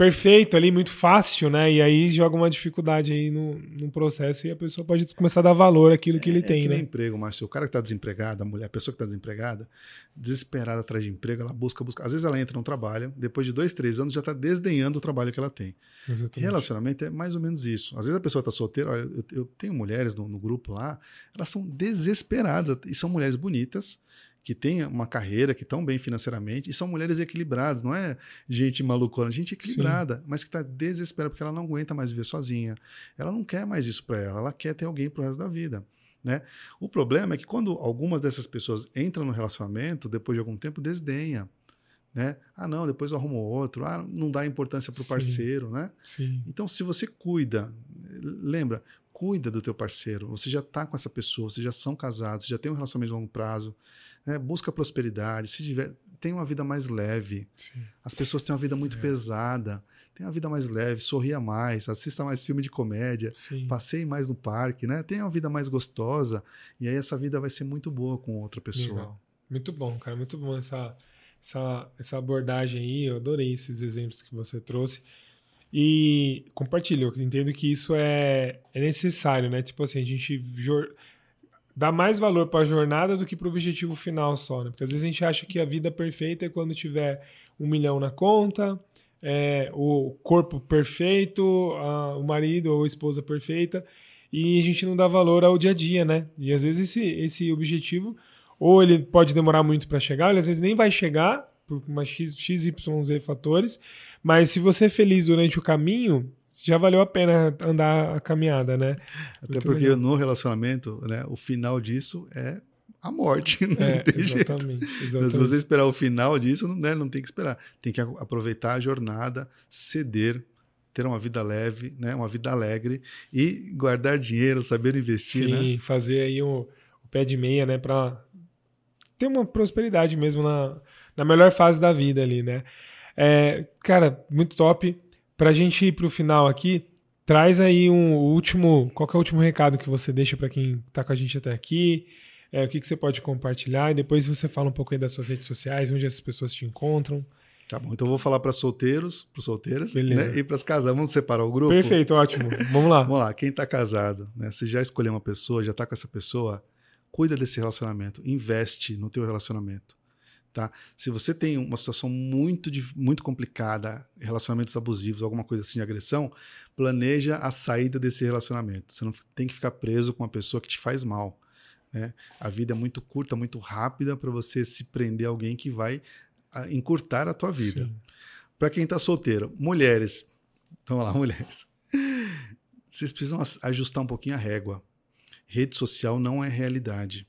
Speaker 1: perfeito ali, muito fácil, né? E aí joga uma dificuldade aí no, no processo e a pessoa pode começar a dar valor àquilo que ele é, tem,
Speaker 2: é que
Speaker 1: né?
Speaker 2: emprego, Márcio. O cara que está desempregado, a mulher, a pessoa que está desempregada, desesperada atrás de emprego, ela busca, busca. Às vezes ela entra no trabalho, depois de dois, três anos já está desdenhando o trabalho que ela tem. Exatamente. Relacionamento é mais ou menos isso. Às vezes a pessoa está solteira, olha, eu, eu, tenho mulheres no, no grupo lá, elas são desesperadas e são mulheres bonitas que têm uma carreira, que estão bem financeiramente, e são mulheres equilibradas, não é gente malucona, gente equilibrada, Sim. mas que está desesperada porque ela não aguenta mais viver sozinha. Ela não quer mais isso para ela, ela quer ter alguém para o resto da vida. Né? O problema é que quando algumas dessas pessoas entram no relacionamento, depois de algum tempo, desdenha. Né? Ah, não, depois eu arrumo outro. Ah, não dá importância para o parceiro, né?
Speaker 1: Sim.
Speaker 2: Então, se você cuida, lembra, cuida do teu parceiro. Você já está com essa pessoa, vocês já são casados, já tem um relacionamento de longo prazo né? busca prosperidade, se tiver, tem uma vida mais leve.
Speaker 1: Sim.
Speaker 2: As pessoas têm uma vida muito é. pesada, tem uma vida mais leve, sorria mais, assista mais filme de comédia,
Speaker 1: Sim.
Speaker 2: passeie mais no parque, né? Tenha uma vida mais gostosa e aí essa vida vai ser muito boa com outra pessoa. Legal.
Speaker 1: Muito bom, cara, muito bom essa, essa, essa abordagem aí. Eu adorei esses exemplos que você trouxe. E compartilho, eu entendo que isso é, é necessário, né? Tipo assim, a gente dá mais valor para a jornada do que para o objetivo final só, né? Porque às vezes a gente acha que a vida perfeita é quando tiver um milhão na conta, é, o corpo perfeito, a, o marido ou a esposa perfeita, e a gente não dá valor ao dia a dia, né? E às vezes esse, esse objetivo, ou ele pode demorar muito para chegar, ou às vezes nem vai chegar, por uma X, XYZ fatores, mas se você é feliz durante o caminho, já valeu a pena andar a caminhada, né?
Speaker 2: Até Muito porque legal. no relacionamento, né, o final disso é a morte. Não é, tem exatamente, jeito. Exatamente. Se você esperar o final disso, não, né, não tem que esperar. Tem que aproveitar a jornada, ceder, ter uma vida leve, né, uma vida alegre e guardar dinheiro, saber investir. Sim,
Speaker 1: né? fazer aí o, o pé de meia, né, para ter uma prosperidade mesmo na, na melhor fase da vida ali, né? É, cara, muito top. Pra gente ir pro final aqui, traz aí um último. Qual é o último recado que você deixa para quem tá com a gente até aqui? É, o que, que você pode compartilhar? E depois você fala um pouco aí das suas redes sociais, onde as pessoas te encontram.
Speaker 2: Tá bom, então eu vou falar para solteiros, para solteiras, né? e para as casadas. Vamos separar o grupo?
Speaker 1: Perfeito, ótimo. Vamos lá.
Speaker 2: Vamos lá. Quem está casado, né? Você já escolheu uma pessoa, já está com essa pessoa, cuida desse relacionamento, investe no teu relacionamento. Tá? Se você tem uma situação muito, muito complicada, relacionamentos abusivos, alguma coisa assim de agressão, planeja a saída desse relacionamento. Você não tem que ficar preso com uma pessoa que te faz mal. Né? A vida é muito curta, muito rápida para você se prender a alguém que vai encurtar a tua vida. Para quem está solteiro, mulheres, vamos lá, mulheres, vocês precisam ajustar um pouquinho a régua. Rede social não é realidade.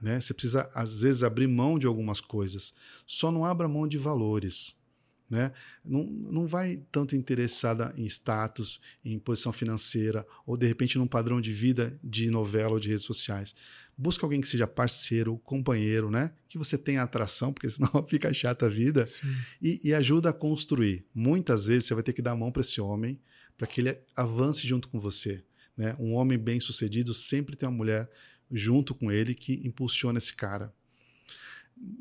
Speaker 2: Né? Você precisa, às vezes, abrir mão de algumas coisas. Só não abra mão de valores. Né? Não, não vai tanto interessada em status, em posição financeira, ou de repente num padrão de vida de novela ou de redes sociais. Busca alguém que seja parceiro, companheiro, né? Que você tenha atração, porque senão fica chata a vida. E, e, ajuda a construir. Muitas vezes você vai ter que dar a mão para esse homem para que ele avance junto com você. Né? Um homem bem sucedido sempre tem uma mulher junto com ele que impulsiona esse cara.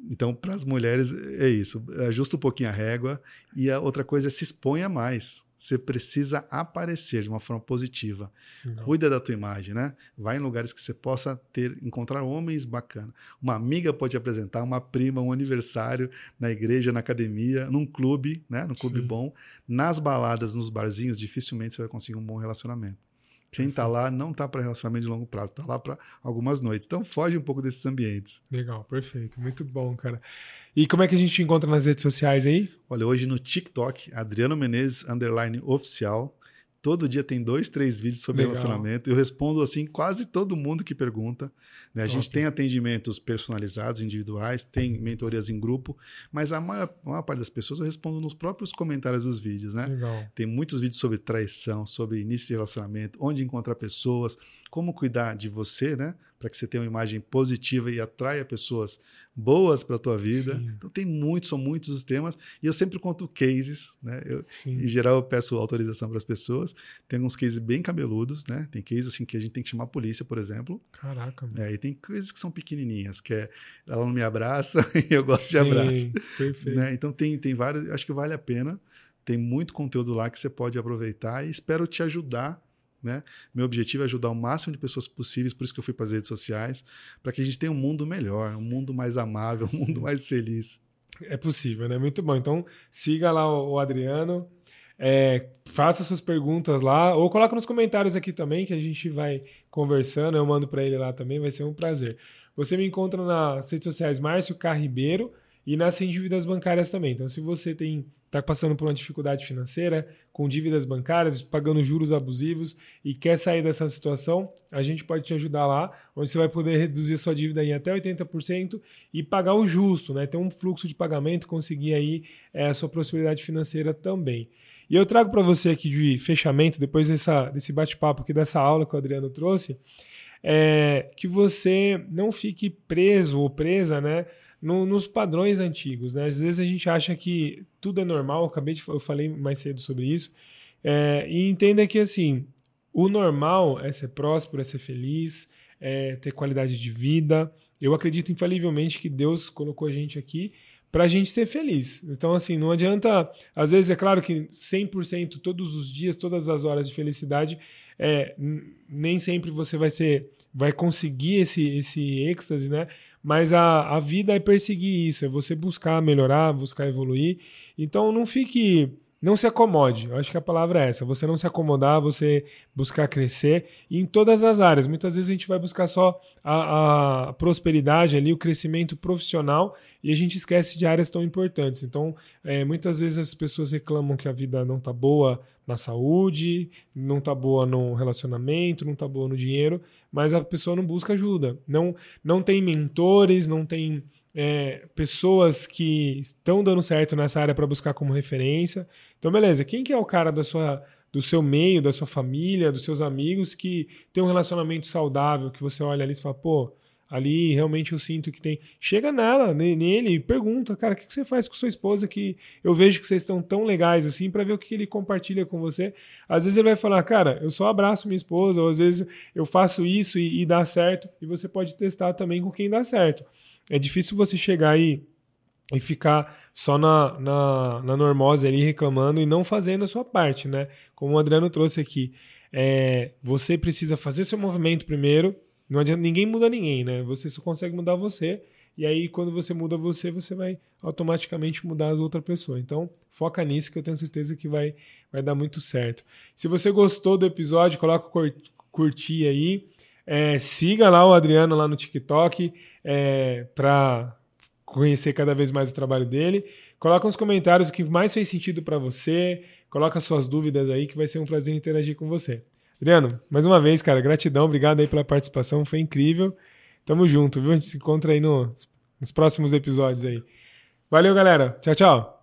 Speaker 2: Então, para as mulheres é isso. Ajusta um pouquinho a régua. E a outra coisa é se exponha mais. Você precisa aparecer de uma forma positiva. Não. Cuida da tua imagem, né? Vai em lugares que você possa ter, encontrar homens bacanas. Uma amiga pode te apresentar, uma prima, um aniversário na igreja, na academia, num clube, né? No clube Sim. bom. Nas baladas, nos barzinhos, dificilmente você vai conseguir um bom relacionamento. Quem está lá não está para relacionamento de longo prazo, está lá para algumas noites. Então foge um pouco desses ambientes.
Speaker 1: Legal, perfeito. Muito bom, cara. E como é que a gente encontra nas redes sociais aí?
Speaker 2: Olha, hoje no TikTok, Adriano Menezes, underline oficial. Todo dia tem dois, três vídeos sobre Legal. relacionamento. Eu respondo assim quase todo mundo que pergunta. Né? A gente tem atendimentos personalizados, individuais, tem mentorias em grupo, mas a maior, a maior, parte das pessoas eu respondo nos próprios comentários dos vídeos. Né? Legal. Tem muitos vídeos sobre traição, sobre início de relacionamento, onde encontrar pessoas, como cuidar de você, né? Para que você tenha uma imagem positiva e atraia pessoas boas para a tua vida. Sim. Então tem muitos, são muitos os temas e eu sempre conto cases, né? Eu, em geral eu peço autorização para as pessoas. Tem alguns cases bem cabeludos, né? Tem cases assim que a gente tem que chamar a polícia, por exemplo.
Speaker 1: Caraca. Mano.
Speaker 2: É, e tem coisas que são pequenininhas, que é ela não me abraça e eu gosto Sim, de abraço. Perfeito. Né? Então tem tem vários, acho que vale a pena. Tem muito conteúdo lá que você pode aproveitar e espero te ajudar né? Meu objetivo é ajudar o máximo de pessoas possíveis, por isso que eu fui para as redes sociais, para que a gente tenha um mundo melhor, um mundo mais amável, um mundo mais feliz.
Speaker 1: É possível, né? Muito bom. Então, siga lá o Adriano, é, faça suas perguntas lá, ou coloca nos comentários aqui também, que a gente vai conversando. Eu mando para ele lá também, vai ser um prazer. Você me encontra nas redes sociais Márcio Carribeiro e nas dívidas bancárias também. Então, se você tem está passando por uma dificuldade financeira, com dívidas bancárias, pagando juros abusivos e quer sair dessa situação, a gente pode te ajudar lá, onde você vai poder reduzir sua dívida em até 80% e pagar o justo, né? Ter um fluxo de pagamento, conseguir aí é, a sua prosperidade financeira também. E eu trago para você aqui de fechamento, depois dessa, desse bate-papo aqui, dessa aula que o Adriano trouxe, é, que você não fique preso ou presa, né? No, nos padrões antigos. Né? Às vezes a gente acha que tudo é normal, eu acabei de eu falei mais cedo sobre isso. É, e entenda que assim, o normal é ser próspero, é ser feliz, é ter qualidade de vida. Eu acredito infalivelmente que Deus colocou a gente aqui para a gente ser feliz. Então, assim, não adianta. Às vezes, é claro que 100% todos os dias, todas as horas de felicidade, é, nem sempre você vai ser. Vai conseguir esse, esse êxtase, né? Mas a, a vida é perseguir isso, é você buscar melhorar, buscar evoluir. Então não fique não se acomode. Eu acho que a palavra é essa. Você não se acomodar, você buscar crescer em todas as áreas. Muitas vezes a gente vai buscar só a, a prosperidade ali, o crescimento profissional e a gente esquece de áreas tão importantes. Então, é, muitas vezes as pessoas reclamam que a vida não tá boa na saúde, não tá boa no relacionamento, não tá boa no dinheiro, mas a pessoa não busca ajuda. Não, não tem mentores, não tem é, pessoas que estão dando certo nessa área para buscar como referência. Então, beleza, quem que é o cara da sua, do seu meio, da sua família, dos seus amigos que tem um relacionamento saudável, que você olha ali e fala, pô, ali realmente eu sinto que tem. Chega nela, nele, e pergunta, cara, o que você faz com sua esposa que eu vejo que vocês estão tão legais assim, para ver o que ele compartilha com você. Às vezes ele vai falar, cara, eu só abraço minha esposa, ou às vezes eu faço isso e, e dá certo, e você pode testar também com quem dá certo. É difícil você chegar aí e ficar só na, na, na normose ali reclamando e não fazendo a sua parte, né? Como o Adriano trouxe aqui. É, você precisa fazer seu movimento primeiro. Não adianta, ninguém muda ninguém, né? Você só consegue mudar você. E aí, quando você muda você, você vai automaticamente mudar a outra pessoa. Então, foca nisso que eu tenho certeza que vai, vai dar muito certo. Se você gostou do episódio, coloca curtir aí. É, siga lá o Adriano lá no TikTok é, para conhecer cada vez mais o trabalho dele. Coloca nos comentários o que mais fez sentido para você. Coloca suas dúvidas aí, que vai ser um prazer interagir com você. Adriano, mais uma vez, cara, gratidão, obrigado aí pela participação, foi incrível. Tamo junto, viu? A gente se encontra aí no, nos próximos episódios aí. Valeu, galera. Tchau, tchau.